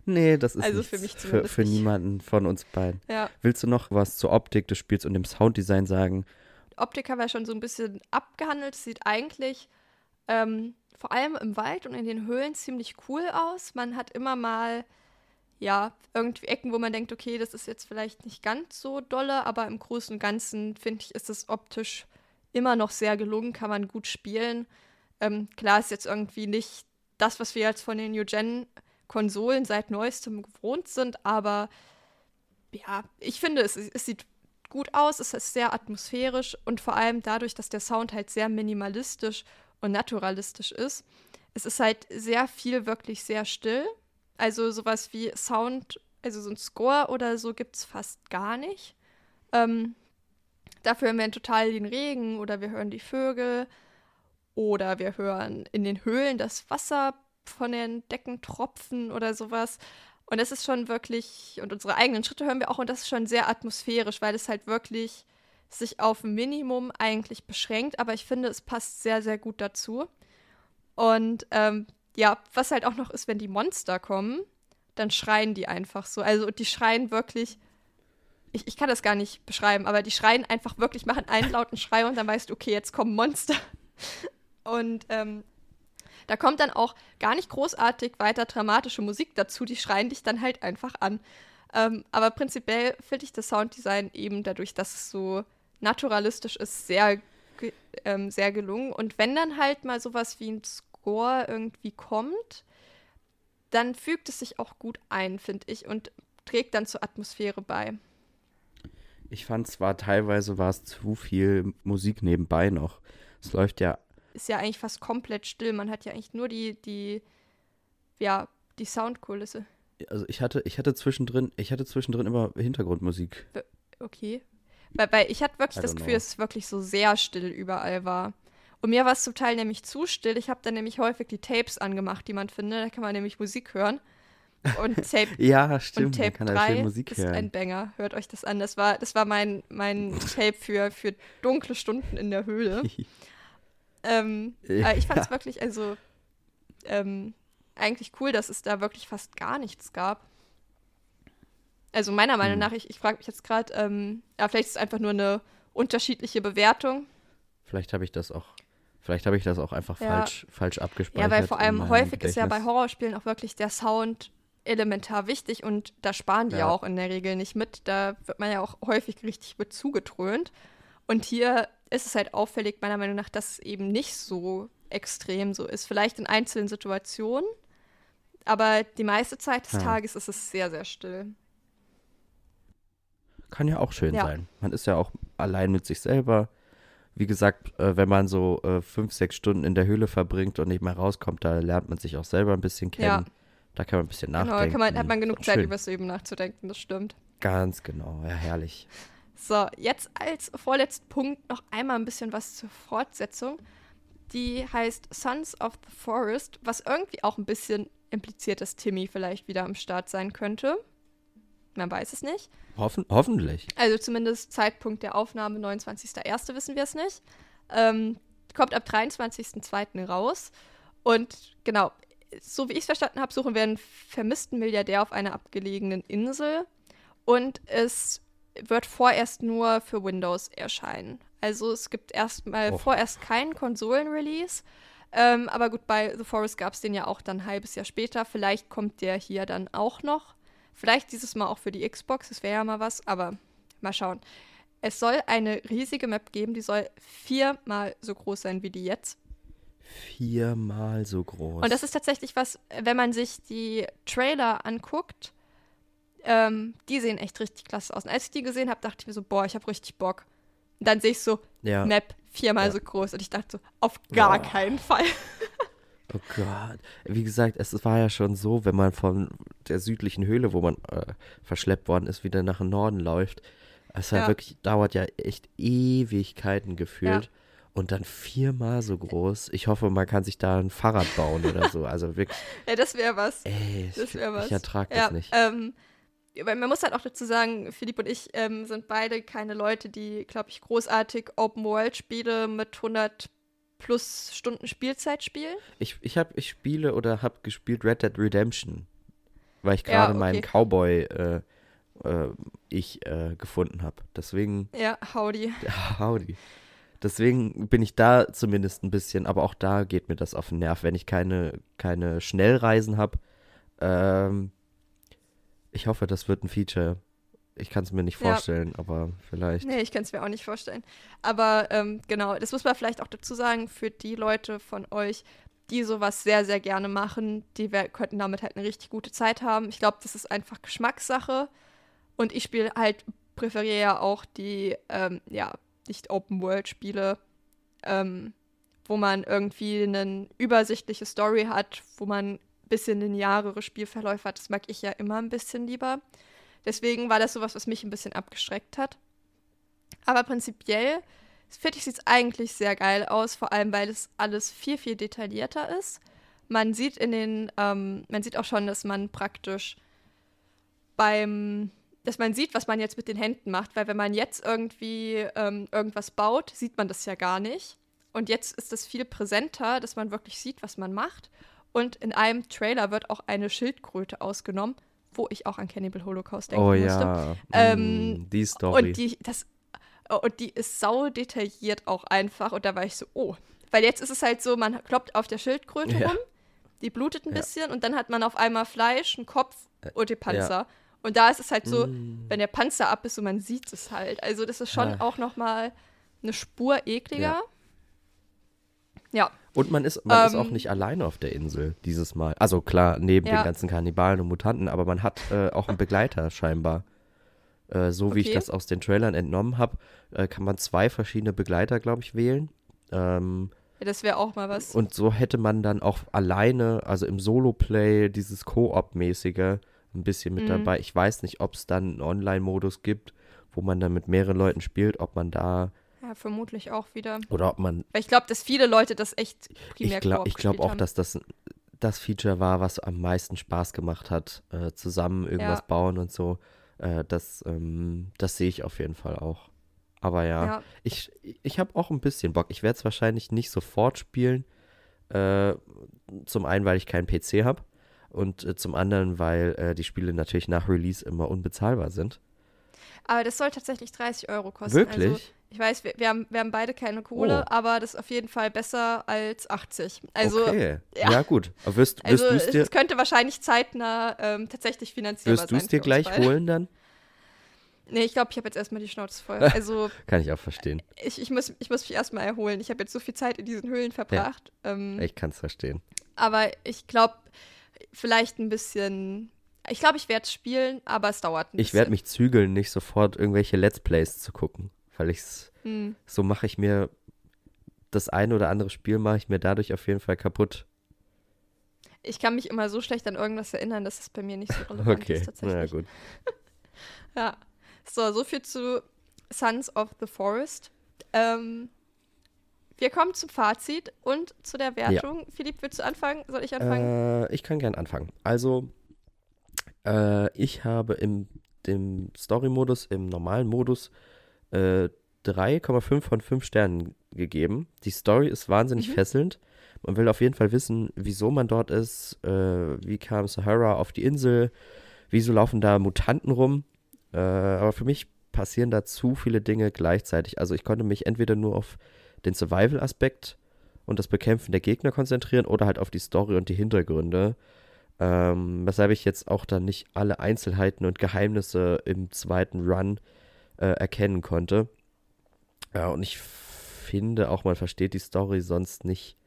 nee, das ist Also nichts für mich für, zumindest für niemanden von uns beiden. Ja, Willst du noch was zur Optik des Spiels und dem Sounddesign sagen? Optik haben wir schon so ein bisschen abgehandelt. Sieht eigentlich ähm, vor allem im Wald und in den Höhlen ziemlich cool aus. Man hat immer mal, ja, irgendwie Ecken, wo man denkt, okay, das ist jetzt vielleicht nicht ganz so dolle, aber im Großen und Ganzen finde ich, ist es optisch immer noch sehr gelungen, kann man gut spielen. Ähm, klar ist jetzt irgendwie nicht das, was wir jetzt von den New Gen Konsolen seit neuestem gewohnt sind, aber ja, ich finde, es, es sieht gut aus, es ist sehr atmosphärisch und vor allem dadurch, dass der Sound halt sehr minimalistisch und naturalistisch ist. Es ist halt sehr viel wirklich sehr still. Also sowas wie Sound, also so ein Score oder so gibt es fast gar nicht. Ähm, dafür hören wir total den Regen oder wir hören die Vögel oder wir hören in den Höhlen das Wasser von den Decken tropfen oder sowas. Und das ist schon wirklich, und unsere eigenen Schritte hören wir auch, und das ist schon sehr atmosphärisch, weil es halt wirklich sich auf ein Minimum eigentlich beschränkt, aber ich finde, es passt sehr, sehr gut dazu. Und ähm, ja, was halt auch noch ist, wenn die Monster kommen, dann schreien die einfach so. Also die schreien wirklich, ich, ich kann das gar nicht beschreiben, aber die schreien einfach wirklich, machen einen lauten Schrei und dann weißt du, okay, jetzt kommen Monster. Und ähm, da kommt dann auch gar nicht großartig weiter dramatische Musik dazu, die schreien dich dann halt einfach an. Ähm, aber prinzipiell finde ich das Sounddesign eben dadurch, dass es so naturalistisch ist, sehr, ähm, sehr gelungen. Und wenn dann halt mal sowas wie ein Score irgendwie kommt, dann fügt es sich auch gut ein, finde ich, und trägt dann zur Atmosphäre bei. Ich fand zwar teilweise war es zu viel Musik nebenbei noch. Es läuft ja ist ja eigentlich fast komplett still. Man hat ja eigentlich nur die, die, ja, die Soundkulisse. Also ich hatte, ich hatte zwischendrin, ich hatte zwischendrin immer Hintergrundmusik. Okay. Weil, weil ich hatte wirklich das Gefühl, dass es wirklich so sehr still überall war. Und mir war es zum Teil nämlich zu still. Ich habe dann nämlich häufig die Tapes angemacht, die man findet. Da kann man nämlich Musik hören. Und Tape, ja, stimmt, und Tape kann 3 Musik ist hören. ein Banger. Hört euch das an. Das war, das war mein, mein Tape für, für dunkle Stunden in der Höhle. ähm, Ja. aber ich fand es wirklich, also ähm, eigentlich cool, dass es da wirklich fast gar nichts gab. Also meiner Meinung Hm. nach, ich, ich frage mich jetzt gerade, ähm, ja, vielleicht ist es einfach nur eine unterschiedliche Bewertung. Vielleicht habe ich das auch, vielleicht habe ich das auch einfach Ja. falsch, falsch abgespeichert. Ja, weil vor allem häufig ist ja bei Gedächtnis. Horrorspielen auch wirklich der Sound elementar wichtig und da sparen die ja. Auch in der Regel nicht mit. Da wird man ja auch häufig richtig mit zugetrönt. Und hier ist es halt auffällig, meiner Meinung nach, dass es eben nicht so extrem so ist. Vielleicht in einzelnen Situationen, aber die meiste Zeit des Ja. Tages ist es sehr, sehr still. Kann ja auch schön Ja. sein. Man ist ja auch allein mit sich selber. Wie gesagt, äh, wenn man so äh, fünf, sechs Stunden in der Höhle verbringt und nicht mehr rauskommt, da lernt man sich auch selber ein bisschen kennen. Ja. Da kann man ein bisschen Genau, nachdenken. da kann man, hat man genug Zeit, schön. übers Leben nachzudenken, das stimmt. Ganz genau, ja, herrlich. So, jetzt als vorletzten Punkt noch einmal ein bisschen was zur Fortsetzung. Die heißt Sons of the Forest, was irgendwie auch ein bisschen impliziert, dass Timmy vielleicht wieder am Start sein könnte. Man weiß es nicht. Hoffen, hoffentlich. Also zumindest Zeitpunkt der Aufnahme 29.01. wissen wir es nicht. Ähm, kommt ab 23.02. raus. Und genau, so wie ich es verstanden habe, suchen wir einen vermissten Milliardär auf einer abgelegenen Insel. Und es wird vorerst nur für Windows erscheinen. Also es gibt erstmal Oh. vorerst keinen Konsolen-Release. Ähm, aber gut, bei The Forest gab es den ja auch dann ein halbes Jahr später. Vielleicht kommt der hier dann auch noch. Vielleicht dieses Mal auch für die Xbox, das wäre ja mal was, aber mal schauen. Es soll eine riesige Map geben, die soll viermal so groß sein wie die jetzt. Viermal so groß. Und das ist tatsächlich was, wenn man sich die Trailer anguckt, ähm, die sehen echt richtig klasse aus. Und als ich die gesehen habe, dachte ich mir so, boah, ich habe richtig Bock. Und dann sehe ich so, ja. Map viermal Ja. so groß. Und ich dachte so, auf gar Boah. keinen Fall. Oh Gott. Wie gesagt, es war ja schon so, wenn man von der südlichen Höhle, wo man äh, verschleppt worden ist, wieder nach dem Norden läuft. Es. Ja. wirklich, dauert ja echt Ewigkeiten gefühlt. Ja. Und dann viermal so groß. Ich hoffe, man kann sich da ein Fahrrad bauen oder so. Also wirklich, Ja, das wäre was. ey, Das ich, wäre was. ich ertrage ja, das nicht. Ähm, weil man muss halt auch dazu sagen, Philipp und ich ähm, sind beide keine Leute, die, glaube ich, großartig Open-World-Spiele mit 100 plus Stunden Spielzeit spielen. Ich, ich, hab, ich spiele oder habe gespielt Red Dead Redemption, weil ich Ja, gerade okay. meinen Cowboy äh, äh, ich äh, gefunden habe. Deswegen, Ja, howdy. howdy. Deswegen bin ich da zumindest ein bisschen, aber auch da geht mir das auf den Nerv, wenn ich keine, keine Schnellreisen habe. Ähm, ich hoffe, das wird ein Feature. Ich kann es mir nicht Ja. vorstellen, aber vielleicht. Nee, ich kann es mir auch nicht vorstellen. Aber ähm, genau, das muss man vielleicht auch dazu sagen, für die Leute von euch, die sowas sehr, sehr gerne machen, die könnten damit halt eine richtig gute Zeit haben. Ich glaube, das ist einfach Geschmackssache. Und ich spiele halt, präferiere ja auch die, ähm, ja, nicht Open-World-Spiele, ähm, wo man irgendwie eine übersichtliche Story hat, wo man ein bisschen linearere Spielverläufe hat. Das mag ich ja immer ein bisschen lieber. Deswegen war das sowas, was mich ein bisschen abgeschreckt hat. Aber prinzipiell finde ich, sieht es eigentlich sehr geil aus, vor allem weil es alles viel, viel detaillierter ist. Man sieht in den, ähm, man sieht auch schon, dass man praktisch beim, dass man sieht, was man jetzt mit den Händen macht, weil wenn man jetzt irgendwie ähm, irgendwas baut, sieht man das ja gar nicht. Und jetzt ist es viel präsenter, dass man wirklich sieht, was man macht. Und in einem Trailer wird auch eine Schildkröte ausgenommen, wo ich auch an Cannibal Holocaust denken oh musste. ja, Ähm, mm, die Story. Und die, das, und die ist sau detailliert auch einfach. Und da war ich so, oh. Weil jetzt ist es halt so, man kloppt auf der Schildkröte Ja. rum, die blutet ein Ja. bisschen und dann hat man auf einmal Fleisch, einen Kopf und den Panzer. ja. Und da ist es halt so, Mm. wenn der Panzer ab ist und man sieht es halt. Also das ist schon Ah. auch noch mal eine Spur ekliger. Ja, Und man ist, man ist auch Ähm, nicht alleine auf der Insel dieses Mal. Also klar, neben Ja. den ganzen Kannibalen und Mutanten, aber man hat äh, auch einen Begleiter scheinbar. Äh, so wie ich das aus den Trailern entnommen habe, äh, kann man zwei verschiedene Begleiter, glaube ich, wählen. Ähm, Ja, das wäre auch mal was. Und so hätte man dann auch alleine, also im Solo-Play, dieses Koop-mäßige ein bisschen mit Mhm. dabei. Ich weiß nicht, ob es dann einen Online-Modus gibt, wo man dann mit mehreren Leuten spielt, ob man da Ja, vermutlich auch wieder. oder ob man. Weil ich glaube, dass viele Leute das echt primär Ich glaube glaub auch, haben. dass das das Feature war, was am meisten Spaß gemacht hat, äh, zusammen irgendwas Ja. bauen und so. Äh, das ähm, das sehe ich auf jeden Fall auch. Aber ja, Ja, ich, ich habe auch ein bisschen Bock. Ich werde es wahrscheinlich nicht sofort spielen. Äh, zum einen, weil ich keinen PC habe. Und äh, zum anderen, weil äh, die Spiele natürlich nach Release immer unbezahlbar sind. aber das soll tatsächlich 30 Euro kosten. Wirklich? Also, ich weiß, wir, wir, haben, wir haben beide keine Kohle, Oh. aber das ist auf jeden Fall besser als 80. Also, okay. ja. Ja, gut. Aber wirst, wirst also du es dir, es könnte wahrscheinlich zeitnah ähm, tatsächlich finanzierbar wirst sein. du's dir für uns gleich beide. holen dann? Nee, ich glaube, ich habe jetzt erstmal die Schnauze voll. Also Kann ich auch verstehen. ich, ich, muss, ich muss mich erstmal erholen. Ich habe jetzt so viel Zeit in diesen Höhlen verbracht. Ähm, Ich kann es verstehen. aber ich glaube, vielleicht ein bisschen. Ich glaube, ich werde es spielen, aber es dauert ein Ich werde mich zügeln, nicht sofort irgendwelche Let's Plays zu gucken. Weil ich's, Hm. so mache ich mir das eine oder andere Spiel mache ich mir dadurch auf jeden Fall kaputt. Ich kann mich immer so schlecht an irgendwas erinnern, dass es bei mir nicht so relevant Okay, ist tatsächlich. na gut. Ja. So, so viel zu Sons of the Forest. Ähm, wir kommen zum Fazit und zu der Wertung. Philipp, willst du anfangen? Soll ich anfangen? Äh, ich kann gern anfangen. Also, äh, ich habe im dem Story-Modus, im normalen Modus, äh, 3,5 von 5 Sternen gegeben. Die Story ist wahnsinnig Mhm. fesselnd. Man will auf jeden Fall wissen, wieso man dort ist, äh, wie kam Sahara auf die Insel, wieso laufen da Mutanten rum. Äh, aber für mich passieren da zu viele Dinge gleichzeitig. Also ich konnte mich entweder nur auf den Survival-Aspekt und das Bekämpfen der Gegner konzentrieren oder halt auf die Story und die Hintergründe. Ähm, weshalb ich jetzt auch dann nicht alle Einzelheiten und Geheimnisse im zweiten Run äh, erkennen konnte. Ja, und ich finde auch, man versteht die Story sonst nicht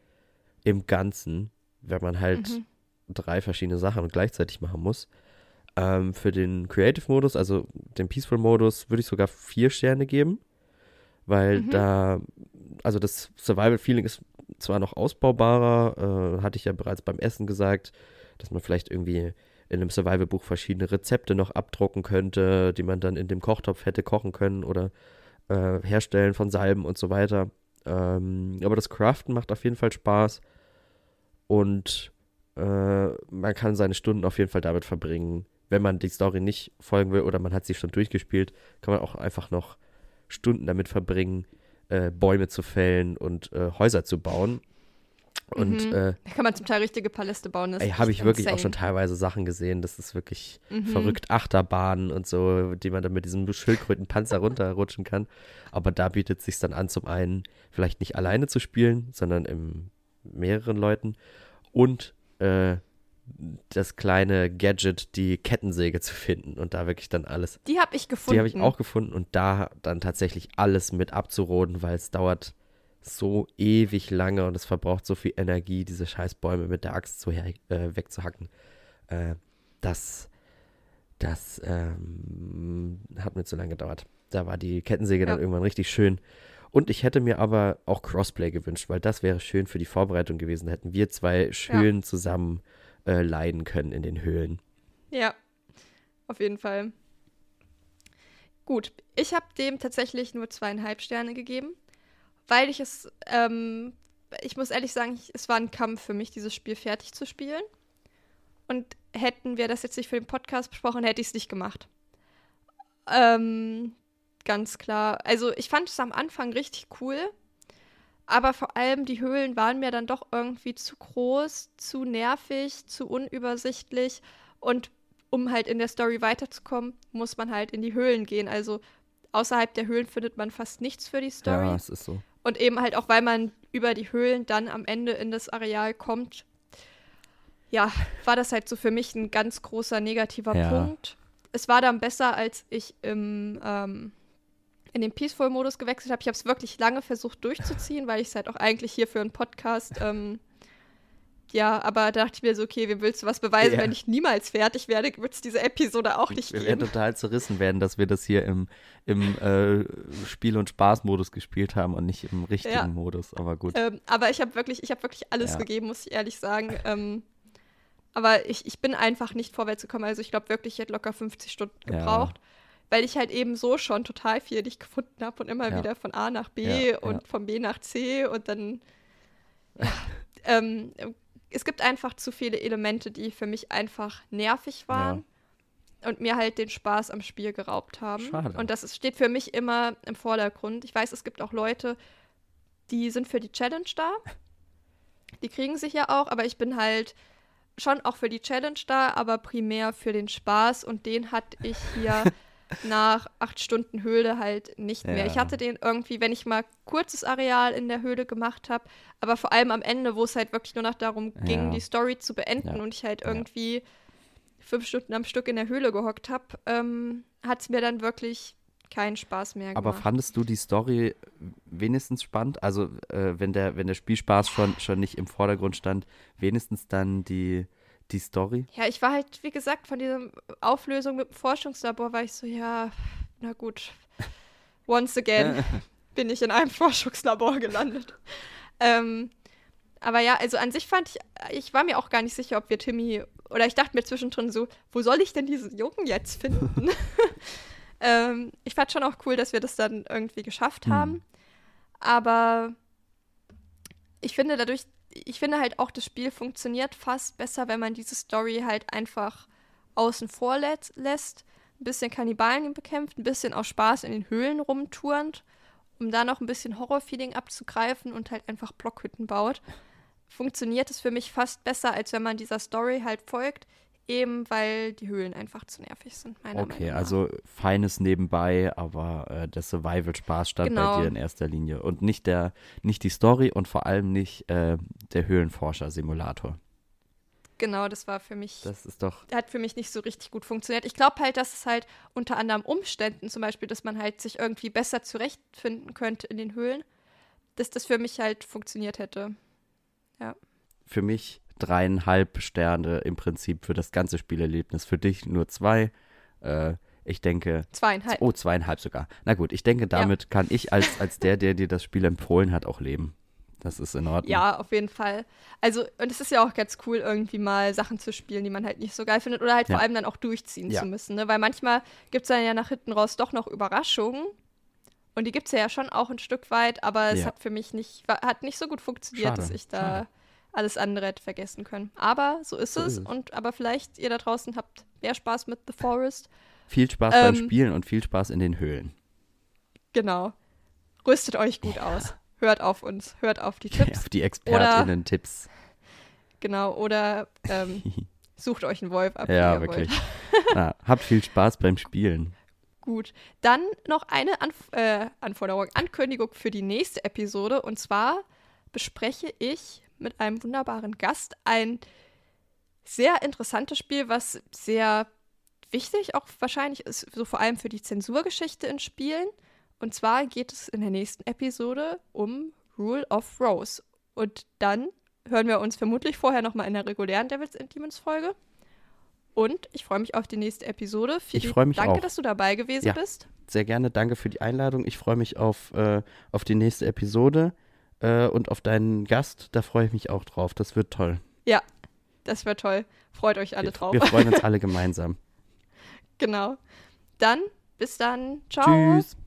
im Ganzen, wenn man halt Mhm. drei verschiedene Sachen gleichzeitig machen muss. Ähm, für den Creative-Modus, also den Peaceful-Modus, würde ich sogar vier Sterne geben, weil Mhm. da, also das Survival-Feeling ist zwar noch ausbaubarer, äh, hatte ich ja bereits beim Essen gesagt, dass man vielleicht irgendwie in einem Survival-Buch verschiedene Rezepte noch abdrucken könnte, die man dann in dem Kochtopf hätte kochen können oder äh, herstellen von Salben und so weiter. Ähm, aber das Craften macht auf jeden Fall Spaß und äh, man kann seine Stunden auf jeden Fall damit verbringen. Wenn man die Story nicht folgen will oder man hat sie schon durchgespielt, kann man auch einfach noch Stunden damit verbringen, äh, Bäume zu fällen und äh, Häuser zu bauen. Und Mhm. äh, Da kann man zum Teil richtige Paläste bauen. das ey, habe ich wirklich auch schon insane. teilweise Sachen gesehen, das ist wirklich Mhm. verrückt. Achterbahnen und so, die man dann mit diesem Schildkrötenpanzer runterrutschen kann. Aber da bietet es sich dann an, zum einen vielleicht nicht alleine zu spielen, sondern in mehreren Leuten und äh, das kleine Gadget, die Kettensäge zu finden und da wirklich dann alles. Die habe ich gefunden. Die habe ich auch gefunden und da dann tatsächlich alles mit abzuroden, weil es dauert so ewig lange und es verbraucht so viel Energie, diese Scheißbäume mit der Axt zu äh, wegzuhacken. Äh, das das ähm, hat mir zu lange gedauert. Da war die Kettensäge dann Ja. irgendwann richtig schön. Und ich hätte mir aber auch Crossplay gewünscht, weil das wäre schön für die Vorbereitung gewesen. Da hätten wir zwei schön zusammen äh, leiden können in den Höhlen. Ja, auf jeden Fall. Gut, ich habe dem tatsächlich nur zweieinhalb Sterne gegeben, weil ich es, ähm, ich muss ehrlich sagen, ich, es war ein Kampf für mich, dieses Spiel fertig zu spielen. Und hätten wir das jetzt nicht für den Podcast besprochen, hätte ich es nicht gemacht. Ähm, ganz klar. Also ich fand es am Anfang richtig cool, aber vor allem die Höhlen waren mir dann doch irgendwie zu groß, zu nervig, zu unübersichtlich und um halt in der Story weiterzukommen, muss man halt in die Höhlen gehen. Also außerhalb der Höhlen findet man fast nichts für die Story. Ja, es ist so. Und eben halt auch, weil man über die Höhlen dann am Ende in das Areal kommt, ja, war das halt so für mich ein ganz großer negativer Ja. Punkt. Es war dann besser, als ich im, ähm, in den Peaceful-Modus gewechselt habe. Ich habe es wirklich lange versucht durchzuziehen, weil ich es halt auch eigentlich hier für einen Podcast ähm, ja, aber da dachte ich mir so, okay, wie willst du was beweisen, Ja. wenn ich niemals fertig werde, wird es diese Episode auch nicht Wir werden geben. total zerrissen werden, dass wir das hier im, im äh, Spiel- und Spaßmodus gespielt haben und nicht im richtigen Ja. Modus. Aber gut. Ähm, aber ich habe wirklich, ich habe wirklich alles Ja. gegeben, muss ich ehrlich sagen. Ähm, aber ich, ich bin einfach nicht vorwärts gekommen. Also ich glaube wirklich, ich hätte locker 50 Stunden Ja. Weil ich halt eben so schon total viel nicht gefunden habe und immer Ja. wieder von A nach B Ja, und ja. von B nach C und dann. Ähm, es gibt einfach zu viele Elemente, die für mich einfach nervig waren. Und mir halt den Spaß am Spiel geraubt haben. Schade. Und das ist, steht für mich immer im Vordergrund. Ich weiß, es gibt auch Leute, die sind für die Challenge da. Die kriegen sich ja auch, aber ich bin halt schon auch für die Challenge da, aber primär für den Spaß und den hatte ich hier nach acht Stunden Höhle halt nicht mehr. Ich Ja. hatte den irgendwie, wenn ich mal kurzes Areal in der Höhle gemacht habe, aber vor allem am Ende, wo es halt wirklich nur noch darum ging, Ja. die Story zu beenden Ja. und ich halt irgendwie fünf Stunden am Stück in der Höhle gehockt habe, ähm, hat es mir dann wirklich keinen Spaß mehr Aber gemacht. fandest du die Story wenigstens spannend? Also, äh, wenn, der, wenn der Spielspaß schon, schon nicht im Vordergrund stand, wenigstens dann die, die Story? Ja, ich war halt, wie gesagt, von dieser Auflösung mit dem Forschungslabor war ich so, ja, na gut. Once again bin ich in einem Forschungslabor gelandet. ähm, aber ja, also an sich fand ich, ich war mir auch gar nicht sicher, ob wir Timmy, oder ich dachte mir zwischendrin so, wo soll ich denn diesen Jungen jetzt finden? ähm, ich fand schon auch cool, dass wir das dann irgendwie geschafft Hm. haben. Aber ich finde dadurch, ich finde halt auch, das Spiel funktioniert fast besser, wenn man diese Story halt einfach außen vor lässt, ein bisschen Kannibalen bekämpft, ein bisschen aus Spaß in den Höhlen rumturnt, um da noch ein bisschen Horrorfeeling abzugreifen und halt einfach Blockhütten baut. Funktioniert es für mich fast besser, als wenn man dieser Story halt folgt, eben weil die Höhlen einfach zu nervig sind, meiner Okay, Meinung nach. also feines nebenbei, aber äh, der Survival-Spaß stand Genau. bei dir in erster Linie. Und nicht, der, nicht die Story und vor allem nicht äh, der Höhlenforscher-Simulator. Genau, das war für mich Das ist doch. hat für mich nicht so richtig gut funktioniert. Ich glaube halt, dass es halt unter anderem Umständen, zum Beispiel, dass man halt sich irgendwie besser zurechtfinden könnte in den Höhlen, dass das für mich halt funktioniert hätte. für mich dreieinhalb Sterne im Prinzip für das ganze Spielerlebnis. Für dich nur zwei. Äh, ich denke, Zweieinhalb. oh, zweieinhalb sogar. Na gut, ich denke, damit kann ich als, als der, der dir das Spiel empfohlen hat, auch leben. Das ist in Ordnung. Ja, auf jeden Fall. Also, und es ist ja auch ganz cool, irgendwie mal Sachen zu spielen, die man halt nicht so geil findet oder halt Ja. vor allem dann auch durchziehen Ja. zu müssen. Ne? Weil manchmal gibt es dann ja nach hinten raus doch noch Überraschungen. Und die gibt es ja schon auch ein Stück weit, aber es Ja. hat für mich nicht, hat nicht so gut funktioniert, Schade, dass ich da schade. Alles andere hätte vergessen können. Aber so ist So es. ist es. Und aber vielleicht ihr da draußen habt mehr Spaß mit The Forest. Viel Spaß beim Ähm, Spielen und viel Spaß in den Höhlen. Genau. Rüstet euch gut aus. Hört auf uns. Hört auf die Tipps. Auf die ExpertInnen-Tipps. Genau. Oder ähm, sucht euch einen Wolf ab. Ja, wirklich. Na, habt viel Spaß beim Spielen. Gut. Dann noch eine Anf äh, Anforderung, Ankündigung für die nächste Episode. Und zwar bespreche ich mit einem wunderbaren Gast ein sehr interessantes Spiel, was sehr wichtig auch wahrscheinlich ist, so vor allem für die Zensurgeschichte in Spielen. Und zwar geht es in der nächsten Episode um Rule of Rose. Und dann hören wir uns vermutlich vorher nochmal in der regulären Devils and Demons Folge. Und ich freue mich auf die nächste Episode. Ich Philipp, freu mich danke, auch. dass du dabei gewesen Ja. bist. Sehr gerne, danke für die Einladung. Ich freue mich auf, äh, auf die nächste Episode äh, und auf deinen Gast. Da freue ich mich auch drauf. Das wird toll. Das wäre toll. Freut euch alle wir, drauf. wir freuen uns alle gemeinsam. genau. Dann, bis dann. Ciao. Tschüss.